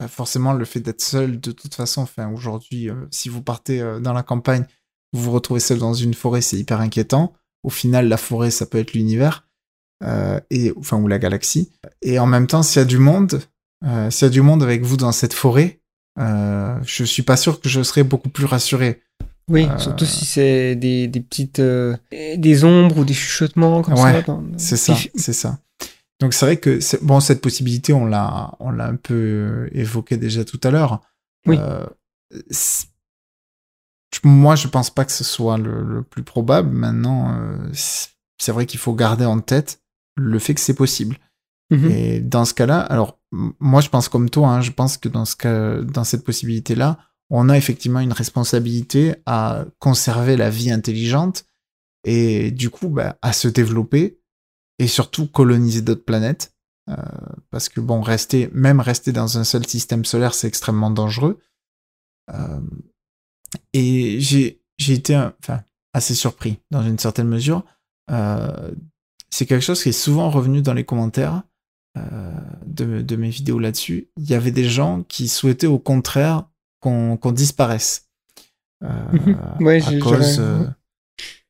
forcément, le fait d'être seul, de toute façon, enfin, aujourd'hui, euh, si vous partez euh, dans la campagne, vous vous retrouvez seul dans une forêt, c'est hyper inquiétant. Au final, la forêt, ça peut être l'univers, euh, et enfin, ou la galaxie. Et en même temps, s'il y a du monde, s'il y a du monde avec vous dans cette forêt, je suis pas sûr que je serais beaucoup plus rassuré. Oui, surtout si c'est des, des petites des ombres ou des chuchotements comme Ouais, ça. dans- C'est ça, c'est ça. Donc c'est vrai que bon cette possibilité on l'a on l'a un peu évoqué déjà tout à l'heure. Oui. Euh, moi je pense pas que ce soit le, le plus probable. Maintenant euh, c'est vrai qu'il faut garder en tête le fait que c'est possible. Mhm. Et dans ce cas-là, alors moi je pense comme toi, hein, je pense que dans ce cas, dans cette possibilité-là, on a effectivement une responsabilité à conserver la vie intelligente et du coup bah, à se développer et surtout coloniser d'autres planètes. Euh, parce que bon, rester, même rester dans un seul système solaire, c'est extrêmement dangereux. Euh, et j'ai j'ai été enfin, assez surpris dans une certaine mesure. Euh, c'est quelque chose qui est souvent revenu dans les commentaires de, de mes vidéos là-dessus. Il y avait des gens qui souhaitaient au contraire qu'on qu'on disparaisse. Mhm. Ouais, à cause,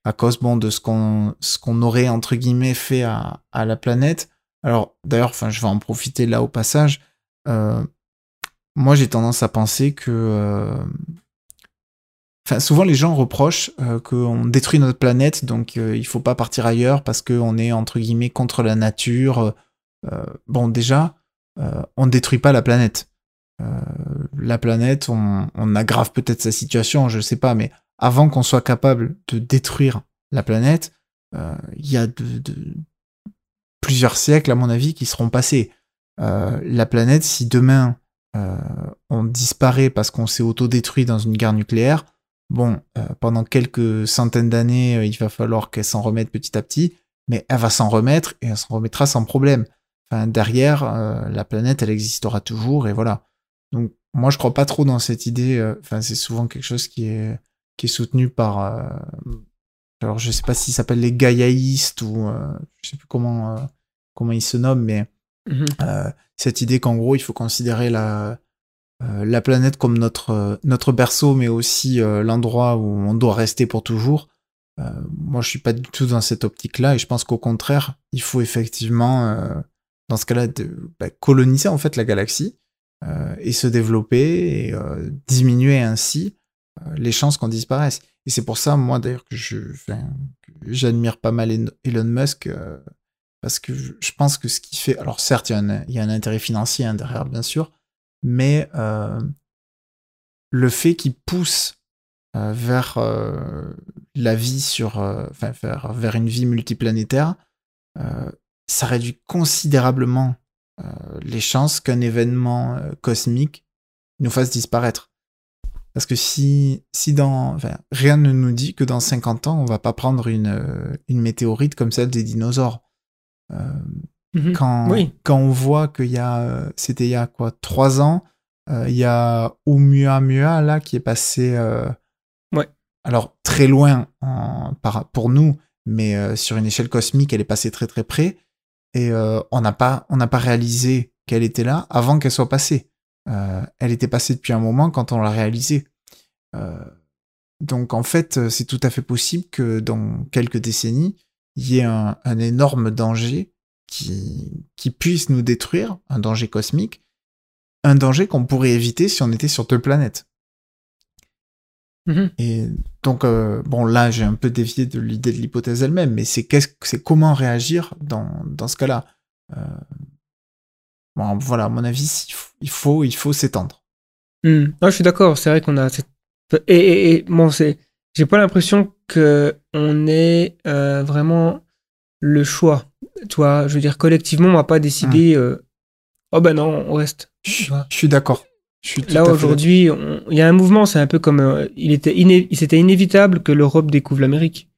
à cause bon, de ce qu'on ce qu'on aurait entre guillemets fait à, à la planète. Alors d'ailleurs, enfin, je vais en profiter là au passage. Euh, moi, j'ai tendance à penser que euh, Enfin, souvent les gens reprochent euh, qu'on détruit notre planète, donc euh, il faut pas partir ailleurs parce qu'on est entre guillemets contre la nature. Bon, déjà, on ne détruit pas la planète. La planète, on, on aggrave peut-être sa situation, je sais pas, mais avant qu'on soit capable de détruire la planète, euh, il y a plusieurs siècles, à mon avis, qui seront passés. Euh, la planète, si demain euh, on disparaît parce qu'on s'est autodétruit dans une guerre nucléaire, bon, pendant quelques centaines d'années, il va falloir qu'elle s'en remette petit à petit, mais elle va s'en remettre et elle s'en remettra sans problème. Enfin, derrière, la planète, elle existera toujours et voilà. Donc, moi, je crois pas trop dans cette idée. Enfin, c'est souvent quelque chose qui est qui est soutenu par. euh, alors, je sais pas s'ils s'appellent les Gaïaïstes ou euh, je sais plus comment euh, comment ils se nomment, mais Mhm. euh, cette idée qu'en gros, il faut considérer la, la planète comme notre, notre berceau, mais aussi l'endroit où on doit rester pour toujours. Moi, je suis pas du tout dans cette optique-là, et je pense qu'au contraire, il faut effectivement, dans ce cas-là, bah, coloniser en fait la galaxie et se développer et diminuer ainsi les chances qu'on disparaisse. Et c'est pour ça, moi d'ailleurs, que je, j'admire pas mal Elon- Musk. euh, parce que je pense que ce qui fait. Alors, certes, il y, a un- intérêt financier hein, derrière, bien sûr, mais euh, le fait qu'il pousse euh, vers euh, la vie sur, euh, enfin vers, une vie multiplanétaire, euh, ça réduit considérablement euh, les chances qu'un événement euh, cosmique nous fasse disparaître. Parce que si, si dans, enfin, rien ne nous dit que dans 50 ans, on va pas prendre une, euh, une météorite comme celle des dinosaures. Euh, Mhm. quand, Oui. quand on voit qu'il y a, euh, c'était il y a quoi, trois ans, euh, il y a Oumuamua là qui est passé, euh, Ouais. alors très loin en- par, pour nous, mais sur une échelle cosmique, elle est passée très très près, et on n'a pas, on n'a pas réalisé qu'elle était là avant qu'elle soit passée. Euh, elle était passée depuis un moment quand on l'a réalisée. Euh, donc en fait, euh, c'est tout à fait possible que dans quelques décennies, il y ait un, un énorme danger qui, qui puisse nous détruire, un danger cosmique, un danger qu'on pourrait éviter si on était sur deux planètes. Mhm. Et donc, euh, bon, là, j'ai un peu dévié de l'idée de l'hypothèse elle-même, mais c'est qu'est-ce, c'est comment réagir dans, dans ce cas-là? Euh, bon, voilà, à mon avis, il faut, il faut, s'étendre. Hmm. Non, je suis d'accord. C'est vrai qu'on a cette... et, et, et bon, c'est j'ai pas l'impression que on ait euh, vraiment le choix. Tu vois, je veux dire collectivement, on va pas décider. euh, oh ben non, on reste. Je, suis d'accord. Là aujourd'hui, il y a un mouvement. C'est un peu comme euh, il était iné- c'était inévitable que l'Europe découvre l'Amérique.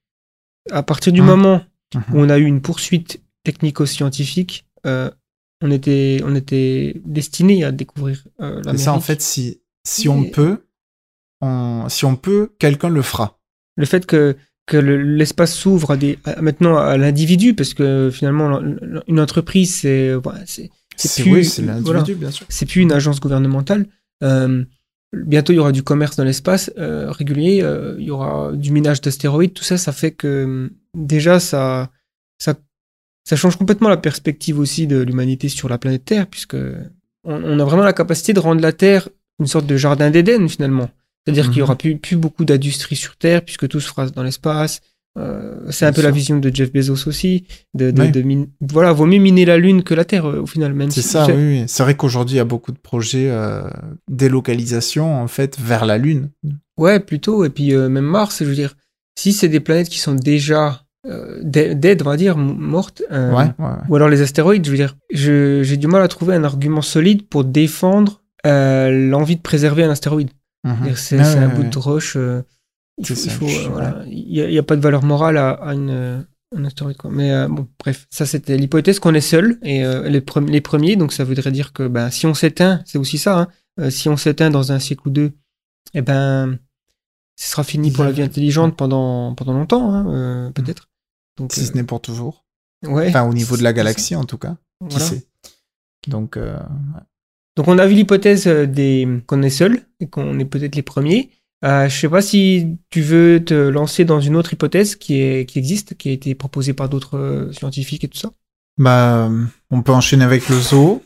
À partir du Mhm. moment d'accord. où on a eu une poursuite technico-scientifique, euh, on était on était destiné à découvrir euh, Mais l'Amérique. ça, en fait, si, si on peut, on, si on peut, quelqu'un le fera. le fait que, que le- l'espace s'ouvre à des, à- maintenant à l'individu, parce que finalement, une entreprise, c'est voilà, c'est plus- oui, voilà. c'est plus une agence gouvernementale. Euh, bientôt, il y aura du commerce dans l'espace euh, régulier, euh, il y aura du minage d'astéroïdes, tout ça, ça fait que déjà, ça, ça, ça change complètement la perspective aussi de l'humanité sur la planète Terre, puisque on, on a vraiment la capacité de rendre la Terre une sorte de jardin d'Éden finalement. C'est-à-dire qu'il y Mhm. aura plus, plus beaucoup d'industrie sur Terre, puisque tout se fera dans l'espace. Euh, c'est un peu la vision de Jeff Bezos aussi. De, de, Oui. de mine- Voilà, vaut mieux miner la Lune que la Terre euh, au final, même C'est si- ça, oui. oui. C'est vrai qu'aujourd'hui, il y a beaucoup de projets euh, délocalisation, en fait, vers la Lune. Ouais, plutôt. Et puis euh, même Mars, je veux dire, si c'est des planètes qui sont déjà euh, dead, dead, on va dire, m- mortes, euh, Ouais, ouais, ouais. ou alors les astéroïdes, je veux dire, j'ai du mal à trouver un argument solide pour défendre euh, l'envie de préserver un astéroïde. Mhm. C'est un bout de roche. euh, il voilà. N'y a, pas de valeur morale à, à une, un astéroïde. Quoi. Mais bon, bref, ça c'était l'hypothèse qu'on est seul et les, pre- les premiers. Donc ça voudrait dire que ben, si on s'éteint, c'est aussi ça. hein, si on s'éteint dans un siècle ou deux, eh ben, ce sera fini pour la vie intelligente pendant, pendant longtemps, hein, euh, peut-être. Donc, Si ce n'est pour toujours. euh, ouais, Enfin, au niveau de la galaxie, en tout cas. Qui sait Donc, euh, Donc on a vu l'hypothèse euh, des qu'on est seul et qu'on est peut-être les premiers. Euh, je sais pas si tu veux te lancer dans une autre hypothèse qui est qui existe, qui a été proposée par d'autres euh, scientifiques et tout ça. bah, euh, on peut enchaîner avec le zoo.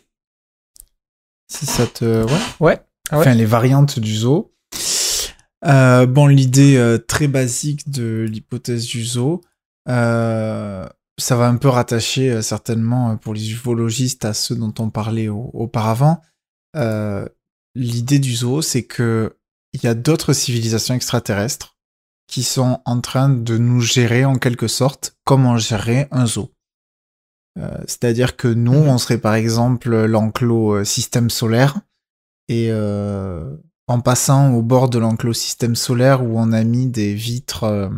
Si ça te. Ouais. Ouais. Ah ouais. Enfin, les variantes du zoo. Euh, bon, l'idée euh, très basique de l'hypothèse du zoo, euh, ça va un peu rattacher euh, certainement euh, pour les ufologistes à ceux dont on parlait au- auparavant. Euh, l'idée du zoo, c'est que il y a d'autres civilisations extraterrestres qui sont en train de nous gérer en quelque sorte comme on gérerait un zoo. Euh, C'est-à-dire que nous, Mhm. on serait par exemple l'enclos euh, système solaire et euh, en passant au bord de l'enclos système solaire où on a mis des vitres, euh,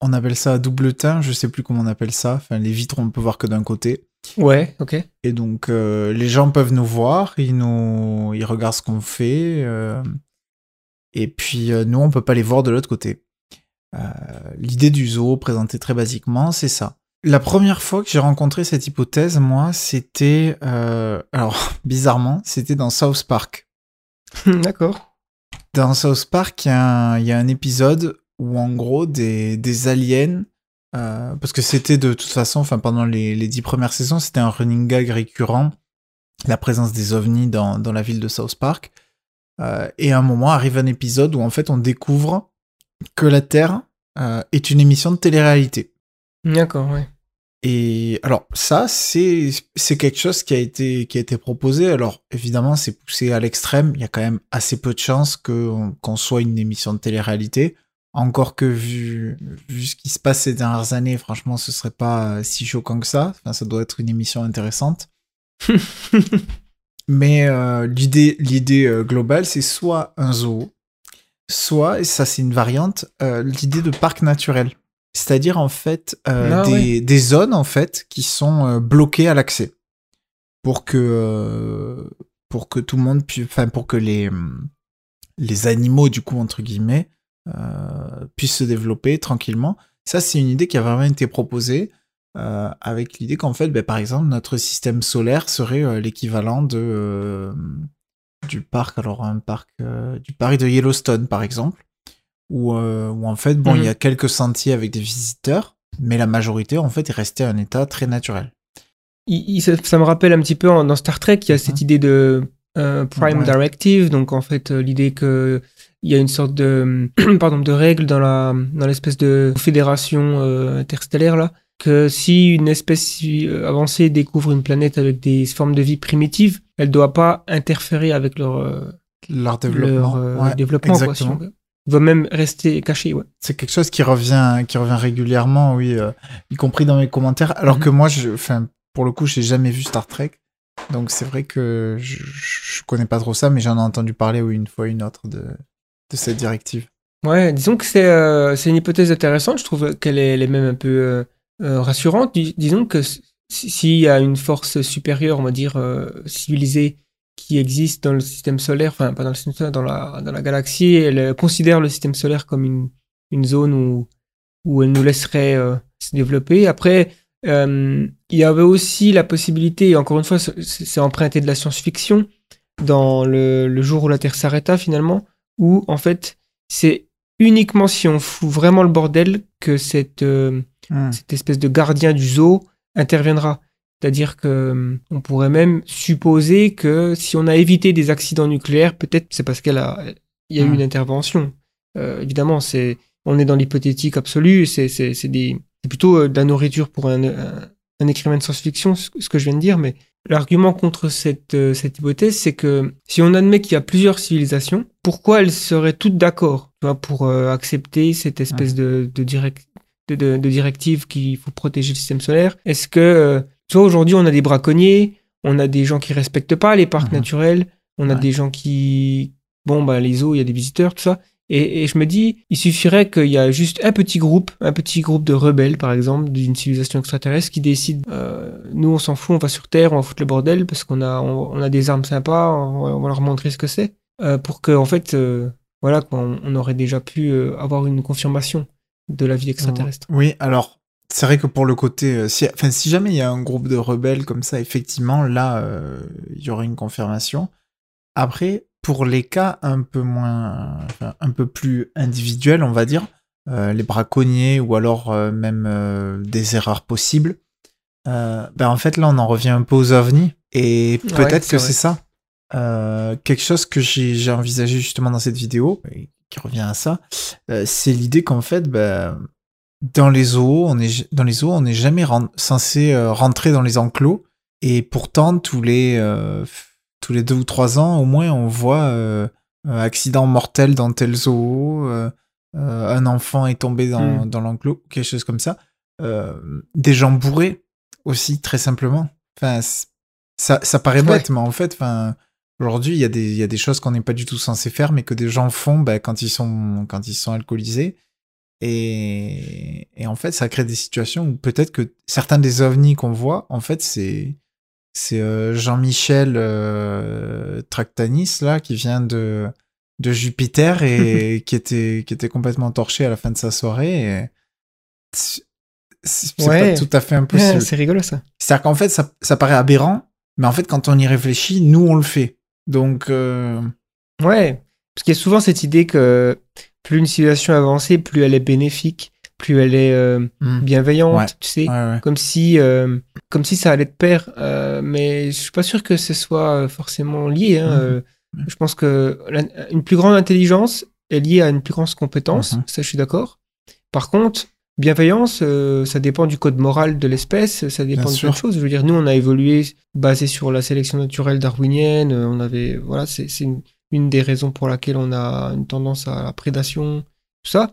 on appelle ça double teint, je sais plus comment on appelle ça. Enfin, les vitres, on peut voir que d'un côté. Ouais, ok. Et donc, euh, les gens peuvent nous voir, ils nous, ils regardent ce qu'on fait, euh, et puis euh, nous, on peut pas les voir de l'autre côté. L'idée du zoo, présentée très basiquement, c'est ça. La première fois que j'ai rencontré cette hypothèse, moi, c'était, alors bizarrement, c'était dans South Park. D'accord. Dans South Park, y, il y a un épisode où en gros des, des aliens, euh, parce que c'était de toute façon, enfin pendant les, les dix premières saisons, c'était un running gag récurrent, la présence des ovnis dans, dans la ville de South Park. Euh, et à un moment arrive un épisode où en fait on découvre que la Terre euh, est une émission de télé-réalité. D'accord, ouais. Et alors ça, c'est c'est quelque chose qui a été qui a été proposé. Alors évidemment, c'est poussé à l'extrême. Il y a quand même assez peu de chances que qu'on soit une émission de télé-réalité. Encore que vu vu ce qui se passe ces dernières années, franchement, ce serait pas si choquant que ça. Enfin, ça doit être une émission intéressante. Mais euh, l'idée l'idée euh, globale, c'est soit un zoo, soit et ça c'est une variante, euh, l'idée de parc naturel. C'est-à-dire en fait euh, Ah, des, ouais. des zones en fait qui sont euh, bloquées à l'accès pour que euh, pour que tout le monde puisse, enfin pour que les les animaux du coup entre guillemets euh, puissent se développer tranquillement. Ça c'est une idée qui a vraiment été proposée euh, avec l'idée qu'en fait, ben, par exemple, notre système solaire serait euh, l'équivalent de euh, du parc, alors un parc du parc de Yellowstone par exemple, où, où en fait, bon, il y a quelques sentiers avec des visiteurs, mais la majorité en fait est restée à un état très naturel. Il- il- ça, ça me rappelle un petit peu en- dans Star Trek, il y a cette Mhm. idée de Prime Ouais. Directive, donc en fait l'idée que il y a une sorte de pardon de règle dans la dans l'espèce de fédération euh, interstellaire là que si une espèce euh, avancée découvre une planète avec des formes de vie primitives, elle doit pas interférer avec leur euh, Leur développement, leur euh, ouais, développement quoi, si va même rester caché, ouais. c'est quelque chose qui revient, qui revient régulièrement, oui, euh, y compris dans mes commentaires. Alors Mhm. que moi, je, enfin, pour le coup, j'ai jamais vu Star Trek, donc c'est vrai que je, je connais pas trop ça, mais j'en ai entendu parler oui, une fois, une autre de, de cette directive. Ouais, disons que c'est euh, une hypothèse intéressante. Je trouve qu'elle est, même un peu euh, euh, rassurante. Dis- disons que s'il y a une force supérieure, on va dire euh, civilisée, qui existe dans le système solaire, enfin pas dans le système solaire, dans la dans la galaxie, elle considère le système solaire comme une une zone où où elle nous laisserait se développer. Après, il y avait aussi la possibilité, et encore une fois, c'est emprunté de la science-fiction, dans le, le jour où la Terre s'arrêta finalement, où en fait c'est uniquement si on fout vraiment le bordel que cette, euh, Hmm. cette espèce de gardien du zoo interviendra. C'est-à-dire que euh, on pourrait même supposer que si on a évité des accidents nucléaires, peut-être c'est parce qu'elle a, il y a eu Hmm. une intervention. Euh, évidemment, c'est, on est dans l'hypothétique absolue. C'est, c'est, c'est des, c'est plutôt euh, de la nourriture pour un, un, un écrivain de science-fiction, ce, ce que je viens de dire. Mais l'argument contre cette, euh, cette hypothèse, c'est que si on admet qu'il y a plusieurs civilisations, pourquoi elles seraient toutes d'accord pour euh, accepter cette espèce de, de, direct, de, de, de directive qu'il faut protéger le système solaire? Est-ce que, euh, tu vois, aujourd'hui, on a des braconniers, on a des gens qui respectent pas les parcs Mhm. naturels, on a Ouais. des gens qui, bon, bah, les zoos, il y a des visiteurs, tout ça. Et, et je me dis, il suffirait qu'il y a juste un petit groupe, un petit groupe de rebelles, par exemple, d'une civilisation extraterrestre qui décide, euh, nous, on s'en fout, on va sur Terre, on va foutre le bordel parce qu'on a, on, a des armes sympas, on va, leur montrer ce que c'est, euh, pour que, en fait, euh, voilà, quoi, on, on aurait déjà pu euh, avoir une confirmation de la vie extraterrestre. Oui, alors c'est vrai que pour le côté, euh, si, enfin, si jamais il y a un groupe de rebelles comme ça, effectivement, là, euh, il y aurait une confirmation. Après, pour les cas un peu moins, enfin, un peu plus individuels, on va dire, euh, les braconniers ou alors euh, même euh, des erreurs possibles, ben en fait là, on en revient un peu aux ovnis et Ouais, peut-être que c'est ça. Quelque chose que j'ai envisagé justement dans cette vidéo, et qui revient à ça, c'est l'idée qu'en fait, ben, dans les zoos, on est dans les zoos, on n'est jamais ren- censé rentrer dans les enclos. Et pourtant, tous les tous les deux ou trois ans, au moins, on voit euh, un accident mortel dans tel zoo, euh, euh, un enfant est tombé dans, Mm. dans l'enclos, quelque chose comme ça. Euh, des gens bourrés aussi, très simplement. Enfin, ça, ça paraît Ouais. bête, mais en fait, enfin, aujourd'hui, il y a des y a des choses qu'on n'est pas du tout censé faire, mais que des gens font ben, quand ils sont quand ils sont alcoolisés. Et, et en fait, ça crée des situations où peut-être que certains des ovnis qu'on voit, en fait, c'est c'est euh, Jean-Michel euh, Tractanis là qui vient de de Jupiter et qui était qui était complètement torché à la fin de sa soirée. C'est Ouais. pas tout à fait impossible. c'est rigolo ça. C'est-à-dire qu'en fait, ça, ça paraît aberrant, mais en fait, quand on y réfléchit, nous, on le fait. Donc, euh, Ouais, parce qu'il y a souvent cette idée que plus une civilisation avancée, plus elle est bénéfique, plus elle est euh, hmm, bienveillante, Ouais. tu sais, ouais, ouais. comme si, euh, comme si ça allait de pair. euh, mais je suis pas sûr que ce soit euh, forcément lié. hein, Mhm. euh, je pense que la- une plus grande intelligence est liée à une plus grande compétence. Mhm. Ça, je suis d'accord. Par contre, bienveillance, euh, ça dépend du code moral de l'espèce, ça dépend Bien de sûr. plein de choses. Je veux dire, nous, on a évolué basé sur la sélection naturelle darwinienne. On avait, voilà, c'est c'est une, une des raisons pour laquelle on a une tendance à la prédation, tout ça.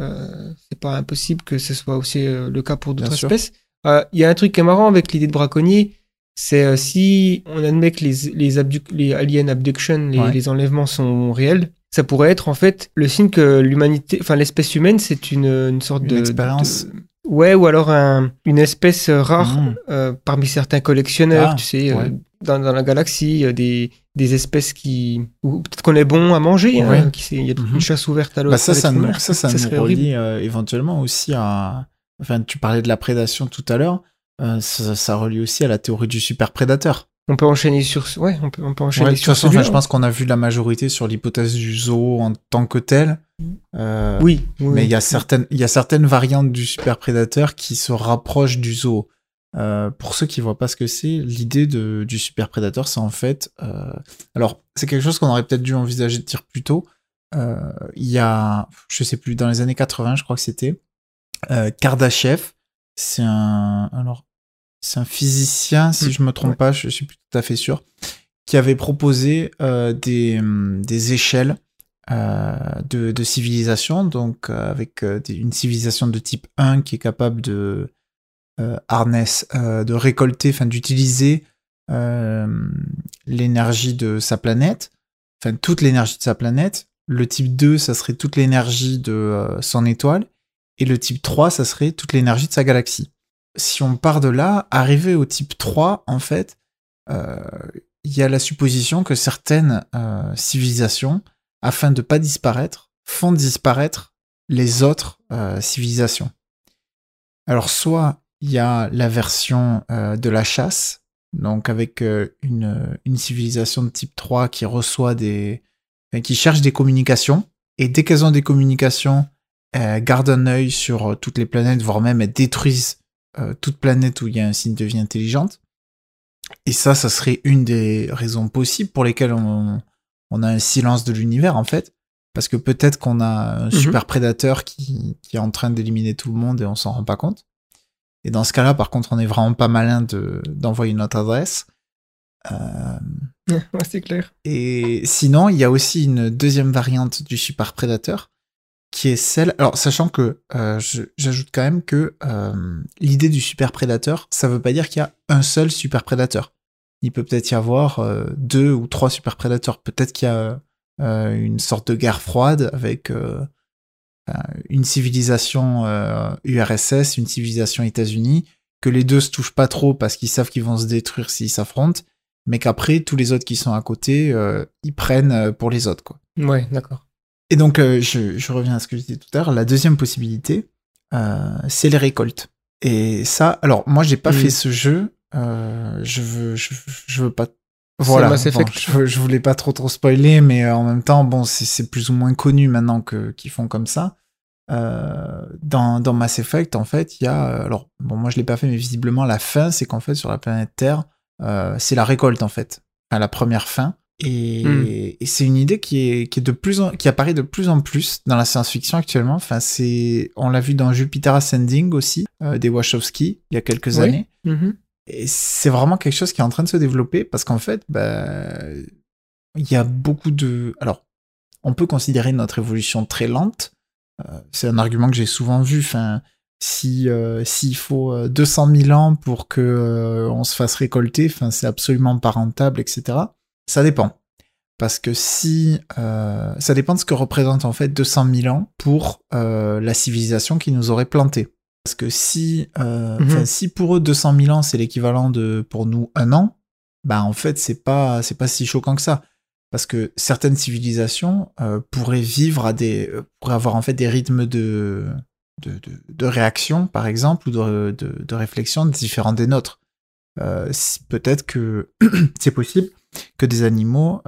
Euh, c'est pas impossible que ce soit aussi euh, le cas pour d'autres espèces. Euh, Il y a un truc qui est marrant avec l'idée de braconnier, c'est si on admet que les, les, alien abduction, les, Ouais. les enlèvements sont réels, ça pourrait être en fait le signe que l'humanité, enfin l'espèce humaine, c'est une, une sorte Une de expérience. de- Ouais, ou alors un- une espèce rare Mmh. euh, parmi certains collectionneurs, Ah, tu sais, ouais. Dans, dans la galaxie, il y a des, des espèces qui. Ou peut-être qu'on est bon à manger, hein, qui il y a toute Mhm. une chasse ouverte à l'autre. Bah ça, ça, nous, ça, ça, Ça nous relie euh, éventuellement aussi à. Enfin, tu parlais de la prédation tout à l'heure. euh, ça, ça relie aussi à la théorie du super prédateur. On peut enchaîner sur. Ouais, on peut, on peut enchaîner Ouais, de toute sur façon, enfin, je pense qu'on a vu la majorité sur l'hypothèse du zoo en tant que tel. Euh, Oui, oui, Mais oui. il y a certaines, il y a certaines variantes du super prédateur qui se rapprochent du zoo. Euh, pour ceux qui voient pas ce que c'est, l'idée du super prédateur, c'est en fait, euh, alors c'est quelque chose qu'on aurait peut-être dû envisager de dire plus tôt. Euh, il y a, je sais plus, dans les années 80, je crois que c'était, Kardashev, c'est un, alors, c'est un physicien, si Mm, je me trompe ouais. pas, je suis plus tout à fait sûr, qui avait proposé euh, des, des échelles de, de civilisation, donc avec des- une civilisation de type 1 qui est capable de harness, euh, de récolter, enfin d'utiliser euh, l'énergie de sa planète, enfin toute l'énergie de sa planète. Le type 2, ça serait toute l'énergie de euh, son étoile, et le type 3, ça serait toute l'énergie de sa galaxie. Si on part de là, arrivé au type 3, en fait, euh, il y a la supposition que certaines euh, civilisations, afin de pas disparaître, font disparaître les autres euh, civilisations. Alors soit il y a la version euh, de la chasse, donc avec euh, une, une civilisation de type 3 qui reçoit des... enfin, qui cherche des communications, et dès qu'elles ont des communications, elles gardent un œil sur euh, toutes les planètes, voire même elles détruisent euh, toute planète où il y a un signe de vie intelligente. Et ça, ça serait une des raisons possibles pour lesquelles on, on a un silence de l'univers, en fait. Parce que peut-être qu'on a un Mhm. super prédateur qui, qui est en train d'éliminer tout le monde et on s'en rend pas compte. Et dans ce cas-là, par contre, on est vraiment pas malin de, d'envoyer notre adresse. Euh, Ouais, c'est clair. et sinon, il y a aussi une deuxième variante du super prédateur, qui est celle. Alors, sachant que euh, je- j'ajoute quand même que euh, l'idée du super prédateur, ça veut pas dire qu'il y a un seul super prédateur. Il peut peut-être y avoir euh, deux ou trois super prédateurs. Peut-être qu'il y a une sorte de guerre froide avec une civilisation euh, URSS, une civilisation États-Unis, que les deux se touchent pas trop parce qu'ils savent qu'ils vont se détruire s'ils s'affrontent mais qu'après tous les autres qui sont à côté, euh, ils prennent euh, pour les autres. Quoi. Ouais, d'accord. Et donc, euh, je, je reviens à ce que je disais tout à l'heure, la deuxième possibilité, euh, c'est les récoltes. Et ça, alors moi, j'ai pas Mhm. fait ce jeu, euh, je veux, je, je veux pas. Voilà, Mass bon, Effect. je, je voulais pas trop trop spoiler, mais euh, en même temps, bon, c'est plus ou moins connu maintenant que qu'ils font comme ça. Euh, dans, dans Mass Effect, en fait, il y a, euh, alors bon, moi je l'ai pas fait, mais visiblement la fin, c'est qu'en fait sur la planète Terre, euh, c'est la récolte en fait, à la première fin. Et, Hmm. et c'est une idée qui est, qui est de plus en, qui apparaît de plus en plus dans la science-fiction actuellement. Enfin, c'est, on l'a vu dans Jupiter Ascending aussi, euh, des Wachowski, il y a quelques Oui. années. Mhm. Et c'est vraiment quelque chose qui est en train de se développer parce qu'en fait, bah, il y a beaucoup de. Alors, on peut considérer notre évolution très lente. Euh, c'est un argument que j'ai souvent vu. Enfin, si euh, s'il faut euh, 200 000 ans pour que euh, on se fasse récolter, enfin, c'est absolument pas rentable, etc. Ça dépend. Parce que si euh, ça dépend de ce que représente en fait 200 000 ans pour euh, la civilisation qui nous aurait planté. Parce que si, euh, Mhm. si pour eux 200 000 ans c'est l'équivalent de pour nous un an, bah en fait c'est pas c'est pas si choquant que ça. Parce que certaines civilisations euh, pourraient vivre à des euh, pourraient avoir en fait des rythmes de de, de, de réaction par exemple ou de, de, réflexion différents des nôtres. Euh, Peut-être que c'est possible que des animaux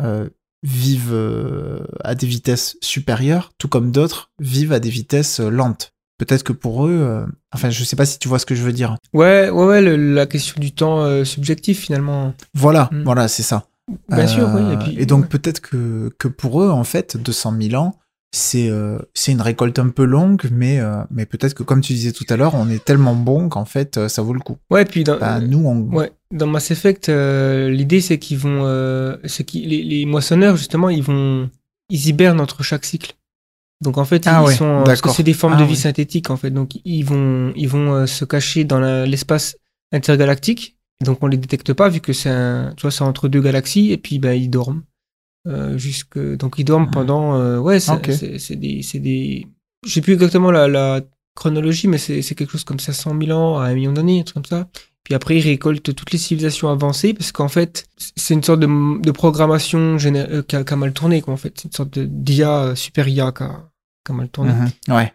vivent à des vitesses supérieures, tout comme d'autres vivent à des vitesses lentes. Peut-être que pour eux, euh, enfin, je sais pas si tu vois ce que je veux dire. Ouais, ouais, ouais, le- la question du temps euh, subjectif finalement. Voilà, Mm. voilà, c'est ça. Bien sûr, oui. Euh, Et, puis, donc ouais. peut-être que, que pour eux, en fait, 200 000 ans, c'est euh, c'est une récolte un peu longue, mais euh, mais peut-être que comme tu disais tout à l'heure, on est tellement bon qu'en fait euh, ça vaut le coup. Ouais, puis dans, Bah, nous, on, ouais, dans Mass Effect, euh, l'idée c'est qu'ils vont, euh, c'est les, les moissonneurs justement, ils vont, ils hibernent entre chaque cycle. Donc en fait, Ah ils ouais, sont, parce que c'est des formes Ah de vie ouais. synthétiques en fait. Donc ils vont, ils vont euh, se cacher dans l'espace intergalactique. Donc on les détecte pas vu que c'est un, tu vois, c'est entre deux galaxies et puis ben ils dorment. Euh, jusque, donc ils dorment Mhm. pendant, euh, ouais, c'est des, c'est des, je sais plus exactement la, la chronologie, mais c'est c'est quelque chose comme 500 000 ans à un million d'années, un truc comme ça. Puis après, ils récoltent toutes les civilisations avancées parce qu'en fait, c'est une sorte de, de programmation euh, qui, a, mal tourné, quoi, en fait. C'est une sorte d'IA, euh, super IA qui a, mal tourné. Mhm. ouais.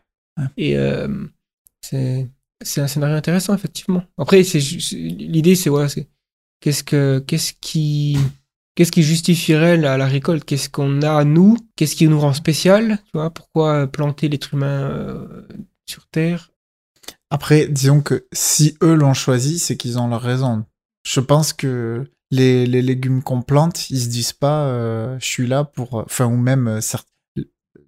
Et euh, c'est un scénario intéressant, effectivement. Après, c'est l'idée, c'est voilà, c'est qu'est-ce que qu'est-ce qui qu'est-ce qui justifierait la, la récolte? Qu'est-ce qu'on a nous? Qu'est-ce qui nous rend spécial? Tu vois Pourquoi planter l'être humain euh, sur Terre? Après, disons que si eux l'ont choisi, c'est qu'ils ont leur raison. Je pense que les, les légumes qu'on plante, ils se disent pas, euh, je suis là pour, enfin, ou même, euh, certes,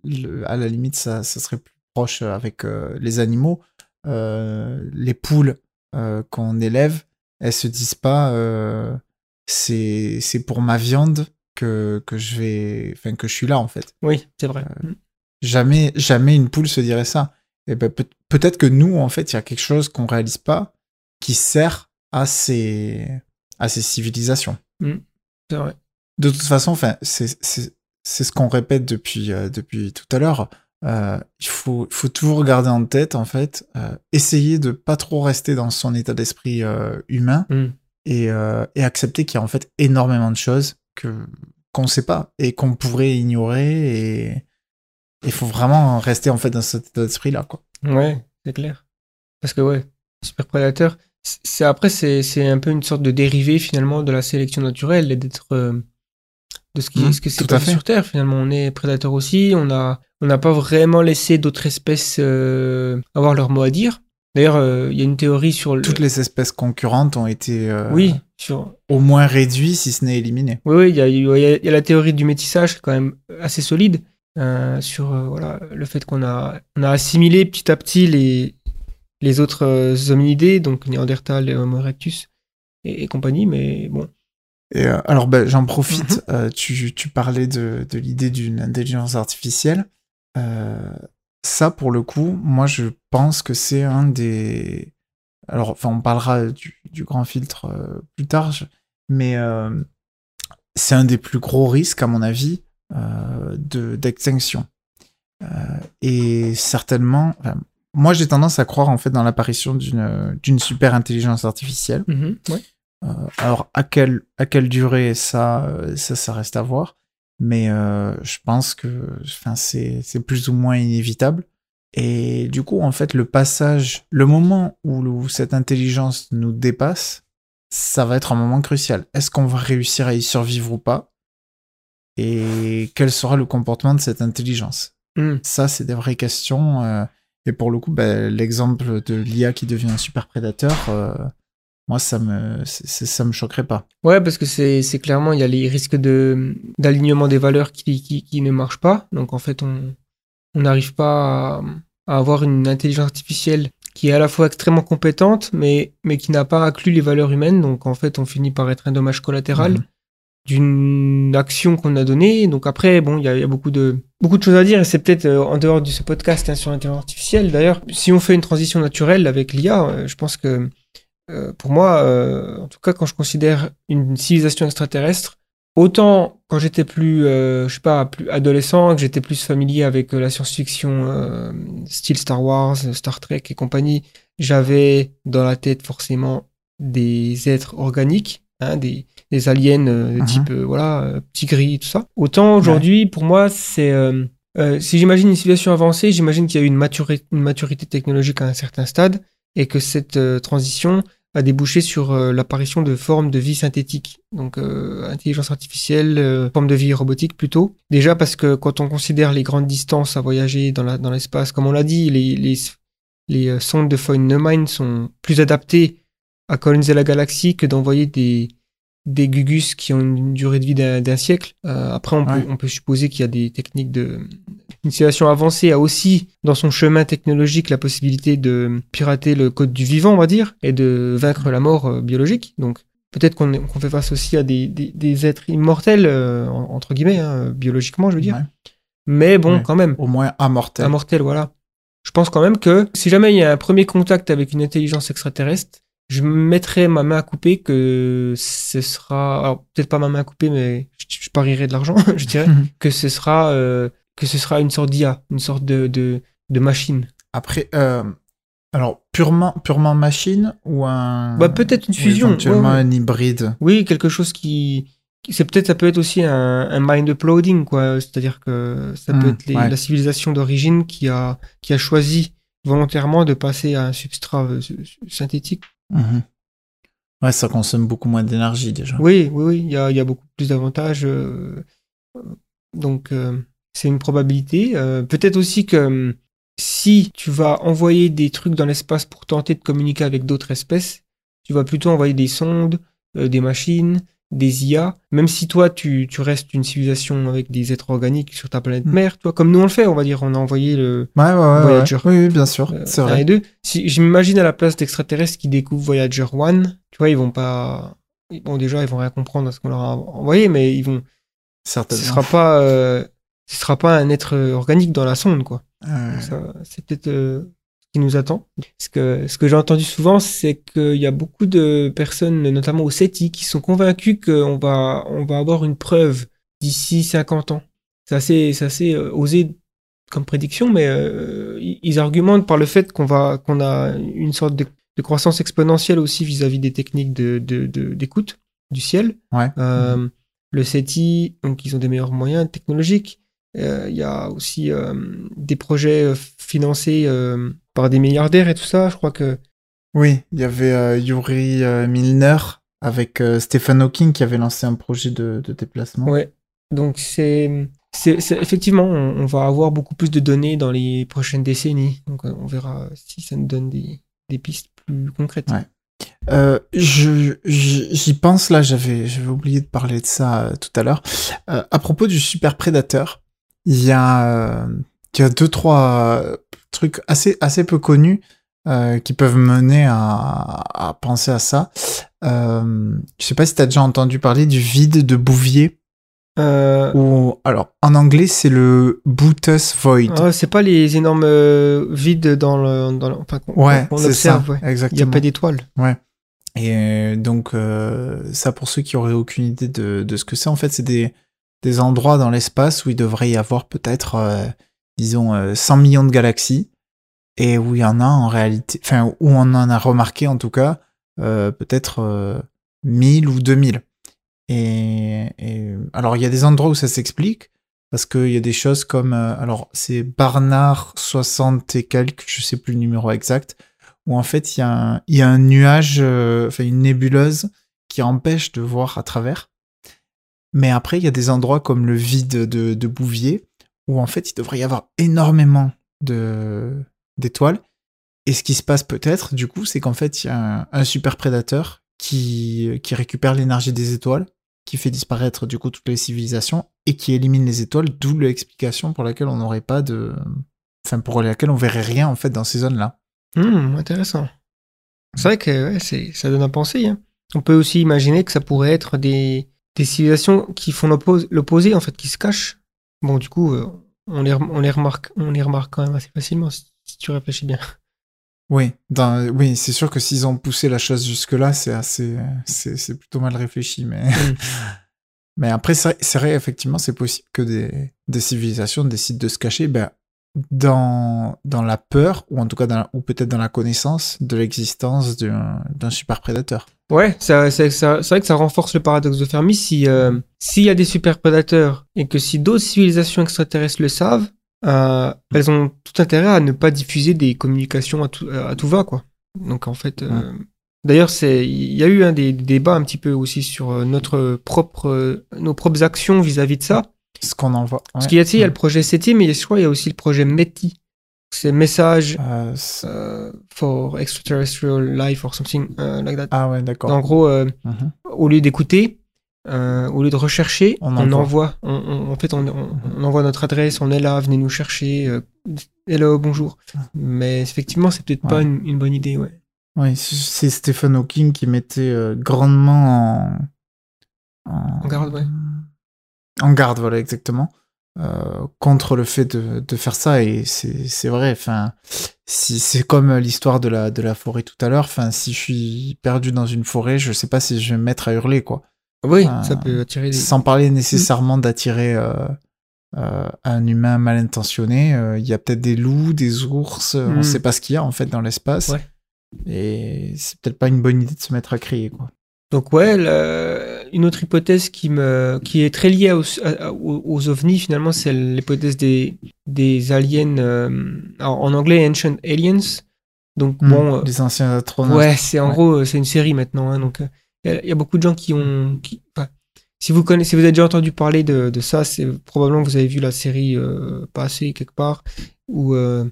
le- à la limite, ça, ça serait plus proche avec euh, les animaux. Euh, les poules euh, qu'on élève, elles se disent pas, euh, c'est c'est pour ma viande que, que je vais, enfin, que je suis là en fait. Oui, c'est vrai. Jamais, jamais une poule se dirait ça. Et ben, peut- peut-être que nous, en fait, il y a quelque chose qu'on réalise pas qui sert à ces, à ces civilisations. C'est vrai. De toute façon, enfin, c'est, c'est, c'est ce qu'on répète depuis, euh, depuis tout à l'heure. Euh, il faut, faut toujours garder en tête, en fait, euh, essayer de pas trop rester dans son état d'esprit humain Mm. et, et accepter qu'il y a en fait énormément de choses que qu'on sait pas et qu'on pourrait ignorer et il faut vraiment rester en fait dans cet état d'esprit là quoi. Ouais, c'est clair. Parce que ouais, super prédateur, c'est après c'est c'est un peu une sorte de dérivé finalement de la sélection naturelle et d'être euh, de ce qui Mhm, ce que c'est passé fait. sur Terre. Finalement, on est prédateur aussi. On a on n'a pas vraiment laissé d'autres espèces euh, avoir leur mot à dire. D'ailleurs, euh, il y a une théorie sur le Toutes les espèces concurrentes ont été oui sur au moins réduites si ce n'est éliminées. Oui, oui, il y a, y a- y a la théorie du métissage quand même assez solide euh, sur euh, voilà, le fait qu'on a, on a assimilé petit à petit les, les autres euh, hominidés, donc Néandertal, Homo erectus et, et compagnie, mais bon. Et euh, alors ben, j'en profite, Mhm. euh, tu, tu parlais de, de l'idée d'une intelligence artificielle. Euh, ça pour le coup, moi je pense que c'est un des... Alors enfin on parlera du, du grand filtre euh, plus tard, mais euh, c'est un des plus gros risques à mon avis euh, de d'extinction. Euh, et certainement, enfin, moi j'ai tendance à croire en fait dans l'apparition d'une super intelligence artificielle. ouais. Euh, alors à quelle à quelle durée ça euh, ça ça reste à voir mais je pense que c'est c'est plus ou moins inévitable et du coup en fait le passage le moment où, où cette intelligence nous dépasse ça va être un moment crucial est-ce qu'on va réussir à y survivre ou pas? Et quel sera le comportement de cette intelligence? Mm. ça c'est des vraies questions euh, et pour le coup ben, l'exemple de l'IA qui devient un super prédateur euh, moi ça me ça me choquerait pas Ouais, parce que c'est c'est clairement, il y a les risques de d'alignement des valeurs qui, qui, qui ne marchent pas. Donc en fait, on on n'arrive pas à, à avoir une intelligence artificielle qui est à la fois extrêmement compétente, mais, mais qui n'a pas inclus les valeurs humaines. Donc en fait, on finit par être un dommage collatéral Mhm. D'une action qu'on a donnée. Donc après, bon, il y a, beaucoup de beaucoup de choses à dire et c'est peut-être euh, en dehors de ce podcast hein, sur l'intelligence artificielle. D'ailleurs, si on fait une transition naturelle avec l'IA, euh, je pense que euh, pour moi, en tout cas, quand je considère une civilisation extraterrestre, autant quand j'étais plus, je sais pas, plus adolescent, que j'étais plus familier avec la science-fiction style Star Wars, Star Trek et compagnie, j'avais dans la tête forcément des êtres organiques, hein, des, des aliens euh, type, euh, voilà, euh, petit gris, tout ça. Autant aujourd'hui, pour moi, c'est... euh, si j'imagine une civilisation avancée, j'imagine qu'il y a eu une, maturi- une maturité technologique à un certain stade et que cette transition a débouché sur l'apparition de formes de vie synthétique, donc intelligence artificielle, forme de vie robotique plutôt. Déjà parce que quand on considère les grandes distances à voyager dans la- dans l'espace, comme on l'a dit, les, les, les sondes de Neumann sont plus adaptées à coloniser la galaxie que d'envoyer des, des gugus qui ont une durée de vie d'un siècle. Euh, après, on, Ouais. peut, on peut supposer qu'il y a des techniques de... Une civilisation avancée a aussi, dans son chemin technologique, la possibilité de pirater le code du vivant, on va dire, et de vaincre la mort euh, biologique. Donc, peut-être qu'on fait face aussi à des, des, des êtres immortels, euh, en- entre guillemets, hein, biologiquement, je veux dire. Ouais. Mais bon, Ouais. quand même. Au moins immortel. Immortel, voilà. Je pense quand même que si jamais il y a un premier contact avec une intelligence extraterrestre, je mettrai ma main à couper que ce sera, alors peut-être pas ma main à couper, mais je, je parierai de l'argent, je dirais, Mhm. que ce sera, euh, que ce sera une sorte d'IA, une sorte de, de, de machine. Après, euh, alors purement, purement machine ou un. Bah, peut-être une fusion, éventuellement ouais, ouais. un hybride? Oui, quelque chose qui, c'est peut-être, ça peut être aussi un, un mind uploading, quoi. C'est-à-dire que ça peut Hmm, être les- ouais. la civilisation d'origine qui a, qui a choisi volontairement de passer à un substrat euh, synthétique. Mhm. Ça consomme beaucoup moins d'énergie déjà. Oui, oui, oui, il y a, beaucoup plus d'avantages. euh, donc, euh, c'est une probabilité. Euh, Peut-être aussi que si tu vas envoyer des trucs dans l'espace pour tenter de communiquer avec d'autres espèces, tu vas plutôt envoyer des sondes, des machines, des IA. Même si toi, tu, tu restes une civilisation avec des êtres organiques sur ta planète Mm. mère, toi, comme nous on le fait, on va dire, on a envoyé le, Ouais, ouais, ouais. Voyager. Oui, oui, bien sûr. euh, c'est vrai. et deux. Si je m'imagine à la place d'extraterrestres qui découvrent Voyager 1, tu vois, ils vont pas. Bon, déjà, ils vont rien comprendre à ce qu'on leur a envoyé, mais ils vont. Ce Certainement. sera pas. euh, Ce sera pas un être organique dans la sonde, quoi. Euh, Ça, C'est peut-être euh, ce qui nous attend. Ce que, ce que j'ai entendu souvent, c'est qu'il y a beaucoup de personnes, notamment au SETI, qui sont convaincus qu'on va, on va avoir une preuve d'ici 50 ans. C'est assez, c'est assez euh, osé comme prédiction, mais euh, ils argumentent par le fait qu'on va, qu'on a une sorte de, de croissance exponentielle aussi vis-à-vis des techniques de, de, de- d'écoute du ciel. Ouais. Euh, Le SETI, donc ils ont des meilleurs moyens technologiques. Euh, Il y a aussi euh, des projets euh, financés par des milliardaires et tout ça. Je crois que Oui, il y avait Yuri Milner avec Stephen Hawking qui avait lancé un projet de, de déplacement. ouais. Donc c'est, c'est, c'est- effectivement, on, on va avoir beaucoup plus de données dans les prochaines décennies. Donc on verra si ça nous donne des, des pistes plus concrètes. Ouais. Euh, je, je- j'y pense là, j'avais, j'avais oublié de parler de ça euh, tout à l'heure. Euh, à propos du super prédateur, il y a, euh, il y a deux trois euh, trucs assez assez peu connus euh, qui peuvent mener à, à penser à ça. Euh, je sais pas si t'as déjà entendu parler du vide de Bouvier Euh, ou alors en anglais c'est le Bootus Void. ah, c'est pas les énormes vides dans le, dans le- enfin, ouais, ça, observe. ouais. Il n'y a pas d'étoiles. Et euh, donc, ça, pour ceux qui auraient aucune idée de, de ce que c'est, en fait, c'est des, des endroits dans l'espace où il devrait y avoir peut-être, euh, disons, euh, 100 millions de galaxies, et où il y en a en réalité, enfin, où on en a remarqué en tout cas, euh, peut-être euh, 1000 ou 2000. Et, alors, il y a des endroits où ça s'explique, parce qu'il y a des choses comme, euh, alors, c'est Barnard 60 et quelques, je sais plus le numéro exact, où en fait il y a un, il y a un nuage, euh, enfin une nébuleuse qui empêche de voir à travers. Mais après, il y a des endroits comme le vide de, Bouvier, où en fait il devrait y avoir énormément d'étoiles. Et ce qui se passe peut-être, du coup, c'est qu'en fait il y a un, super prédateur qui, qui récupère l'énergie des étoiles, qui fait disparaître du coup toutes les civilisations et qui élimine les étoiles, d'où l'explication pour laquelle on n'aurait pas de. Enfin, pour laquelle on verrait rien en fait dans ces zones-là. Hmm, intéressant. C'est vrai que ça donne à penser. hein. On peut aussi imaginer que ça pourrait être des, des civilisations qui font l'oppos- l'opposé, en fait, qui se cachent. Bon, du coup, euh, on, les, rem- on, les remarque, on les remarque quand même assez facilement si, si tu réfléchis bien. Oui, oui, c'est sûr que s'ils ont poussé la chose jusque-là, c'est assez, c'est, plutôt mal réfléchi, mais, Mm. mais après, c'est, c'est vrai, effectivement, c'est possible que des, des civilisations décident de se cacher, ben, dans, dans la peur, ou en tout cas, dans la- ou peut-être dans la connaissance de l'existence d'un, super prédateur. Ouais, c'est vrai que ça renforce le paradoxe de Fermi. Si, euh, s'il y a des super prédateurs et que si d'autres civilisations extraterrestres le savent, euh, elles ont tout intérêt à ne pas diffuser des communications à tout, à tout va, quoi. Donc en fait, euh, d'ailleurs, c'est, il y a eu un des, des débats un petit peu aussi sur notre propre, nos propres actions vis-à-vis de ça. Ce qu'on en voit. Parce qu'il y a, il y a le projet SETI, mais je crois qu'il y a aussi le projet METI. c'est message Euh, euh, for extraterrestrial life or something euh, like that. ah ouais, d'accord. En gros, Mhm. au lieu d'écouter, au lieu de rechercher, On on, envoie. envoie. On, on- en fait, on, on- envoie notre adresse, on est là, venez nous chercher. hello, bonjour. Mais effectivement, c'est peut-être pas Ouais. une, une bonne idée, ouais. Oui, c'est- Stephen Hawking qui mettait grandement en, En garde, ouais. En garde, voilà, exactement, euh, contre le fait de, de faire ça. Et c'est vrai, enfin, si, c'est comme l'histoire de la, de la forêt tout à l'heure. Enfin, si je suis perdu dans une forêt, je sais pas si je vais me mettre à hurler, quoi. Oui, ça peut attirer des. Sans parler nécessairement d'attirer euh, euh, un humain mal intentionné. Il y a peut-être des loups, des ours, euh, on Mm. sait pas ce qu'il y a en fait dans l'espace. Ouais. Et c'est peut-être pas une bonne idée de se mettre à crier, quoi. Donc ouais, la- une autre hypothèse qui me qui est très liée aux, aux, ovnis finalement, c'est l'hypothèse des des aliens euh, en anglais Ancient Aliens. Donc Mm. bon, euh, les anciens astronautes. ouais, c'est en Ouais. gros euh, c'est une série maintenant. hein, donc il y, a- y a beaucoup de gens qui ont qui, enfin, si vous connaissez, si vous avez déjà entendu parler de, de ça, c'est probablement que vous avez vu la série euh, passer quelque part où euh,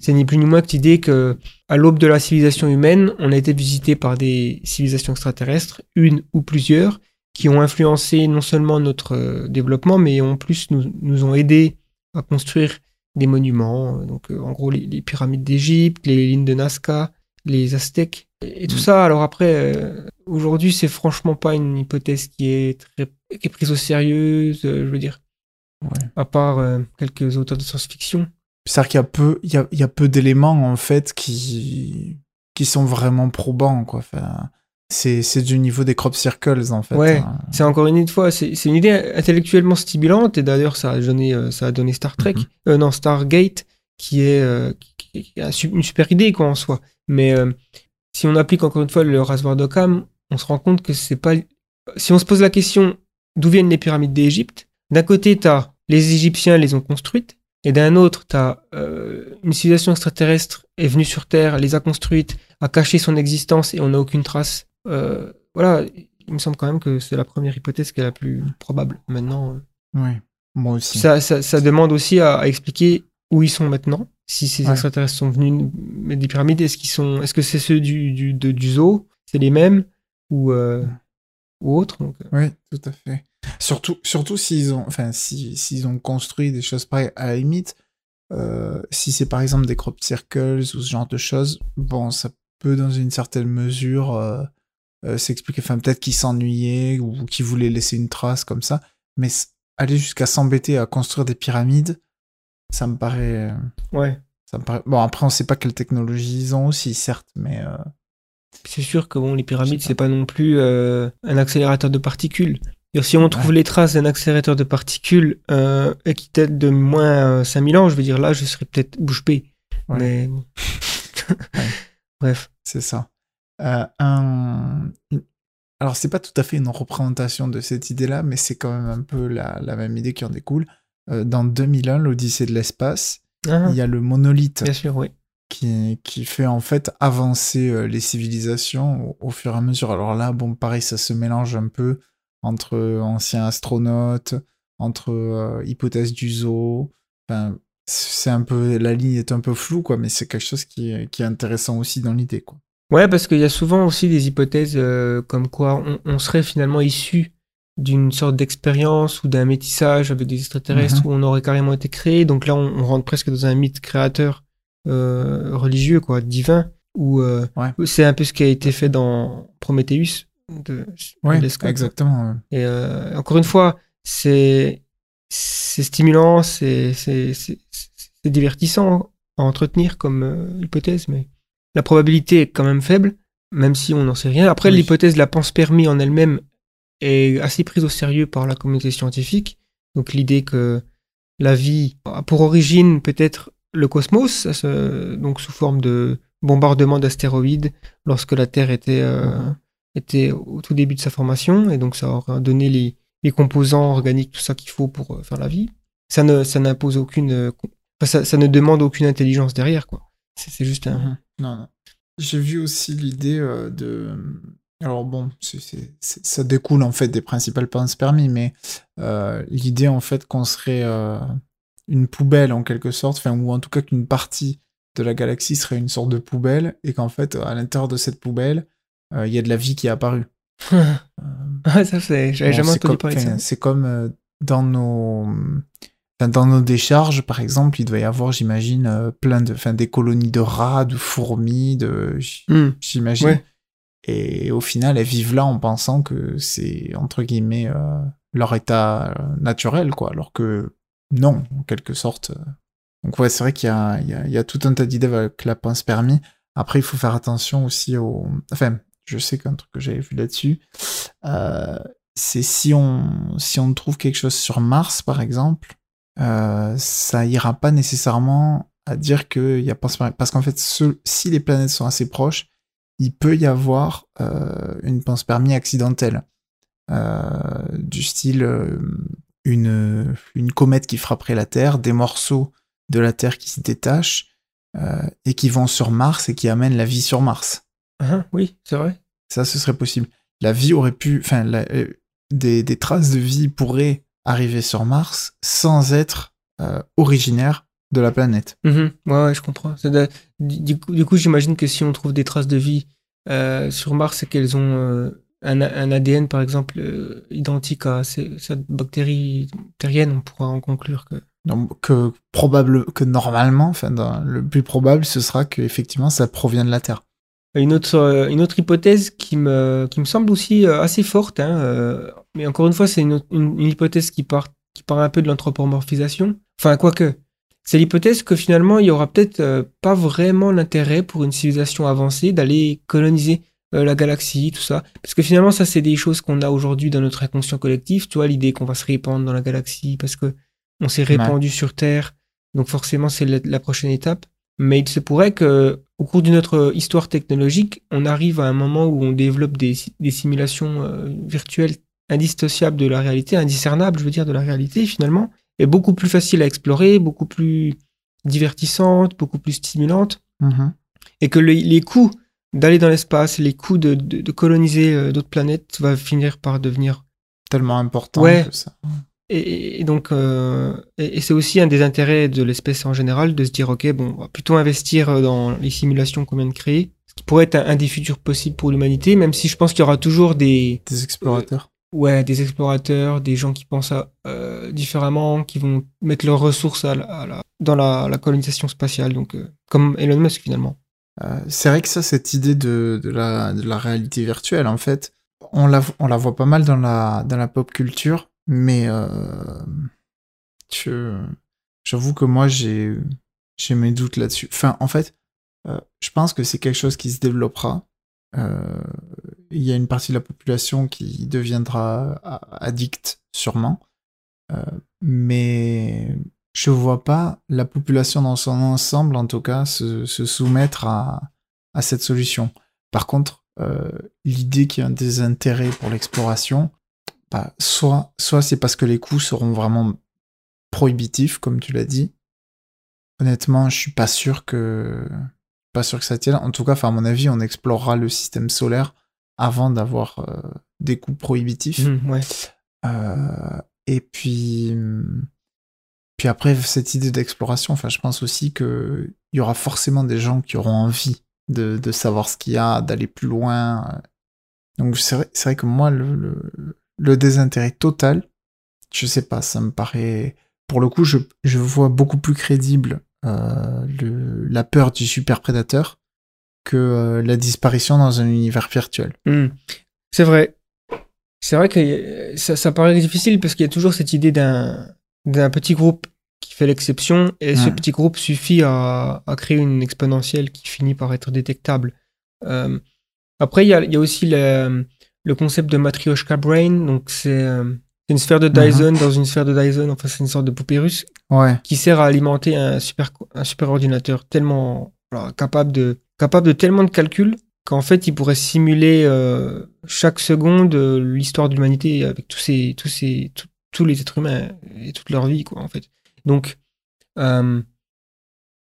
c'est ni plus ni moins que l'idée que à l'aube de la civilisation humaine, on a été visité par des civilisations extraterrestres, une ou plusieurs, qui ont influencé non seulement notre euh, développement, mais en plus nous, nous ont aidés à construire des monuments. euh, Donc, euh, en gros, les, les pyramides d'Égypte, les lignes de Nazca, les Aztèques, et, et tout Mm. ça. Alors après, euh, aujourd'hui, c'est franchement pas une hypothèse qui est très qui est prise au sérieux. euh, je veux dire, Ouais. à part euh, quelques auteurs de science-fiction. C'est-à-dire qu'il y a peu, il y a, il y a peu d'éléments en fait qui qui sont vraiment probants, quoi. Enfin, c'est du niveau des crop circles en fait. Ouais. hein. C'est encore une fois, c'est une idée intellectuellement stimulante et d'ailleurs ça a donné euh, ça a donné Star Trek, Mhm. euh, non Stargate, qui est euh, qui, est une super idée quoi en soi. Mais euh, si on applique encore une fois le rasoir d'Occam, on se rend compte que c'est pas. Si on se pose la question d'où viennent les pyramides d'Égypte, d'un côté t'as les Égyptiens les ont construites et d'un autre t'as une civilisation extraterrestre est venue sur Terre, les a construites, a caché son existence et on n'a aucune trace. Euh, voilà, il me semble quand même que c'est la première hypothèse qui est la plus probable. Maintenant, euh, Ouais. Moi aussi. ça, ça, ça demande aussi à, à expliquer où ils sont maintenant. Si ces Ouais. extraterrestres sont venus mettre des pyramides, est-ce qu'ils sont, est-ce que c'est ceux du, du, de- du zoo, c'est les mêmes ou euh, ou autres donc, Oui, tout à fait. Surtout, surtout s'ils ont, enfin, si, s'ils ont construit des choses pareilles, à la limite, euh, si c'est par exemple des crop circles ou ce genre de choses, bon, ça peut dans une certaine mesure euh, s'expliquer. Enfin, peut-être qu'ils s'ennuyaient ou qu'ils voulaient laisser une trace comme ça, mais aller jusqu'à s'embêter à construire des pyramides, ça me paraît, euh, Ouais. ça me paraît. Bon, après, on sait pas quelle technologie ils ont aussi, certes, mais euh, C'est sûr que bon, les pyramides, c'est pas non plus euh, un accélérateur de particules. Si on trouve Ouais. les traces d'un accélérateur de particules euh, qui date de moins euh, 5000 ans, je veux dire là, je serais peut-être bouche bée. Ouais. Mais bref. C'est ça. Euh, un... Alors, c'est pas tout à fait une représentation de cette idée-là, mais c'est quand même un peu la, la même idée qui en découle. Euh, dans 2001, l'Odyssée de l'espace, Ah, il y a le monolithe bien sûr, oui. qui, qui fait en fait avancer euh, les civilisations au, au fur et à mesure. Alors là, bon, pareil, ça se mélange un peu entre anciens astronautes, entre euh, hypothèses du zoo. Enfin, c'est un peu la ligne est un peu floue, quoi, mais c'est quelque chose qui est, qui est intéressant aussi dans l'idée, quoi. Ouais, parce qu'il y a souvent aussi des hypothèses euh, comme quoi on, on serait finalement issu d'une sorte d'expérience ou d'un métissage avec des extraterrestres Mhm. où on aurait carrément été créé. Donc là, on, on rentre presque dans un mythe créateur euh, religieux, quoi, divin, où euh, Ouais. c'est un peu ce qui a été fait dans Prometheus de Ouais, Scott. exactement. Et euh, encore une fois, c'est c'est stimulant, c'est c'est c'est- c'est divertissant à entretenir comme euh, hypothèse, mais la probabilité est quand même faible, même si on n'en sait rien. Après, Oui. l'hypothèse de la pense-permis en elle-même est assez prise au sérieux par la communauté scientifique. Donc l'idée que la vie a pour origine peut-être le cosmos, donc sous forme de bombardement d'astéroïdes lorsque la Terre était euh, Mhm. était au tout début de sa formation, et donc ça aura donné les, les composants organiques, tout ça qu'il faut pour euh, faire la vie. Ça ne, ça n'impose aucune, euh, ça, ça ne demande aucune intelligence derrière, quoi. C'est c'est juste un. Non, non. J'ai vu aussi l'idée euh, de. Alors bon, ça découle en fait des principales penses permis, mais euh, l'idée en fait qu'on serait euh, une poubelle en quelque sorte, enfin, ou en tout cas qu'une partie de la galaxie serait une sorte de poubelle, et qu'en fait, à l'intérieur de cette poubelle, euh, il y a de la vie qui est apparue. Euh, Ah, ça, c'est. J'avais Bon, jamais entendu parler de ça. C'est comme dans nos dans nos décharges, par exemple, il doit y avoir, j'imagine, euh, plein de, enfin, des colonies de rats, de fourmis, de, Hmm. j'imagine. Ouais. Et au final, elles vivent là en pensant que c'est entre guillemets euh, leur état euh, naturel, quoi. Alors que non, en quelque sorte. Donc ouais, c'est vrai qu'il y a, il y, y a tout un tas d'idées avec la pince permis. Après, il faut faire attention aussi au. Enfin, je sais qu'un truc que j'avais vu là-dessus, euh, c'est si on si on trouve quelque chose sur Mars, par exemple, euh, ça ira pas nécessairement à dire qu'il y a pas parce qu'en fait, ce- si les planètes sont assez proches, il peut y avoir euh, une pince permis accidentelle, Euh, du style une une comète qui frapperait la Terre, des morceaux de la Terre qui se détachent et qui vont sur Mars et qui amènent la vie sur Mars. Ah, oui, c'est vrai. Ça, ce serait possible. La vie aurait pu, enfin, la- des, des traces de vie pourraient arriver sur Mars sans être euh, originaires de la planète. Mhm. Ouais, ouais, je comprends. De- Du, coup, du coup, j'imagine que si on trouve des traces de vie euh, sur Mars, c'est qu'elles ont euh, un, un ADN, par exemple, identique à cette bactérie terrienne, on pourra en conclure que. Donc, que probable, que normalement, enfin, le plus probable, ce sera que effectivement, ça provient de la Terre. Une autre, euh, une autre hypothèse qui me, qui me semble aussi euh, assez forte, hein, euh, mais encore une fois, c'est une, autre- une, une hypothèse qui part, qui part un peu de l'anthropomorphisation. Enfin, quoique, c'est l'hypothèse que finalement, il y aura peut-être pas vraiment l'intérêt pour une civilisation avancée d'aller coloniser la galaxie, tout ça. Parce que finalement, ça, c'est des choses qu'on a aujourd'hui dans notre inconscient collectif. Tu vois, l'idée qu'on va se répandre dans la galaxie parce que on s'est Ouais. répandu sur Terre. Donc forcément, c'est la, la prochaine étape. Mais il se pourrait que, au cours de notre histoire technologique, on arrive à un moment où on développe des, si- des simulations euh, virtuelles indissociables de la réalité, indiscernables, je veux dire, de la réalité finalement, et beaucoup plus faciles à explorer, beaucoup plus divertissantes, beaucoup plus stimulantes Mhm. et que le- les coûts d'aller dans l'espace, les coûts de, de- de coloniser euh, d'autres planètes va finir par devenir. Tellement important Ouais. que ça. Et, et donc, euh, et, et c'est aussi un des intérêts de l'espèce en général de se dire, ok, bon, on va plutôt investir dans les simulations qu'on vient de créer, ce qui pourrait être un, un des futurs possibles pour l'humanité, même si je pense qu'il y aura toujours des, Des explorateurs. ouais, des explorateurs, des gens qui pensent à, euh, différemment, qui vont mettre leurs ressources à la- à la- dans la, la colonisation spatiale, donc euh, comme Elon Musk finalement. Euh, c'est vrai que ça, cette idée de, de, la, de la réalité virtuelle, en fait, on la, on la voit pas mal dans la, dans la pop culture, mais euh, j'avoue que moi, j'ai mes doutes là-dessus. Enfin, en fait, euh, je pense que c'est quelque chose qui se développera. Euh, Il y a une partie de la population qui deviendra addict, sûrement. Euh, mais je vois pas la population dans son ensemble, en tout cas, se, soumettre à, à cette solution. Par contre, l'idée qu'il y a des intérêts pour l'exploration, bah, soit, soit c'est parce que les coûts seront vraiment prohibitifs, comme tu l'as dit. Honnêtement, je suis pas sûr que pas sûr que ça tienne. En tout cas, à mon avis, on explorera le système solaire avant d'avoir euh, des coûts prohibitifs. Ouais. Euh, et puis, hum, puis après, cette idée d'exploration, enfin, je pense aussi qu'il y aura forcément des gens qui auront envie de, de savoir ce qu'il y a, d'aller plus loin. Donc, c'est vrai, vrai que moi, le, le, le désintérêt total, je sais pas, ça me paraît. Pour le coup, je, je vois beaucoup plus crédible euh, le, la peur du super prédateur que euh, la disparition dans un univers virtuel. Hmm. C'est vrai. C'est vrai que euh, ça, ça paraît difficile parce qu'il y a toujours cette idée d'un d'un petit groupe qui fait l'exception et ce petit groupe suffit à, à créer une exponentielle qui finit par être détectable. Euh, après, il y a, y a aussi le, le concept de Matryoshka Brain, donc c'est euh, une sphère de Dyson dans une sphère de Dyson, enfin c'est une sorte de poupée russe Ouais. qui sert à alimenter un super, un super ordinateur tellement capable, de, capable de tellement de calculs qu'en fait, il pourrait simuler euh, chaque seconde euh, l'histoire de l'humanité avec tous ces, tous ces, tous- tous les êtres humains et toute leur vie, quoi, en fait. Donc, euh,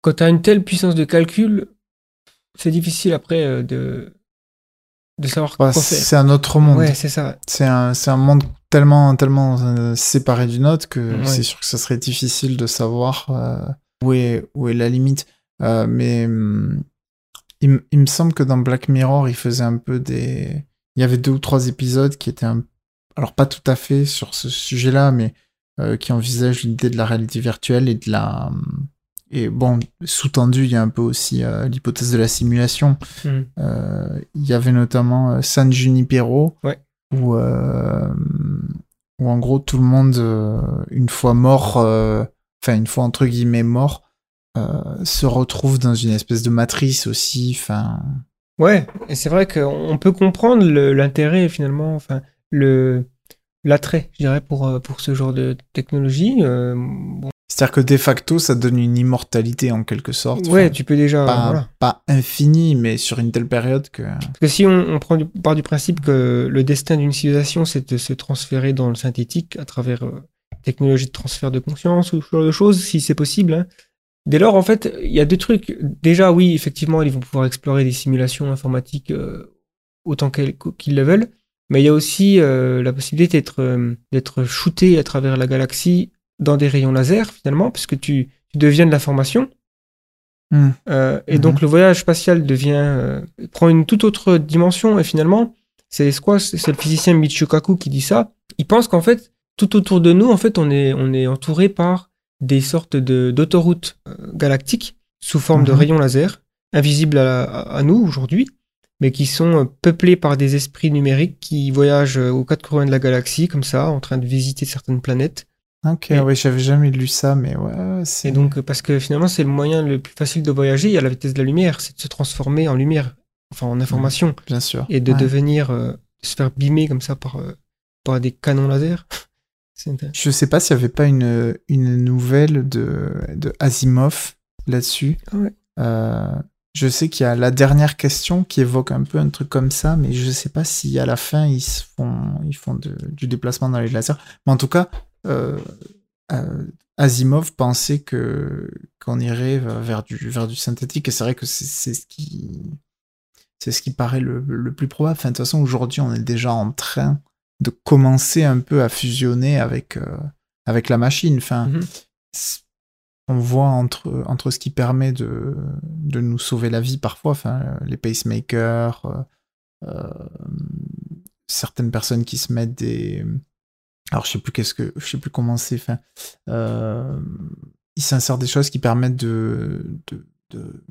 quand tu as une telle puissance de calcul, c'est difficile après euh, de, de savoir Bah, quoi faire. c'est un autre monde. Ouais, c'est ça. C'est un, monde tellement, tellement euh, séparé du nôtre que Ouais. c'est sûr que ça serait difficile de savoir euh, où, est, où est la limite. Euh, mais hum, il, me semble que dans Black Mirror, il faisait un peu des. Il y avait deux ou trois épisodes qui étaient un... Alors, pas tout à fait sur ce sujet-là, mais qui envisagent l'idée de la réalité virtuelle et de la. hum, Et bon, sous-tendu, il y a un peu aussi euh, l'hypothèse de la simulation. Hmm. Euh, il y avait notamment euh, San Junipero, Ouais. où, euh, où en gros tout le monde, une fois mort, enfin une fois entre guillemets mort, se retrouve dans une espèce de matrice aussi. Enfin, Ouais, et c'est vrai qu'on peut comprendre l'intérêt finalement, enfin le l'attrait, je dirais, pour, pour ce genre de technologie. Euh, bon, c'est-à-dire que de facto, ça donne une immortalité en quelque sorte. ouais, Enfin, tu peux déjà. pas, voilà. pas infinie, mais sur une telle période que. Parce que si on, on prend du, part du principe que le destin d'une civilisation, c'est de se transférer dans le synthétique à travers euh, technologie de transfert de conscience ou ce genre de choses, si c'est possible. hein. Dès lors, en fait, il y a deux trucs. Déjà, oui, effectivement, ils vont pouvoir explorer des simulations informatiques euh, autant qu'ils le veulent. Mais il y a aussi euh, la possibilité d'être euh, d'être shooté à travers la galaxie dans des rayons laser, finalement, puisque tu, tu deviens de l'information. Hmm. Euh, et Mhm. donc le voyage spatial devient euh, prend une toute autre dimension et finalement c'est quoi c'est le physicien Michio Kaku qui dit ça il pense qu'en fait tout autour de nous en fait on est on est entouré par des sortes de d'autoroutes euh, galactiques sous forme de Mhm. rayons laser invisibles à, à- à nous aujourd'hui mais qui sont peuplés par des esprits numériques qui voyagent aux quatre coins de la galaxie comme ça en train de visiter certaines planètes Ok, Et- ouais, j'avais jamais lu ça, mais ouais, et donc, parce que finalement, c'est le moyen le plus facile de voyager à la vitesse de la lumière, c'est de se transformer en lumière, enfin en information, bien sûr. et de Ouais. devenir, euh, de se faire bimer comme ça par, euh, par des canons laser. Je sais pas s'il y avait pas une, une nouvelle de, de Asimov là-dessus. Ah ouais. Euh, je sais qu'il y a la dernière question qui évoque un peu un truc comme ça, mais je sais pas si à la fin ils font, ils font de- du déplacement dans les lasers. Mais en tout cas, Asimov pensait que qu'on irait vers du vers du synthétique et c'est vrai que c'est c'est ce qui c'est ce qui paraît le, le plus probable. Enfin, de toute façon, aujourd'hui, on est déjà en train de commencer un peu à fusionner avec, euh, avec la machine. Enfin, Mhm. c- on voit entre, entre ce qui permet de, de nous sauver la vie parfois, enfin, les pacemakers, euh, euh, certaines personnes qui se mettent des. Alors, je sais plus qu'est-ce que. Je sais plus comment c'est. Enfin, euh, ils s'insèrent des choses qui permettent de, de, de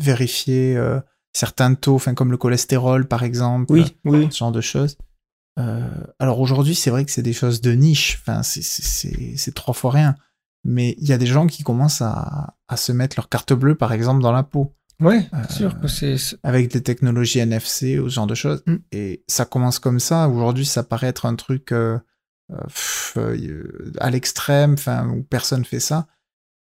vérifier euh, certains taux, enfin, comme le cholestérol, par exemple Oui, oui. ce genre de choses. Euh, alors aujourd'hui, c'est vrai que c'est des choses de niche, enfin, c'est- trois fois rien. Mais il y a des gens qui commencent à, à se mettre leur carte bleue, par exemple, dans la peau, Ouais, Euh, sûr que c'est. avec des technologies NFC ou ce genre de choses. Mm. Et ça commence comme ça. Aujourd'hui, ça paraît être un truc pff, euh, à l'extrême, enfin, où personne fait ça.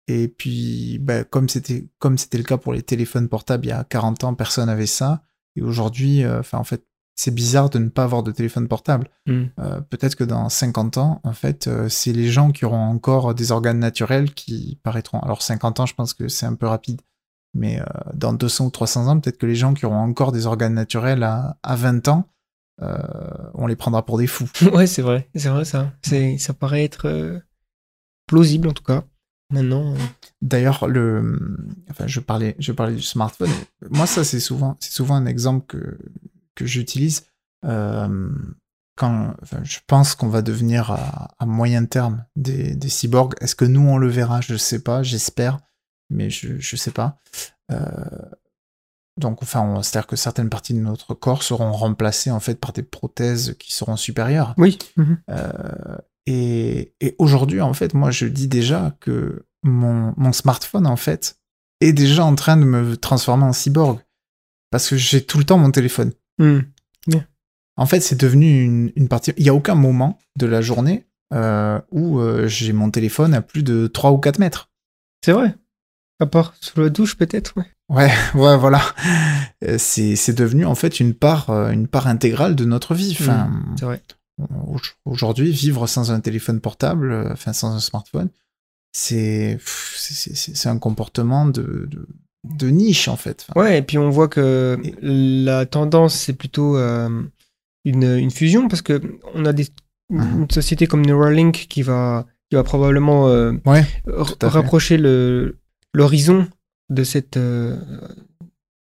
Et puis, bah, comme c'était comme c'était le cas pour les téléphones portables il y a 40 ans, personne n'avait ça. Et aujourd'hui, euh, en fait, c'est bizarre de ne pas avoir de téléphone portable. Hmm. Euh, Peut-être que dans 50 ans, en fait, euh, c'est les gens qui auront encore des organes naturels qui paraîtront. Alors 50 ans, je pense que c'est un peu rapide. Mais euh, dans 200 ou 300 ans, peut-être que les gens qui auront encore des organes naturels à, à 20 ans, euh, on les prendra pour des fous. Ouais, c'est vrai, c'est vrai ça. C'est, ça paraît être euh, plausible en tout cas. Maintenant, euh, D'ailleurs, le, enfin, je parlais, je parlais du smartphone. Moi, ça, c'est souvent, c'est souvent un exemple que, que j'utilise. Quand, enfin, je pense qu'on va devenir à, à moyen terme des, des cyborgs. Est-ce que nous, on le verra? Je sais pas, j'espère, mais je, je sais pas. Donc, enfin, on- c'est-à-dire que certaines parties de notre corps seront remplacées en fait par des prothèses qui seront supérieures. oui. Mhm. Euh, et et aujourd'hui, en fait, moi, je dis déjà que mon, mon smartphone, en fait, est déjà en train de me transformer en cyborg. Parce que j'ai tout le temps mon téléphone. Hmm. En fait, c'est devenu une, une partie. Il n'y a aucun moment de la journée euh, où euh, j'ai mon téléphone à plus de 3 ou 4 mètres. C'est vrai. À part sous la douche peut-être, ouais. Ouais, ouais, voilà. Euh, C'est c'est devenu en fait une part, euh, une part intégrale de notre vie. Enfin, C'est vrai. Au- Aujourd'hui, vivre sans un téléphone portable, euh, enfin sans un smartphone, c'est un comportement de, de, de niche en fait. Enfin, Ouais, et puis on voit que Et- la tendance, c'est plutôt euh, une, une fusion, parce que on a des, une Mhm. une société comme Neuralink qui va, qui va probablement euh, Ouais, rapprocher le- l'horizon de cette euh,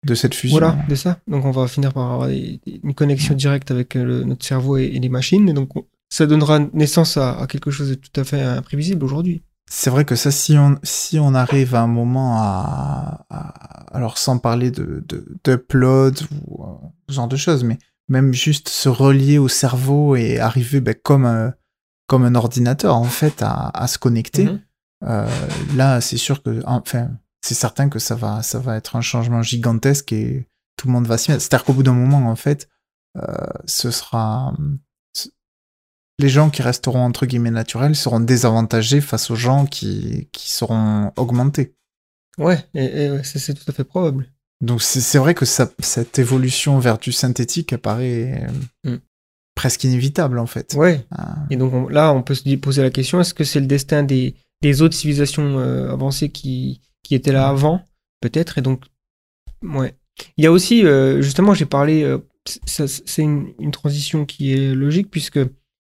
de cette fusion. voilà de ça donc on va finir par avoir une connexion directe avec euh, le- notre cerveau et, et les machines et donc on- ça donnera naissance à, à quelque chose de tout à fait imprévisible aujourd'hui C'est vrai que ça, si on, si on arrive à un moment à, à- alors sans parler de, de, d'upload ou euh, ce genre de choses, mais même juste se relier au cerveau et arriver ben, comme, un, comme un ordinateur, en fait, à, à se connecter, Mhm. Là, c'est sûr que, enfin, c'est certain que ça va, ça va être un changement gigantesque et tout le monde va s'y mettre. C'est-à-dire qu'au bout d'un moment, en fait, euh, ce sera, les gens qui resteront entre guillemets naturels seront désavantagés face aux gens qui, qui seront augmentés. ouais et, c'est tout à fait probable Donc c'est vrai que ça, cette évolution vers du synthétique apparaît euh, Mm. presque inévitable en fait. ouais Ah, Et donc on- là, on peut se poser la question est-ce que c'est le destin des, des autres civilisations euh, avancées qui, qui étaient là avant Peut-être. Et donc, ouais. Il y a aussi, euh, justement, j'ai parlé, euh, c'est une, transition qui est logique puisque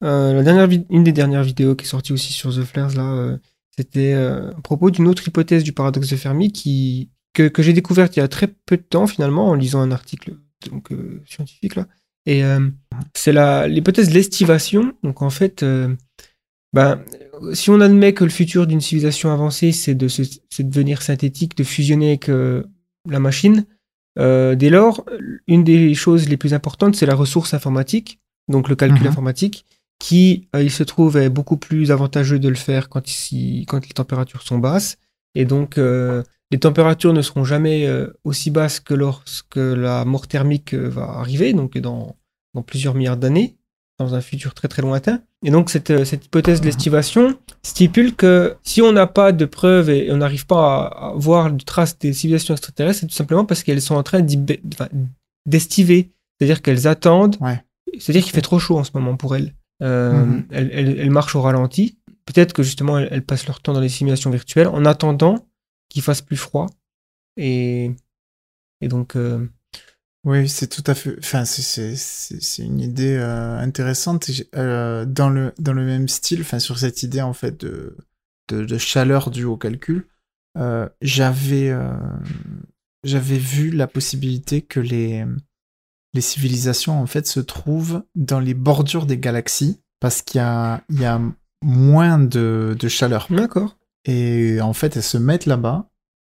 la dernière une des dernières vidéos qui est sortie aussi sur The Flares, là, c'était à propos d'une autre hypothèse du paradoxe de Fermi qui, que, que j'ai découverte il y a très peu de temps finalement en lisant un article donc, scientifique là. Et euh, c'est l'hypothèse de l'estivation. Donc en fait, ben, si on admet que le futur d'une civilisation avancée, c'est de, se- c'est de devenir synthétique, de fusionner avec euh, la machine, euh, dès lors, une des choses les plus importantes, c'est la ressource informatique, donc le calcul Mhm. informatique, qui, euh, il se trouve, est beaucoup plus avantageux de le faire quand, ici, quand les températures sont basses. Et donc, les températures ne seront jamais aussi basses que lorsque la mort thermique va arriver, donc dans, dans plusieurs milliards d'années, dans un futur très très lointain. Et donc, cette, euh, cette hypothèse de l'estivation stipule que si on n'a pas de preuves et on n'arrive pas à, à voir de traces des civilisations extraterrestres, c'est tout simplement parce qu'elles sont en train d'estiver. C'est-à-dire qu'elles attendent. Ouais. C'est-à-dire qu'il fait trop chaud en ce moment pour elles. Euh, Mhm. elles, elles- elles marchent au ralenti. Peut-être que justement, elles, elles passent leur temps dans les simulations virtuelles en attendant qu'il fasse plus froid. Et, et donc, euh, Oui, c'est tout à fait. Enfin, c'est- c'est c'est- c'est une idée euh, intéressante. Et euh, dans le dans le même style, enfin sur cette idée en fait de de, de chaleur due au calcul, euh, j'avais euh, j'avais vu la possibilité que les les civilisations en fait se trouvent dans les bordures des galaxies parce qu'il y a il y a moins de de chaleur. d'accord. Et en fait, elles se mettent là-bas.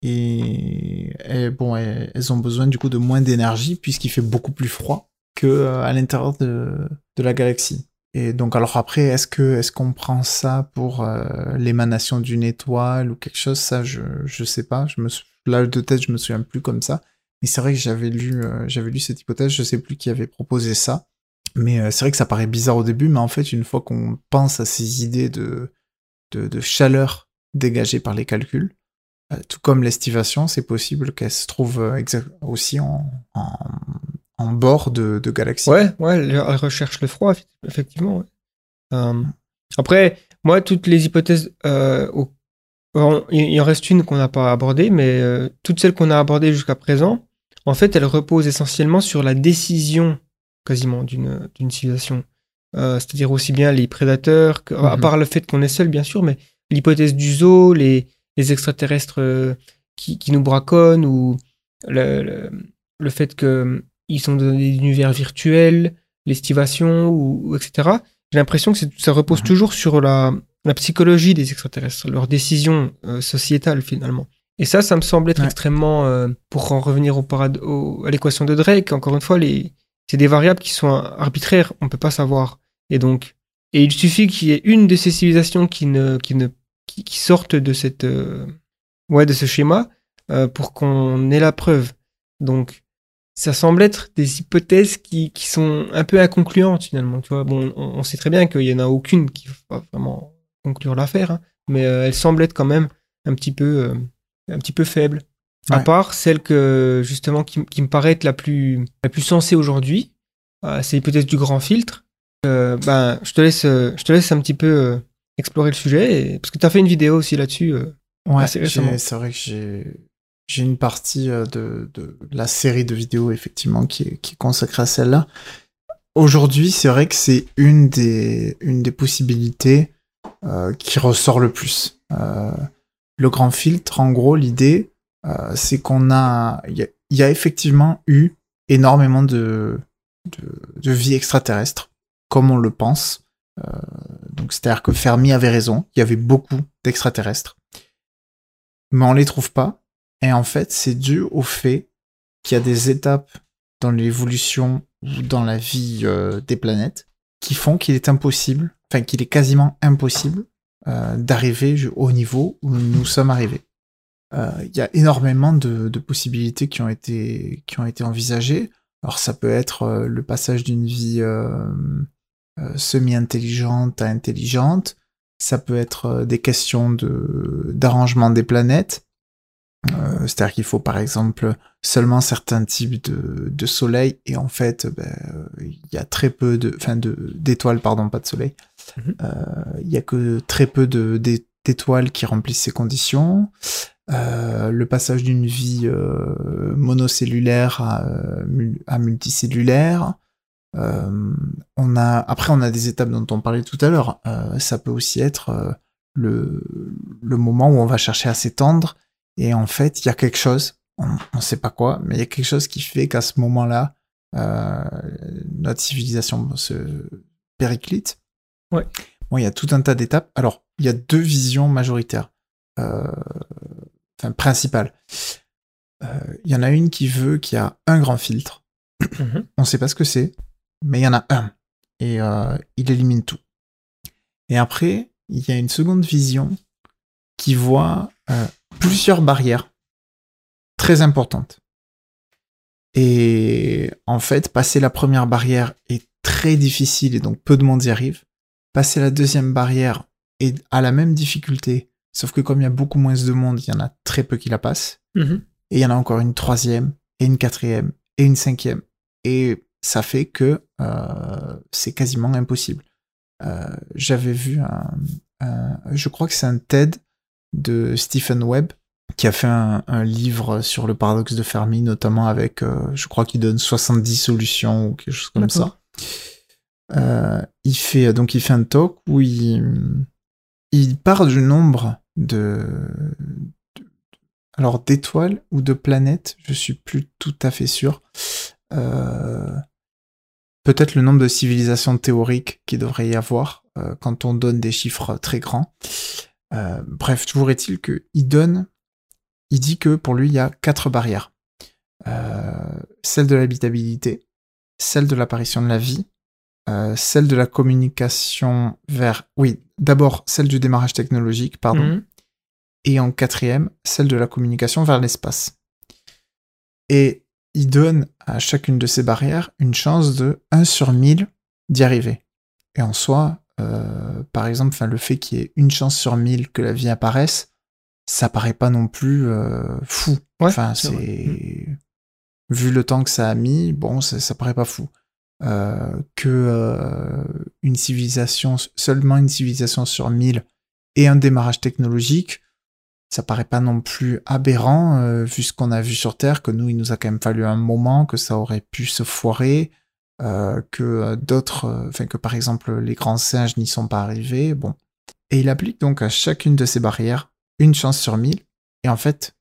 Et, bon, elles, ont besoin du coup de moins d'énergie puisqu'il fait beaucoup plus froid que euh, à l'intérieur de, la galaxie. Et donc, alors après, est-ce que est-ce qu'on prend ça pour euh, l'émanation d'une étoile ou quelque chose? Ça, je je sais pas. Je me là de tête, je me souviens plus comme ça. Mais c'est vrai que j'avais lu euh, j'avais lu cette hypothèse. Je sais plus qui avait proposé ça. Mais c'est vrai que ça paraît bizarre au début, mais en fait, une fois qu'on pense à ces idées de de, chaleur dégagée par les calculs, tout comme l'estivation, c'est possible qu'elle se trouve euh, aussi en, en, en bord de, de galaxies. Ouais, ouais, elle, recherche le froid, effe- effectivement. ouais. Euh, après, moi, toutes les hypothèses, euh, au- il en reste une qu'on n'a pas abordée, mais euh, toutes celles qu'on a abordées jusqu'à présent, en fait, elles reposent essentiellement sur la décision quasiment d'une civilisation. Euh, C'est-à-dire aussi bien les prédateurs, que- à Mhm. part le fait qu'on est seul, bien sûr, mais l'hypothèse du zoo, les, les extraterrestres euh, qui, qui nous braconnent, ou le, le, le fait qu'ils sont dans des univers virtuels, l'estivation, ou, ou etc. J'ai l'impression que ça repose Mhm. toujours sur la, la psychologie des extraterrestres, leurs décisions euh, sociétales finalement. Et ça, ça me semble être Ouais. extrêmement, euh, pour en revenir au parad- au- à l'équation de Drake, encore une fois, c'est des variables qui sont arbitraires, on peut pas savoir. Et donc, et il suffit qu'il y ait une de ces civilisations qui ne, qui ne, qui, qui sorte de cette, euh, ouais, de ce schéma, euh, pour qu'on ait la preuve. Donc, ça semble être des hypothèses qui, qui sont un peu inconcluantes finalement. Tu vois, bon, on, on sait très bien qu'il y en a aucune qui va vraiment conclure l'affaire, hein, mais euh, elles semblent être quand même un petit peu, un petit peu faibles. À part celle que justement qui, qui me paraît être la plus, la plus sensée aujourd'hui, c'est l'hypothèse du grand filtre. Ben, je te laisse, je te laisse un petit peu explorer le sujet, et- parce que tu as fait une vidéo aussi là-dessus. euh. Ouais, c'est vrai que j'ai j'ai une partie euh, de, de la série de vidéos effectivement qui est, qui est consacrée à celle-là. Aujourd'hui, c'est vrai que c'est une des, une des possibilités euh, qui ressort le plus. Euh, le grand filtre, en gros, l'idée, euh, c'est qu'on a, il y, a- il y a effectivement eu énormément de, de, de vie extraterrestre, comme on le pense. Euh, donc, c'est-à-dire que Fermi avait raison, il y avait beaucoup d'extraterrestres, mais on les trouve pas. Et en fait, c'est dû au fait qu'il y a des étapes dans l'évolution ou dans la vie euh, des planètes qui font qu'il est impossible, enfin qu'il est quasiment impossible euh, d'arriver au niveau où nous sommes arrivés. Il y a énormément de, possibilités qui ont été qui ont été envisagées. Alors ça peut être le passage d'une vie semi-intelligente à intelligente. Ça peut être euh, des questions de d'arrangement des planètes. Euh, C'est-à-dire qu'il faut par exemple seulement certains types de, de soleil et en fait ben, euh, il y a très peu de enfin de d'étoiles pardon pas de soleil Mhm. Euh, il y a que très peu de d'é- d'étoiles qui remplissent ces conditions Euh, le passage d'une vie euh, monocellulaire à, euh, à multicellulaire Euh, on a après on a des étapes dont on parlait tout à l'heure Euh, ça peut aussi être euh, le le moment où on va chercher à s'étendre et en fait, il y a quelque chose, on ne sait pas quoi, mais il y a quelque chose qui fait qu'à ce moment-là, euh, notre civilisation se périclite. Ouais. Bon, il y a tout un tas d'étapes. Alors, il y a deux visions majoritaires, euh, enfin principales. Euh, Il y en a une qui veut qu'il y a un grand filtre. Mhm. On ne sait pas ce que c'est, mais il y en a un. Et euh, il élimine tout. Et après, il y a une seconde vision qui voit euh, plusieurs barrières très importantes. Et en fait, passer la première barrière est très difficile et donc peu de monde y arrive. Passer la deuxième barrière est à la même difficulté, sauf que comme il y a beaucoup moins de monde, il y en a très peu qui la passent. Mhm. Et il y en a encore une troisième, et une quatrième, et une cinquième. Et ça fait que euh, c'est quasiment impossible. Euh, J'avais vu un, un- Je crois que c'est un TED de Stephen Webb qui a fait un, un livre sur le paradoxe de Fermi, notamment avec, euh, je crois qu'il donne 70 solutions ou quelque chose comme ça. Il fait donc il fait un talk où il il part du nombre de, de- alors d'étoiles ou de planètes, je suis plus tout à fait sûr. Euh, Peut-être le nombre de civilisations théoriques qu'il devrait y avoir euh, quand on donne des chiffres très grands. Euh, bref, toujours est-il que il donne, il dit que pour lui il y a quatre barrières Euh, celle de l'habitabilité, celle de l'apparition de la vie, euh, celle de la communication vers, oui, d'abord celle du démarrage technologique, pardon, Mhm. et en quatrième, celle de la communication vers l'espace. Et il donne à chacune de ces barrières une chance de 1 sur 1000 d'y arriver. Et en soi, euh, par exemple, le fait qu'il y ait une chance sur 1000 que la vie apparaisse, ça paraît pas non plus euh, fou. Ouais, enfin, c'est c'est vu le temps que ça a mis, bon, ça, ça paraît pas fou. Euh, que une civilisation, seulement une civilisation sur 1000 et un démarrage technologique, ça paraît pas non plus aberrant euh, vu ce qu'on a vu sur Terre, que nous, il nous a quand même fallu un moment, que ça aurait pu se foirer, euh, que euh, d'autres, enfin que par exemple les grands singes n'y sont pas arrivés, bon. Et il applique donc à chacune de ces barrières une chance sur 1000, et en fait,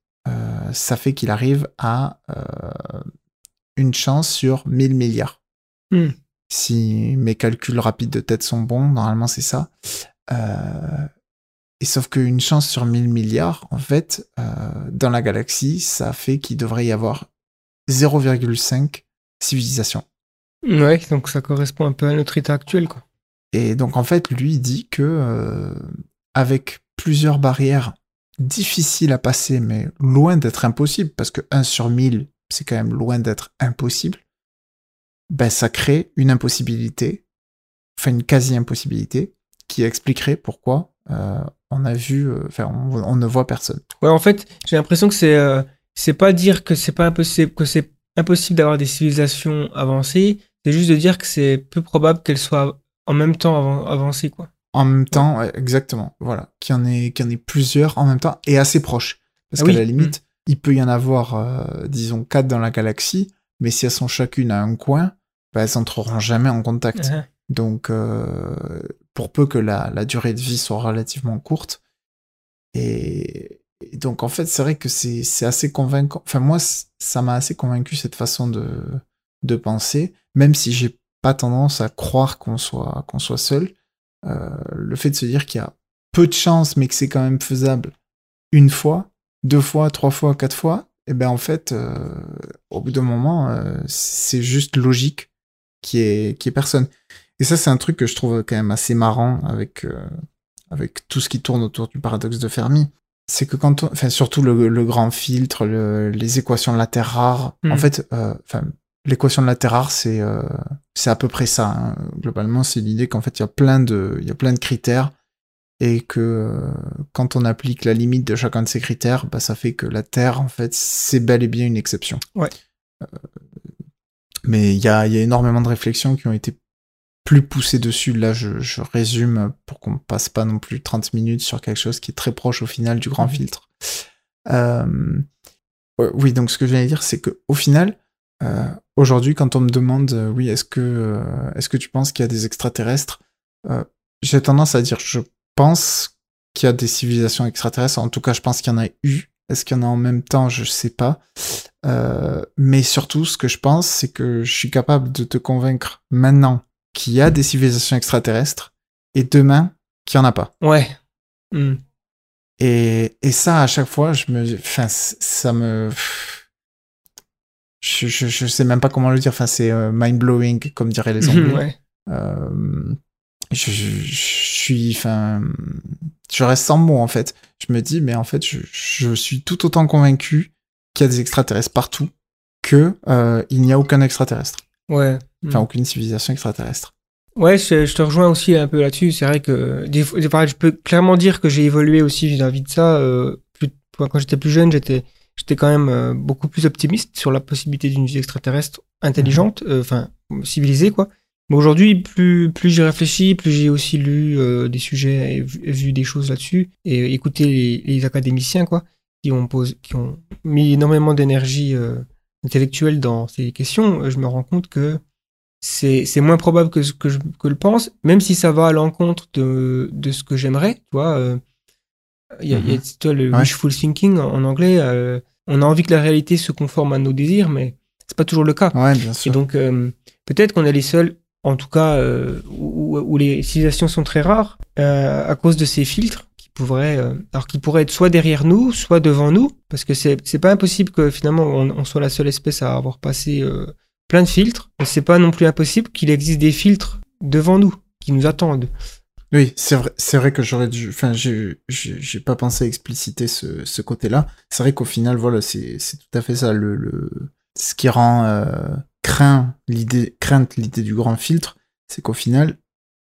ça fait qu'il arrive à une chance sur 1000 milliards. Hmm. Si mes calculs rapides de tête sont bons, normalement c'est ça. Euh, et sauf qu'une chance sur 1000 milliards, en fait, euh, dans la galaxie, ça fait qu'il devrait y avoir 0,5 civilisations. Ouais, donc ça correspond un peu à notre état actuel, quoi. Et donc en fait, lui il dit que euh, avec plusieurs barrières difficiles à passer, mais loin d'être impossible, parce que 1 sur 1000, c'est quand même loin d'être impossible, ben ça crée une impossibilité, enfin une quasi-impossibilité, qui expliquerait pourquoi euh, on a vu, euh, enfin on, on ne voit personne. Ouais, en fait, j'ai l'impression que c'est euh, c'est pas dire que c'est pas impossible que c'est impossible d'avoir des civilisations avancées, c'est juste de dire que c'est peu probable qu'elles soient en même temps avan- avancées, quoi. En même temps, ouais, exactement, voilà, qu'il y en ait, qu'il y en ait plusieurs en même temps et assez proches. Parce Ah qu'à oui, la limite, il peut y en avoir, euh, disons, quatre dans la galaxie, mais si elles sont chacune à un coin, bah, elles entreront jamais en contact. Uh-huh. Donc, euh, pour peu que la, la durée de vie soit relativement courte. Et, donc, en fait, c'est vrai que c'est assez convaincant. Enfin, moi, ça m'a assez convaincu cette façon de, de penser, même si j'ai pas tendance à croire qu'on soit, qu'on soit seul. Euh, le fait de se dire qu'il y a peu de chances, mais que c'est quand même faisable une fois, deux fois, trois fois, quatre fois, et ben en fait, euh, au bout d'un moment, euh, c'est juste logique ait, qu'il y ait personne. Et ça, c'est un truc que je trouve quand même assez marrant avec, euh, avec tout ce qui tourne autour du paradoxe de Fermi. C'est que quand on, enfin, surtout le, le grand filtre, le- les équations de la Terre rare, en fait, euh, l'équation de la Terre rare, c'est, euh, c'est à peu près ça. hein. Globalement, c'est l'idée qu'en fait, il y a plein de, il y a plein de critères et que euh, quand on applique la limite de chacun de ces critères, bah, ça fait que la Terre, en fait, c'est bel et bien une exception. Ouais. Euh, mais il y a, il y a énormément de réflexions qui ont été plus poussées dessus. Là, je, je résume pour qu'on passe pas non plus 30 minutes sur quelque chose qui est très proche au final du grand filtre. Euh, oui, donc ce que je viens de dire, c'est que au final, euh, aujourd'hui, quand on me demande, euh, oui, est-ce que, est-ce que tu penses qu'il y a des extraterrestres J'ai tendance à dire, je pense qu'il y a des civilisations extraterrestres. En tout cas, je pense qu'il y en a eu. Est-ce qu'il y en a en même temps? Je sais pas. Mais surtout, ce que je pense, c'est que je suis capable de te convaincre maintenant qu'il y a des civilisations extraterrestres et demain qu'il n'y en a pas. Ouais. Hmm. Et, et ça, à chaque fois, je me, enfin, ça me, je, je, je sais même pas comment le dire. Enfin, c'est mind blowing, comme diraient les Anglais. ouais. Euh, je, suis, enfin, je reste sans mots en fait. Je me dis, mais en fait, je, je suis tout autant convaincu qu'il y a des extraterrestres partout que euh, il n'y a aucun extraterrestre, Ouais. Enfin Hmm. aucune civilisation extraterrestre. Ouais, je, je te rejoins aussi un peu là-dessus. C'est vrai que des pareil, je peux clairement dire que j'ai évolué aussi vis-à-vis de ça. Euh, plus, quand j'étais plus jeune, j'étais j'étais quand même euh, beaucoup plus optimiste sur la possibilité d'une vie extraterrestre intelligente, euh, enfin civilisée quoi. Mais aujourd'hui, plus plus j'y réfléchis, plus j'ai aussi lu des sujets et vu, vu des choses là-dessus et écouté les, les académiciens quoi, qui ont posé, qui ont mis énormément d'énergie intellectuelle dans ces questions. Je me rends compte que c'est c'est moins probable que ce que je que le pense, même si ça va à l'encontre de, de ce que j'aimerais, tu vois. euh, Il y a, il y a, tu vois, le Ouais. wishful thinking en, en anglais. euh, on a envie que la réalité se conforme à nos désirs, mais c'est pas toujours le cas. Ouais, bien Et sûr. donc, euh, peut-être qu'on est les seuls, en tout cas, euh, où, où les civilisations sont très rares, euh, à cause de ces filtres qui pourraient, euh, alors qui pourraient être soit derrière nous, soit devant nous, parce que c'est c'est pas impossible que finalement on, on soit la seule espèce à avoir passé euh, plein de filtres. Mais c'est pas non plus impossible qu'il existe des filtres devant nous qui nous attendent. Oui, c'est vrai, c'est vrai que j'aurais dû, enfin, j'ai, j'ai pas pensé à expliciter ce, ce côté-là. C'est vrai qu'au final, voilà, c'est, c'est tout à fait ça, le, le, ce qui rend, euh, craint l'idée, crainte l'idée du grand filtre, c'est qu'au final,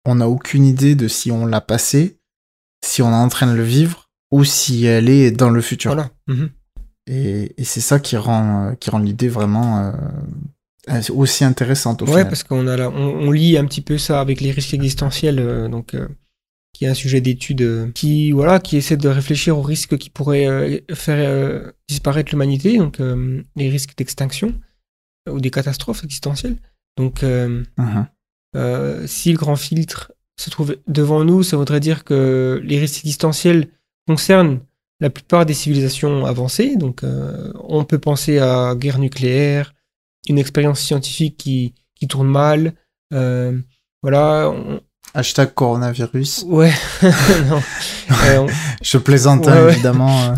on n'a aucune idée de si on l'a passé, si on est en train de le vivre, ou si elle est dans le futur. Voilà. Mhm. Et, et c'est ça qui rend, qui rend l'idée vraiment, euh, aussi intéressante au Ouais, final. parce qu'on a on, on lit un petit peu ça avec les risques existentiels, euh, donc euh, qui est un sujet d'étude euh, qui voilà, qui essaie de réfléchir aux risques qui pourraient euh, faire euh, disparaître l'humanité, donc euh, les risques d'extinction euh, ou des catastrophes existentielles. Donc, euh, euh, si le grand filtre se trouve devant nous, ça voudrait dire que les risques existentiels concernent la plupart des civilisations avancées. Donc, euh, on peut penser à guerre nucléaire, une expérience scientifique qui, qui tourne mal. euh, voilà. on- Hashtag coronavirus. Ouais. non. Euh, on- Je plaisante, Ouais, hein, ouais. évidemment. euh.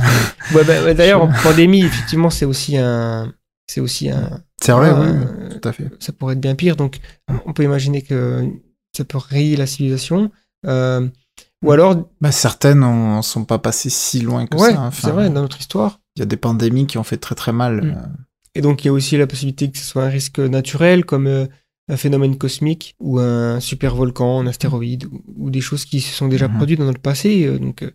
ouais, bah, ouais, D'ailleurs, en pandémie, effectivement, c'est aussi un. C'est aussi un. C'est vrai, oui, tout à fait. ça pourrait être bien pire. Donc, on peut imaginer que ça peut rayer la civilisation. Euh, ou alors, Bah, certaines ne sont pas passées si loin que ça. hein. Enfin, c'est vrai, dans notre histoire. Il y a des pandémies qui ont fait très très mal. Mm. Et donc, il y a aussi la possibilité que ce soit un risque naturel, comme euh, un phénomène cosmique, ou un super volcan, un astéroïde, ou, ou des choses qui se sont déjà Mhm. produites dans le passé. euh, donc, euh,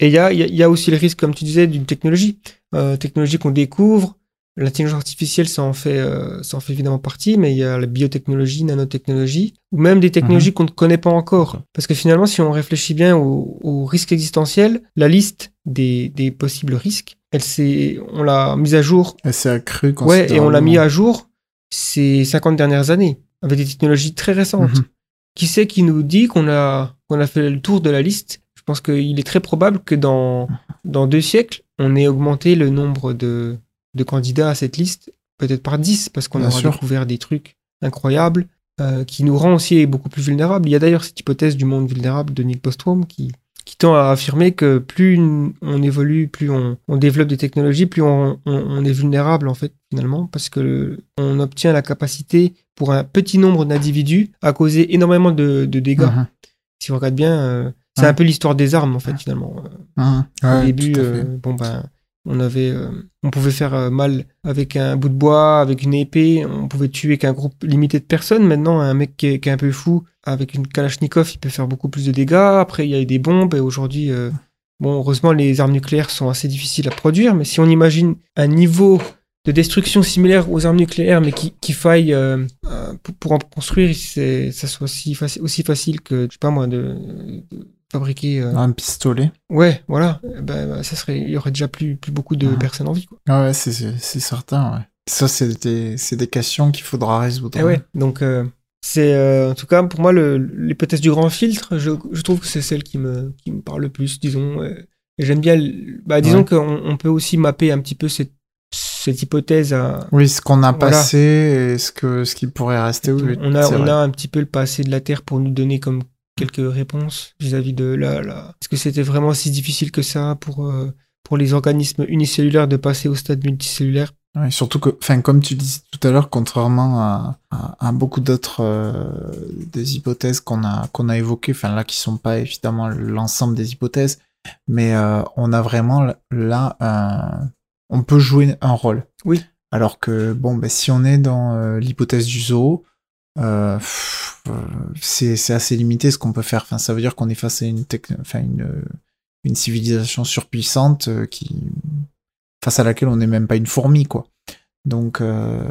et il y a, y a- y a aussi le risque, comme tu disais, d'une technologie. Euh, technologie qu'on découvre. L'intelligence artificielle, ça en, fait, euh, ça en fait évidemment partie, mais il y a la biotechnologie, nanotechnologie, ou même des technologies qu'on ne connaît pas encore. Parce que finalement, si on réfléchit bien aux, aux risques existentiels, la liste des, des possibles risques, elle s'est, on l'a mise à jour. Elle s'est accrue Ouais, et on l'a mis à jour ces 50 dernières années avec des technologies très récentes. Mhm. Qui c'est qui nous dit qu'on a, qu'on a fait le tour de la liste? Je pense qu'il est très probable que dans, dans deux siècles, on ait augmenté le nombre de, de candidats à cette liste, peut-être par 10, parce qu'on aura sûr. découvert des trucs incroyables euh, qui nous rend aussi beaucoup plus vulnérables. Il y a d'ailleurs cette hypothèse du monde vulnérable de Nick Bostrom qui, qui tend à affirmer que plus on évolue, plus on, on développe des technologies, plus on, on- on est vulnérable en fait finalement, parce que on obtient la capacité pour un petit nombre d'individus à causer énormément de, de dégâts. Mhm. Si on regarde bien, euh, c'est Ouais. un peu l'histoire des armes en fait finalement. Mhm. Au Ouais, début, euh, bon ben, euh, on pouvait faire euh, mal avec un bout de bois, avec une épée, on pouvait tuer qu'un groupe limité de personnes. Maintenant, un mec qui est, un peu fou, avec une Kalachnikov, il peut faire beaucoup plus de dégâts. Après, il y a eu des bombes, et aujourd'hui, euh, bon, heureusement, les armes nucléaires sont assez difficiles à produire, mais si on imagine un niveau de destruction similaire aux armes nucléaires, mais qui, faille pour, en construire, ça soit aussi, faci- aussi facile que, je sais pas moi, de fabriquer. euh, Un pistolet. Ouais, voilà. Ben, ben, ça serait, il y aurait déjà plus, plus beaucoup de Mhm. personnes en vie. Quoi. Ah ouais, c'est- c'est certain, ouais. Ça, c'est des, c'est des questions qu'il faudra résoudre. Eh ouais. Donc, euh, c'est, euh, en tout cas, pour moi, le- l'hypothèse du grand filtre, je, je trouve que c'est celle qui me, qui me parle le plus, disons. Et j'aime bien, bah, disons Ouais. qu'on on peut aussi mapper un petit peu cette, cette hypothèse à. Oui, ce qu'on a Voilà. passé et ce, que, ce qui pourrait rester. Oui, on a, on a un petit peu le passé de la Terre pour nous donner comme quelques réponses vis-à-vis de là, là. Est-ce que c'était vraiment si difficile que ça pour, euh, pour les organismes unicellulaires de passer au stade multicellulaire? Surtout que, enfin, comme tu disais tout à l'heure, contrairement à, à, à beaucoup d'autres euh, des hypothèses qu'on a qu'on a évoquées, enfin là qui sont pas évidemment l'ensemble des hypothèses, mais euh, on a vraiment là un, on peut jouer un rôle. Oui. Alors que bon, ben si on est dans l'hypothèse du zoo, euh, euh, c'est assez limité ce qu'on peut faire. Enfin, ça veut dire qu'on est face à une enfin une euh, une civilisation surpuissante euh, qui face à laquelle on n'est même pas une fourmi, quoi. Donc, euh,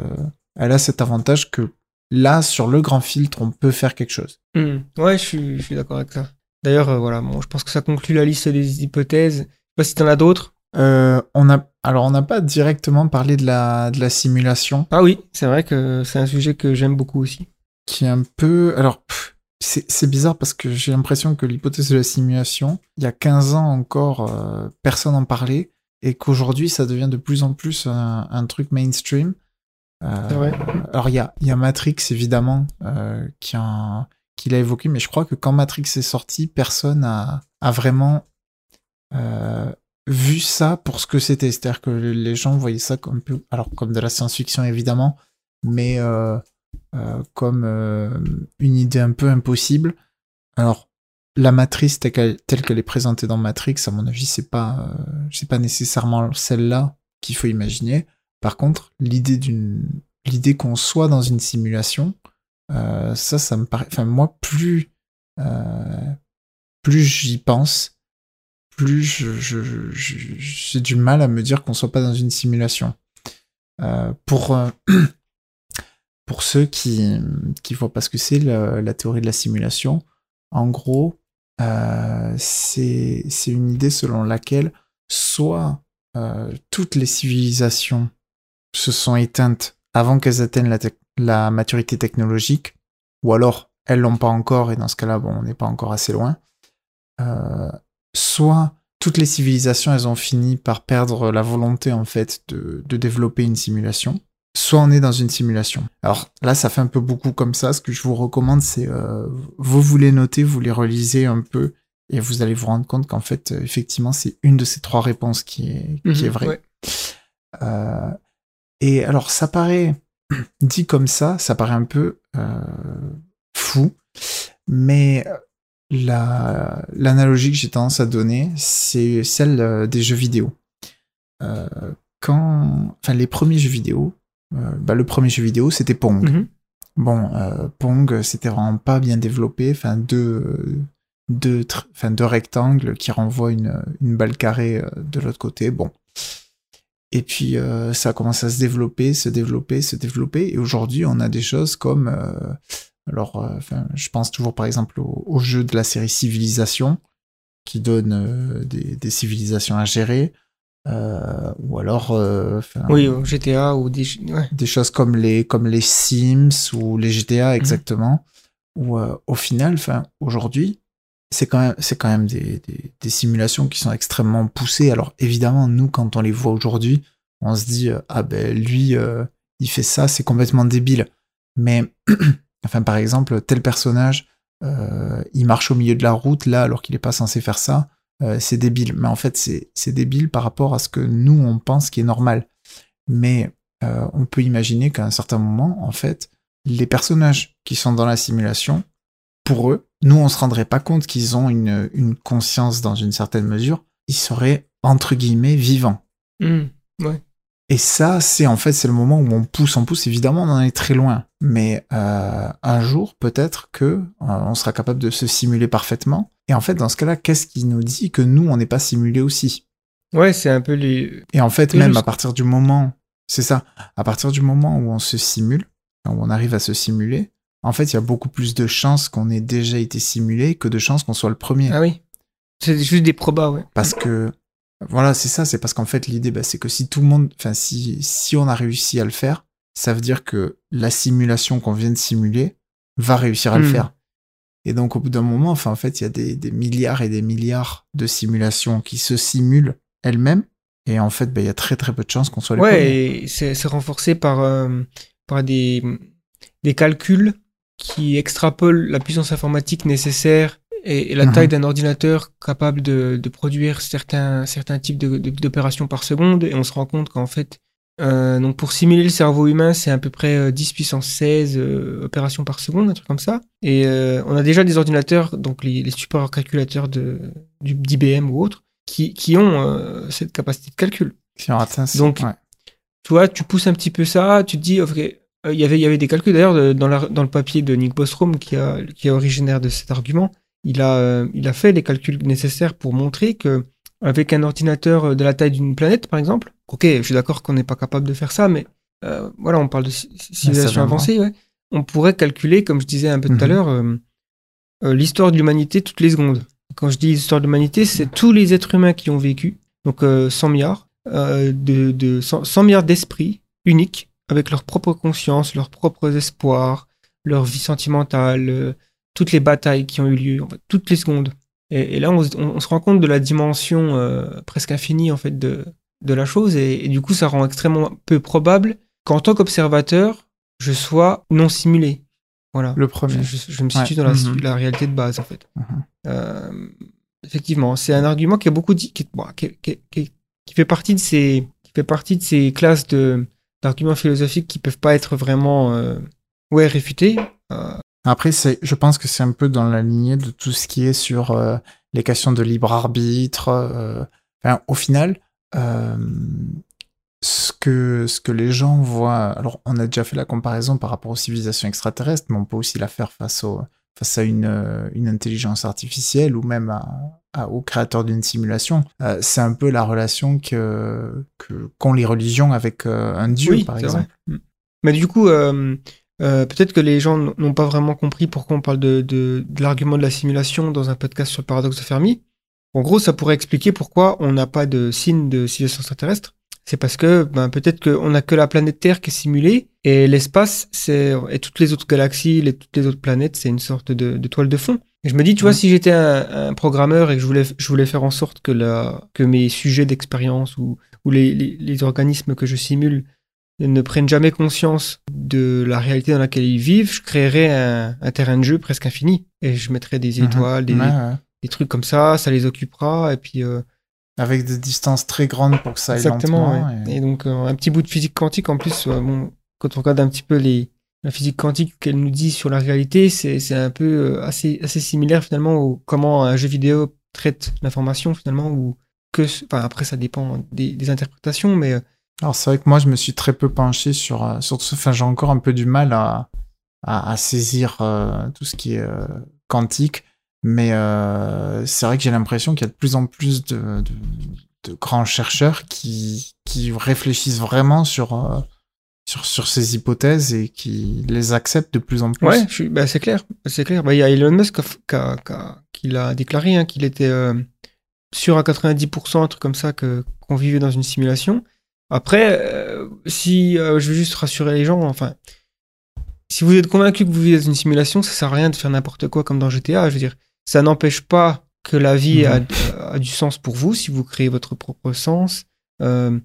elle a cet avantage que là, sur le grand filtre, on peut faire quelque chose. Hmm. Ouais, je suis, je suis d'accord avec ça. D'ailleurs, euh, voilà, bon, je pense que ça conclut la liste des hypothèses. Je sais pas si t'en as d'autres. Euh, on a, alors, on n'a pas directement parlé de la, de la simulation, Ah oui, c'est vrai que c'est un sujet que j'aime beaucoup aussi. Qui est un peu, alors, c'est bizarre parce que j'ai l'impression que l'hypothèse de la simulation, il y a 15 ans encore, euh, personne n'en parlait, et qu'aujourd'hui, ça devient de plus en plus un, un truc mainstream. Euh, C'est vrai. Alors, il y a, y a Matrix, évidemment, euh, qui, a, qui l'a évoqué, mais je crois que quand Matrix est sorti, personne a, a vraiment euh, vu ça pour ce que c'était. C'est-à-dire que les gens voyaient ça comme, alors, comme de la science-fiction, évidemment, mais euh, euh, comme euh, une idée un peu impossible. Alors, la matrice telle qu'elle, est présentée dans Matrix, à mon avis, c'est pas, euh, c'est pas nécessairement celle-là qu'il faut imaginer. Par contre, l'idée d'une, l'idée qu'on soit dans une simulation, euh, ça, ça me paraît, enfin moi, plus, euh, plus j'y pense, plus je, j'ai du mal à me dire qu'on soit pas dans une simulation. Euh, pour euh, pour ceux qui qui voient pas ce que c'est la, théorie de la simulation, en gros, euh, c'est une idée selon laquelle soit euh, toutes les civilisations se sont éteintes avant qu'elles atteignent la, maturité technologique, ou alors elles l'ont pas encore, et dans ce cas-là, bon, on n'est pas encore assez loin. Euh, soit toutes les civilisations, elles ont fini par perdre la volonté, en fait, de développer une simulation. Soit on est dans une simulation. Alors là, ça fait un peu beaucoup comme ça. Ce que je vous recommande, c'est euh, vous les notez, vous les relisez un peu, et vous allez vous rendre compte qu'en fait, euh, effectivement, c'est une de ces trois réponses qui est, qui est Mhm, vraie. ouais. Euh, et alors, ça paraît, dit comme ça, ça paraît un peu euh, fou, mais la- l'analogie que j'ai tendance à donner, c'est celle des jeux vidéo. Euh, quand, enfin, les premiers jeux vidéo, bah, le premier jeu vidéo, c'était Pong. Mhm. Bon, euh, Pong, c'était vraiment pas bien développé. Enfin, deux, deux, enfin, deux rectangles qui renvoient une, une balle carrée euh, de l'autre côté. Bon. Et puis, euh, ça a commencé à se développer, se développer, se développer. Et aujourd'hui, on a des choses comme. euh, alors, euh, enfin, je pense toujours par exemple au, au jeu de la série Civilisation, qui donne euh, des, des civilisations à gérer. Euh, ou alors euh, Oui, au GTA ou des. Ouais. des choses comme les comme les Sims ou les Mhm. GTA exactement où euh, au final enfin aujourd'hui c'est quand même c'est quand même des, des, des simulations qui sont extrêmement poussées alors évidemment nous quand on les voit aujourd'hui on se dit euh, ah ben lui il fait ça c'est complètement débile mais enfin par exemple tel personnage il marche au milieu de la route là alors qu'il est pas censé faire ça euh, c'est débile mais en fait c'est débile par rapport à ce que nous on pense qui est normal mais euh, on peut imaginer qu'à un certain moment, en fait, les personnages qui sont dans la simulation, pour eux, nous, on se rendrait pas compte qu'ils ont une, une conscience dans une certaine mesure. Ils seraient, entre guillemets, vivants. Hmm. Et ça, c'est en fait, c'est le moment où on pousse, on pousse. Évidemment, on en est très loin. Mais euh, un jour, peut-être que euh, on sera capable de se simuler parfaitement. Et en fait, dans ce cas-là, qu'est-ce qui nous dit que nous, on n'est pas simulé aussi? Ouais, c'est un peu les. Et en fait, même à partir du moment, c'est ça, à partir du moment où on se simule, où on arrive à se simuler, en fait, il y a beaucoup plus de chances qu'on ait déjà été simulé que de chances qu'on soit le premier. Ah oui. C'est juste des probas, ouais. Parce que, voilà, c'est ça, c'est parce qu'en fait, l'idée, bah, c'est que si tout le monde, enfin, si, si on a réussi à le faire, ça veut dire que la simulation qu'on vient de simuler va réussir à le Hmm. faire. Et donc, au bout d'un moment, enfin, en fait, il y a des, des milliards et des milliards de simulations qui se simulent elles-mêmes. Et en fait, bah, il y a très très peu de chances qu'on soit les premiers. Ouais, et c'est renforcé par, euh, par des, des calculs qui extrapolent la puissance informatique nécessaire et, et la Mhm. taille d'un ordinateur capable de, de produire certains, certains types de- de- d'opérations par seconde. Et on se rend compte qu'en fait, euh, donc pour simuler le cerveau humain, c'est à peu près euh, 10 puissance 16 euh, opérations par seconde, un truc comme ça. Et euh, on a déjà des ordinateurs, donc les, les supercalculateurs de- du- d'IBM ou autres, qui, qui ont euh, cette capacité de calcul. Si on atteint, Donc, ouais. tu vois, tu pousses un petit peu ça, tu te dis, ok, euh, il y avait, il y avait des calculs d'ailleurs dans, la- dans le papier de Nick Bostrom qui, a, qui est originaire de cet argument. Il a, euh, il a fait les calculs nécessaires pour montrer que avec un ordinateur de la taille d'une planète, par exemple, ok, je suis d'accord qu'on n'est pas capable de faire ça, mais euh, voilà, on parle de ci- civilisation avancée, ouais. on pourrait calculer, comme je disais un peu tout à Mhm. l'heure, euh, euh, l'histoire de l'humanité toutes les secondes. Quand je dis l'histoire de l'humanité, c'est tous les êtres humains qui ont vécu, donc euh, 100 milliards, de, de 100, 100 milliards d'esprits uniques, avec leur propre conscience, leurs propres espoirs, leur vie sentimentale, toutes les batailles qui ont eu lieu, en fait, toutes les secondes. Et, et là, on, se- on- on se rend compte de la dimension presque infinie en fait de, de la chose, et, et du coup, ça rend extrêmement peu probable qu'en tant qu'observateur, je sois non simulé. Voilà. Le premier. je- je me Ouais. situe dans la, Mhm. la réalité de base, en fait. Mhm. Euh, effectivement, c'est un argument qui a beaucoup dit, qui, bon, qui, qui- qui- qui fait partie de ces, qui fait partie de ces classes de d'arguments philosophiques qui peuvent pas être vraiment, euh, ouais, réfutés. Euh, Après, c'est, je pense que c'est un peu dans la lignée de tout ce qui est sur les questions de libre arbitre. enfin, au final, euh, ce que ce que les gens voient. Alors, on a déjà fait la comparaison par rapport aux civilisations extraterrestres, mais on peut aussi la faire face au face à une euh, une intelligence artificielle ou même à, à- au créateur d'une simulation. Euh, c'est un peu la relation que que qu'ont les religions avec un dieu, oui, par exemple. vrai. Mm. Mais du coup, euh, peut-être que les gens n'ont pas vraiment compris pourquoi on parle de, de, de l'argument de la simulation dans un podcast sur le paradoxe de Fermi. En gros, ça pourrait expliquer pourquoi on n'a pas de signe de civilisation extraterrestre. C'est parce que ben, peut-être qu'on n'a que la planète Terre qui est simulée et l'espace c'est et toutes les autres galaxies, les, toutes les autres planètes, c'est une sorte de, de toile de fond. Et je me dis, tu vois, Mhm. si j'étais un, un programmeur et que je voulais, je voulais faire en sorte que, la, que mes sujets d'expérience ou, ou les, les, les organismes que je simule ne prennent jamais conscience de la réalité dans laquelle ils vivent, je créerais un, un terrain de jeu presque infini. Et je mettrais des Mhm. étoiles, des, ouais. Des trucs comme ça, ça les occupera. Et puis, euh, Avec des distances très grandes pour que ça aille exactement. lentement. ouais. et- Et donc, euh, un petit bout de physique quantique, en plus, euh, bon, quand on regarde un petit peu les, la physique quantique qu'elle nous dit sur la réalité, c'est c'est un peu assez, assez similaire finalement au comment un jeu vidéo traite l'information finalement. Ou que, enfin, après, ça dépend des, des interprétations, mais. Alors c'est vrai que moi je me suis très peu penché sur sur ce. Enfin j'ai encore un peu du mal à à, à saisir euh, tout ce qui est euh, quantique, mais euh, c'est vrai que j'ai l'impression qu'il y a de plus en plus de, grands chercheurs qui qui réfléchissent vraiment sur euh, sur sur ces hypothèses et qui les acceptent de plus en plus. Ouais, bah, c'est clair, c'est clair. Bah, Il y a Elon Musk qui a- qui a- qui l'a déclaré hein, qu'il était, euh, sûr à 90%, un truc comme ça, que qu'on vivait dans une simulation. Après, si je veux juste rassurer les gens, enfin, si vous êtes convaincu que vous vivez dans une simulation, ça sert à rien de faire n'importe quoi comme dans GTA. Je veux dire, ça n'empêche pas que la vie a, a du sens pour vous si vous créez votre propre sens, euh,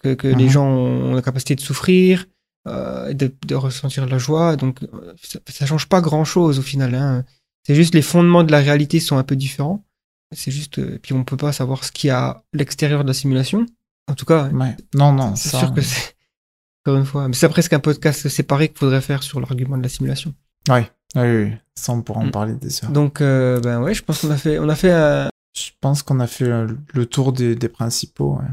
que, que les Mhm. gens ont la capacité de souffrir, euh, de, de ressentir de la joie. Donc, euh, ça, ça change pas grand chose au final. Hein. C'est juste les fondements de la réalité sont un peu différents. C'est juste, euh, puis on peut pas savoir ce qu'il y a à l'extérieur de la simulation. En tout cas, Ouais. Non, non, c'est sûr que c'est. Encore une fois, mais c'est presque un podcast séparé qu'il faudrait faire sur l'argument de la simulation. Ouais, oui, oui, ça on pourra en Mm. parler des heures. Donc, euh, ben ouais, je pense qu'on a fait, on a fait un, Je pense qu'on a fait euh, le tour des, des principaux. ouais.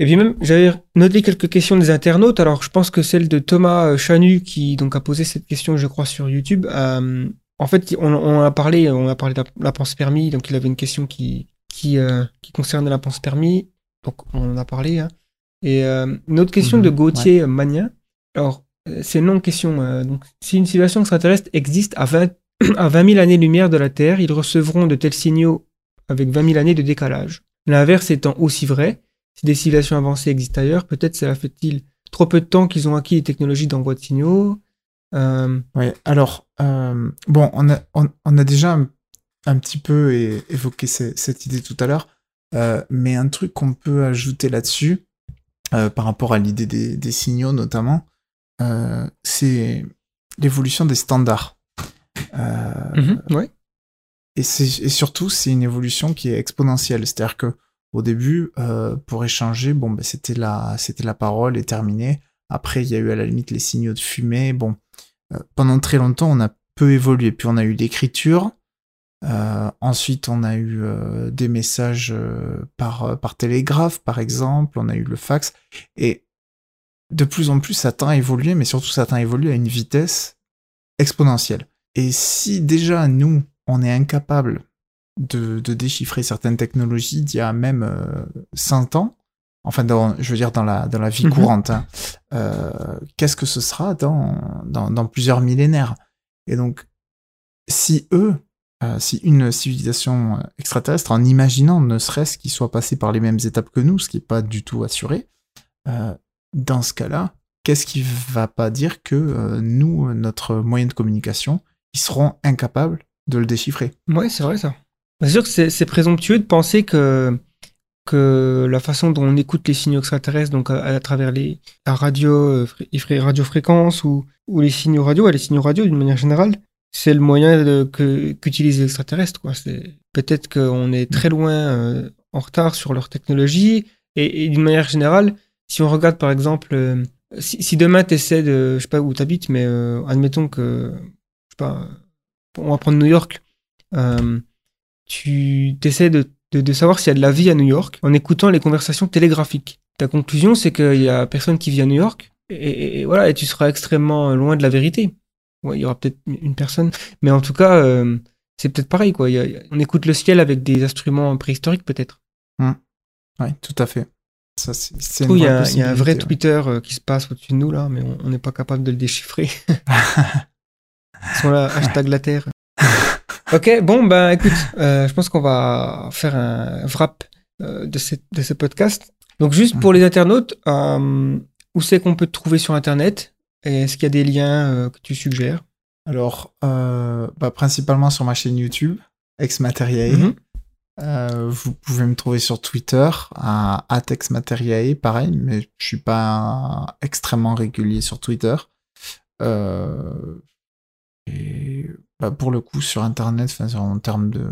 Et puis même, j'avais noté quelques questions des internautes. Alors, je pense que celle de Thomas euh, Chanu, qui donc a posé cette question, je crois, sur YouTube. euh, en fait, on, on a parlé, on a parlé de la, la pense permis. Donc, il avait une question qui qui, euh, qui concernait la pense permis. Donc, on en a parlé. hein. Et euh, une autre question Mhm, de Gauthier Magnin. Alors, euh, c'est une longue question. euh, donc, si une civilisation extraterrestre existe à 20 à 20 000 années-lumière de la Terre, ils recevront de tels signaux avec 20 000 années de décalage. L'inverse étant aussi vrai. Si des civilisations avancées existent ailleurs, peut-être cela fait-il trop peu de temps qu'ils ont acquis les technologies d'envoi de signaux. Euh, Ouais, alors, euh, bon, on a, déjà un, petit peu évoqué ce- cette idée tout à l'heure, euh, mais un truc qu'on peut ajouter là-dessus, euh, par rapport à l'idée des signaux notamment, euh, c'est l'évolution des standards. Euh, ouais. et, surtout, c'est une évolution qui est exponentielle. C'est-à-dire que au début, euh, pour échanger, bon, ben, c'était la, c'était la parole et terminé. Après, il y a eu à la limite les signaux de fumée. Bon, pendant très longtemps, on a peu évolué. Puis on a eu l'écriture. Euh, ensuite, on a eu euh, des messages euh, par, par télégraphe, par exemple. On a eu le fax. Et de plus en plus, ça tend à évoluer, mais surtout, ça tend à évoluer à une vitesse exponentielle. Et si déjà, nous, on est incapable de, de déchiffrer certaines technologies d'il y a même euh, 100 ans, enfin, dans, je veux dire dans la, dans la vie Mhm. courante, hein, euh, qu'est-ce que ce sera dans, dans, dans plusieurs millénaires? Et donc, si eux, euh, si une civilisation euh, extraterrestre, en imaginant ne serait-ce qu'ils soient passés par les mêmes étapes que nous, ce qui n'est pas du tout assuré, euh, dans ce cas-là, qu'est-ce qui va pas dire que euh, nous, notre moyen de communication, ils seront incapables de le déchiffrer? Ouais, c'est vrai ça. C'est sûr que c'est présomptueux de penser que, que la façon dont on écoute les signaux extraterrestres, donc à, travers les, la radio, euh, les fré- radiofréquences ou, les signaux radio, ouais, les signaux radio d'une manière générale, c'est le moyen qu'utilisent les extraterrestres. Peut-être qu'on est très loin euh, en retard sur leur technologie et, et d'une manière générale, si on regarde par exemple, euh, si, demain tu essaies de, je sais pas où tu habites, mais euh, admettons que, je sais pas, on va prendre New York, euh, tu essaies de, de, de savoir s'il y a de la vie à New York en écoutant les conversations télégraphiques. Ta conclusion, c'est qu'il y a personne qui vit à New York, et, voilà, et tu seras extrêmement loin de la vérité. Ouais, il y aura peut-être une personne, mais en tout cas, euh, c'est peut-être pareil, quoi. On écoute le ciel avec des instruments préhistoriques, peut-être. Oui, tout à fait. Ça, c'est Il y, a, vraie il y a un vrai Twitter euh, qui se passe au-dessus de nous, là, mais on n'est pas capable de le déchiffrer. Ils sont là, hashtag la Terre. ok, bon, ben écoute, euh, je pense qu'on va faire un wrap euh, de, cette- de ce podcast. Donc, juste pour les internautes, euh, où c'est qu'on peut te trouver sur Internet? Et Est-ce qu'il y a des liens euh, que tu suggères? Alors, euh, bah, principalement sur ma chaîne YouTube, Exmateriae. Mhm. Euh, vous pouvez me trouver sur Twitter à @exmateriae, pareil, mais je suis pas extrêmement régulier sur Twitter. Euh, et bah, pour le coup, sur Internet, en termes de,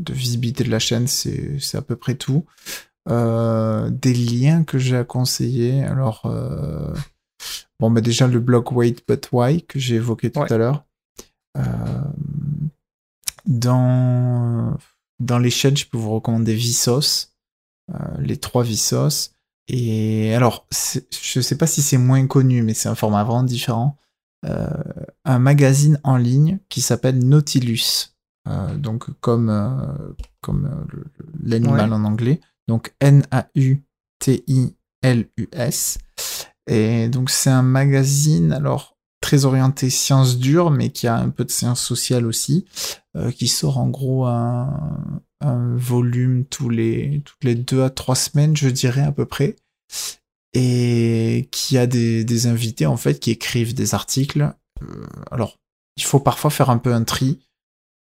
de visibilité de la chaîne, c'est à peu près tout. Euh, des liens que j'ai à conseiller, alors bon, bah déjà le blog Wait But Why que j'ai évoqué tout Ouais. à l'heure. Dans dans les chaînes, je peux vous recommander Vsauce, euh, les trois Vsauce. Et alors, je sais pas si c'est moins connu, mais c'est un format vraiment différent. Euh, un magazine en ligne qui s'appelle Nautilus. Euh, donc comme euh, comme euh, l'animal en anglais. Donc N-A-U-T-I-L-U-S. Et donc c'est un magazine alors très orienté sciences dures, mais qui a un peu de sciences sociales aussi, euh, qui sort en gros un, volume tous les, toutes les deux à trois semaines, je dirais à peu près. Et qui a des, des invités, en fait, qui écrivent des articles. Euh, alors, il faut parfois faire un peu un tri,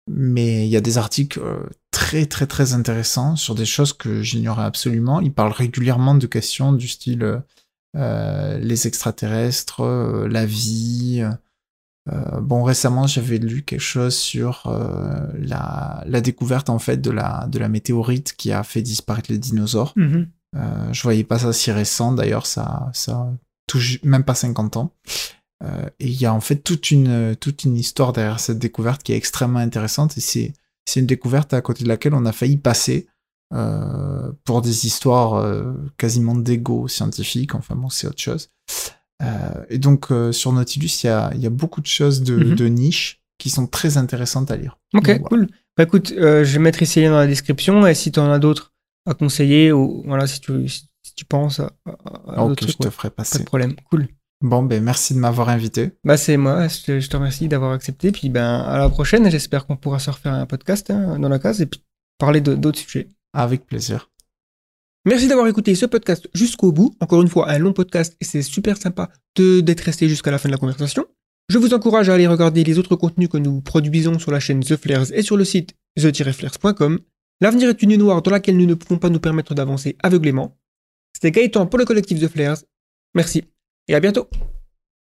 mais il y a des articles euh, très très très intéressants sur des choses que j'ignorais absolument. Ils parlent régulièrement de questions du style les extraterrestres, euh, la vie. Euh, bon, récemment, j'avais lu quelque chose sur euh, la, la découverte en fait de la, de la météorite qui a fait disparaître les dinosaures. Mhm. Euh, je voyais pas ça si récent, d'ailleurs, ça, ça touche même pas 50 ans. Euh, et il y a en fait toute une, toute une histoire derrière cette découverte qui est extrêmement intéressante et c'est, c'est une découverte à côté de laquelle on a failli passer euh, pour des histoires euh, quasiment d'ego scientifique. Enfin bon, c'est autre chose. Euh, et donc sur Nautilus, il y a, il y a beaucoup de choses de, Mhm. de niche qui sont très intéressantes à lire. Ok, Donc, voilà. cool. Bah écoute, je vais mettre ici dans la description et si tu en as d'autres à conseiller ou voilà, si tu, si tu penses à, à- Ok, je te ouais, ferai pas passer. de problème. Cool. Bon, ben merci de m'avoir invité. Bah c'est moi, je te, je te remercie d'avoir accepté. Puis ben à la prochaine, j'espère qu'on pourra se refaire un podcast hein, dans la case et puis parler d'autres sujets. Avec plaisir. Merci d'avoir écouté ce podcast jusqu'au bout. Encore une fois, un long podcast et c'est super sympa d'être resté jusqu'à la fin de la conversation. Je vous encourage à aller regarder les autres contenus que nous produisons sur la chaîne The Flares et sur le site the-flares.com. L'avenir est une nuit noire dans laquelle nous ne pouvons pas nous permettre d'avancer aveuglément. C'était Gaëtan pour le collectif The Flares. Merci et à bientôt.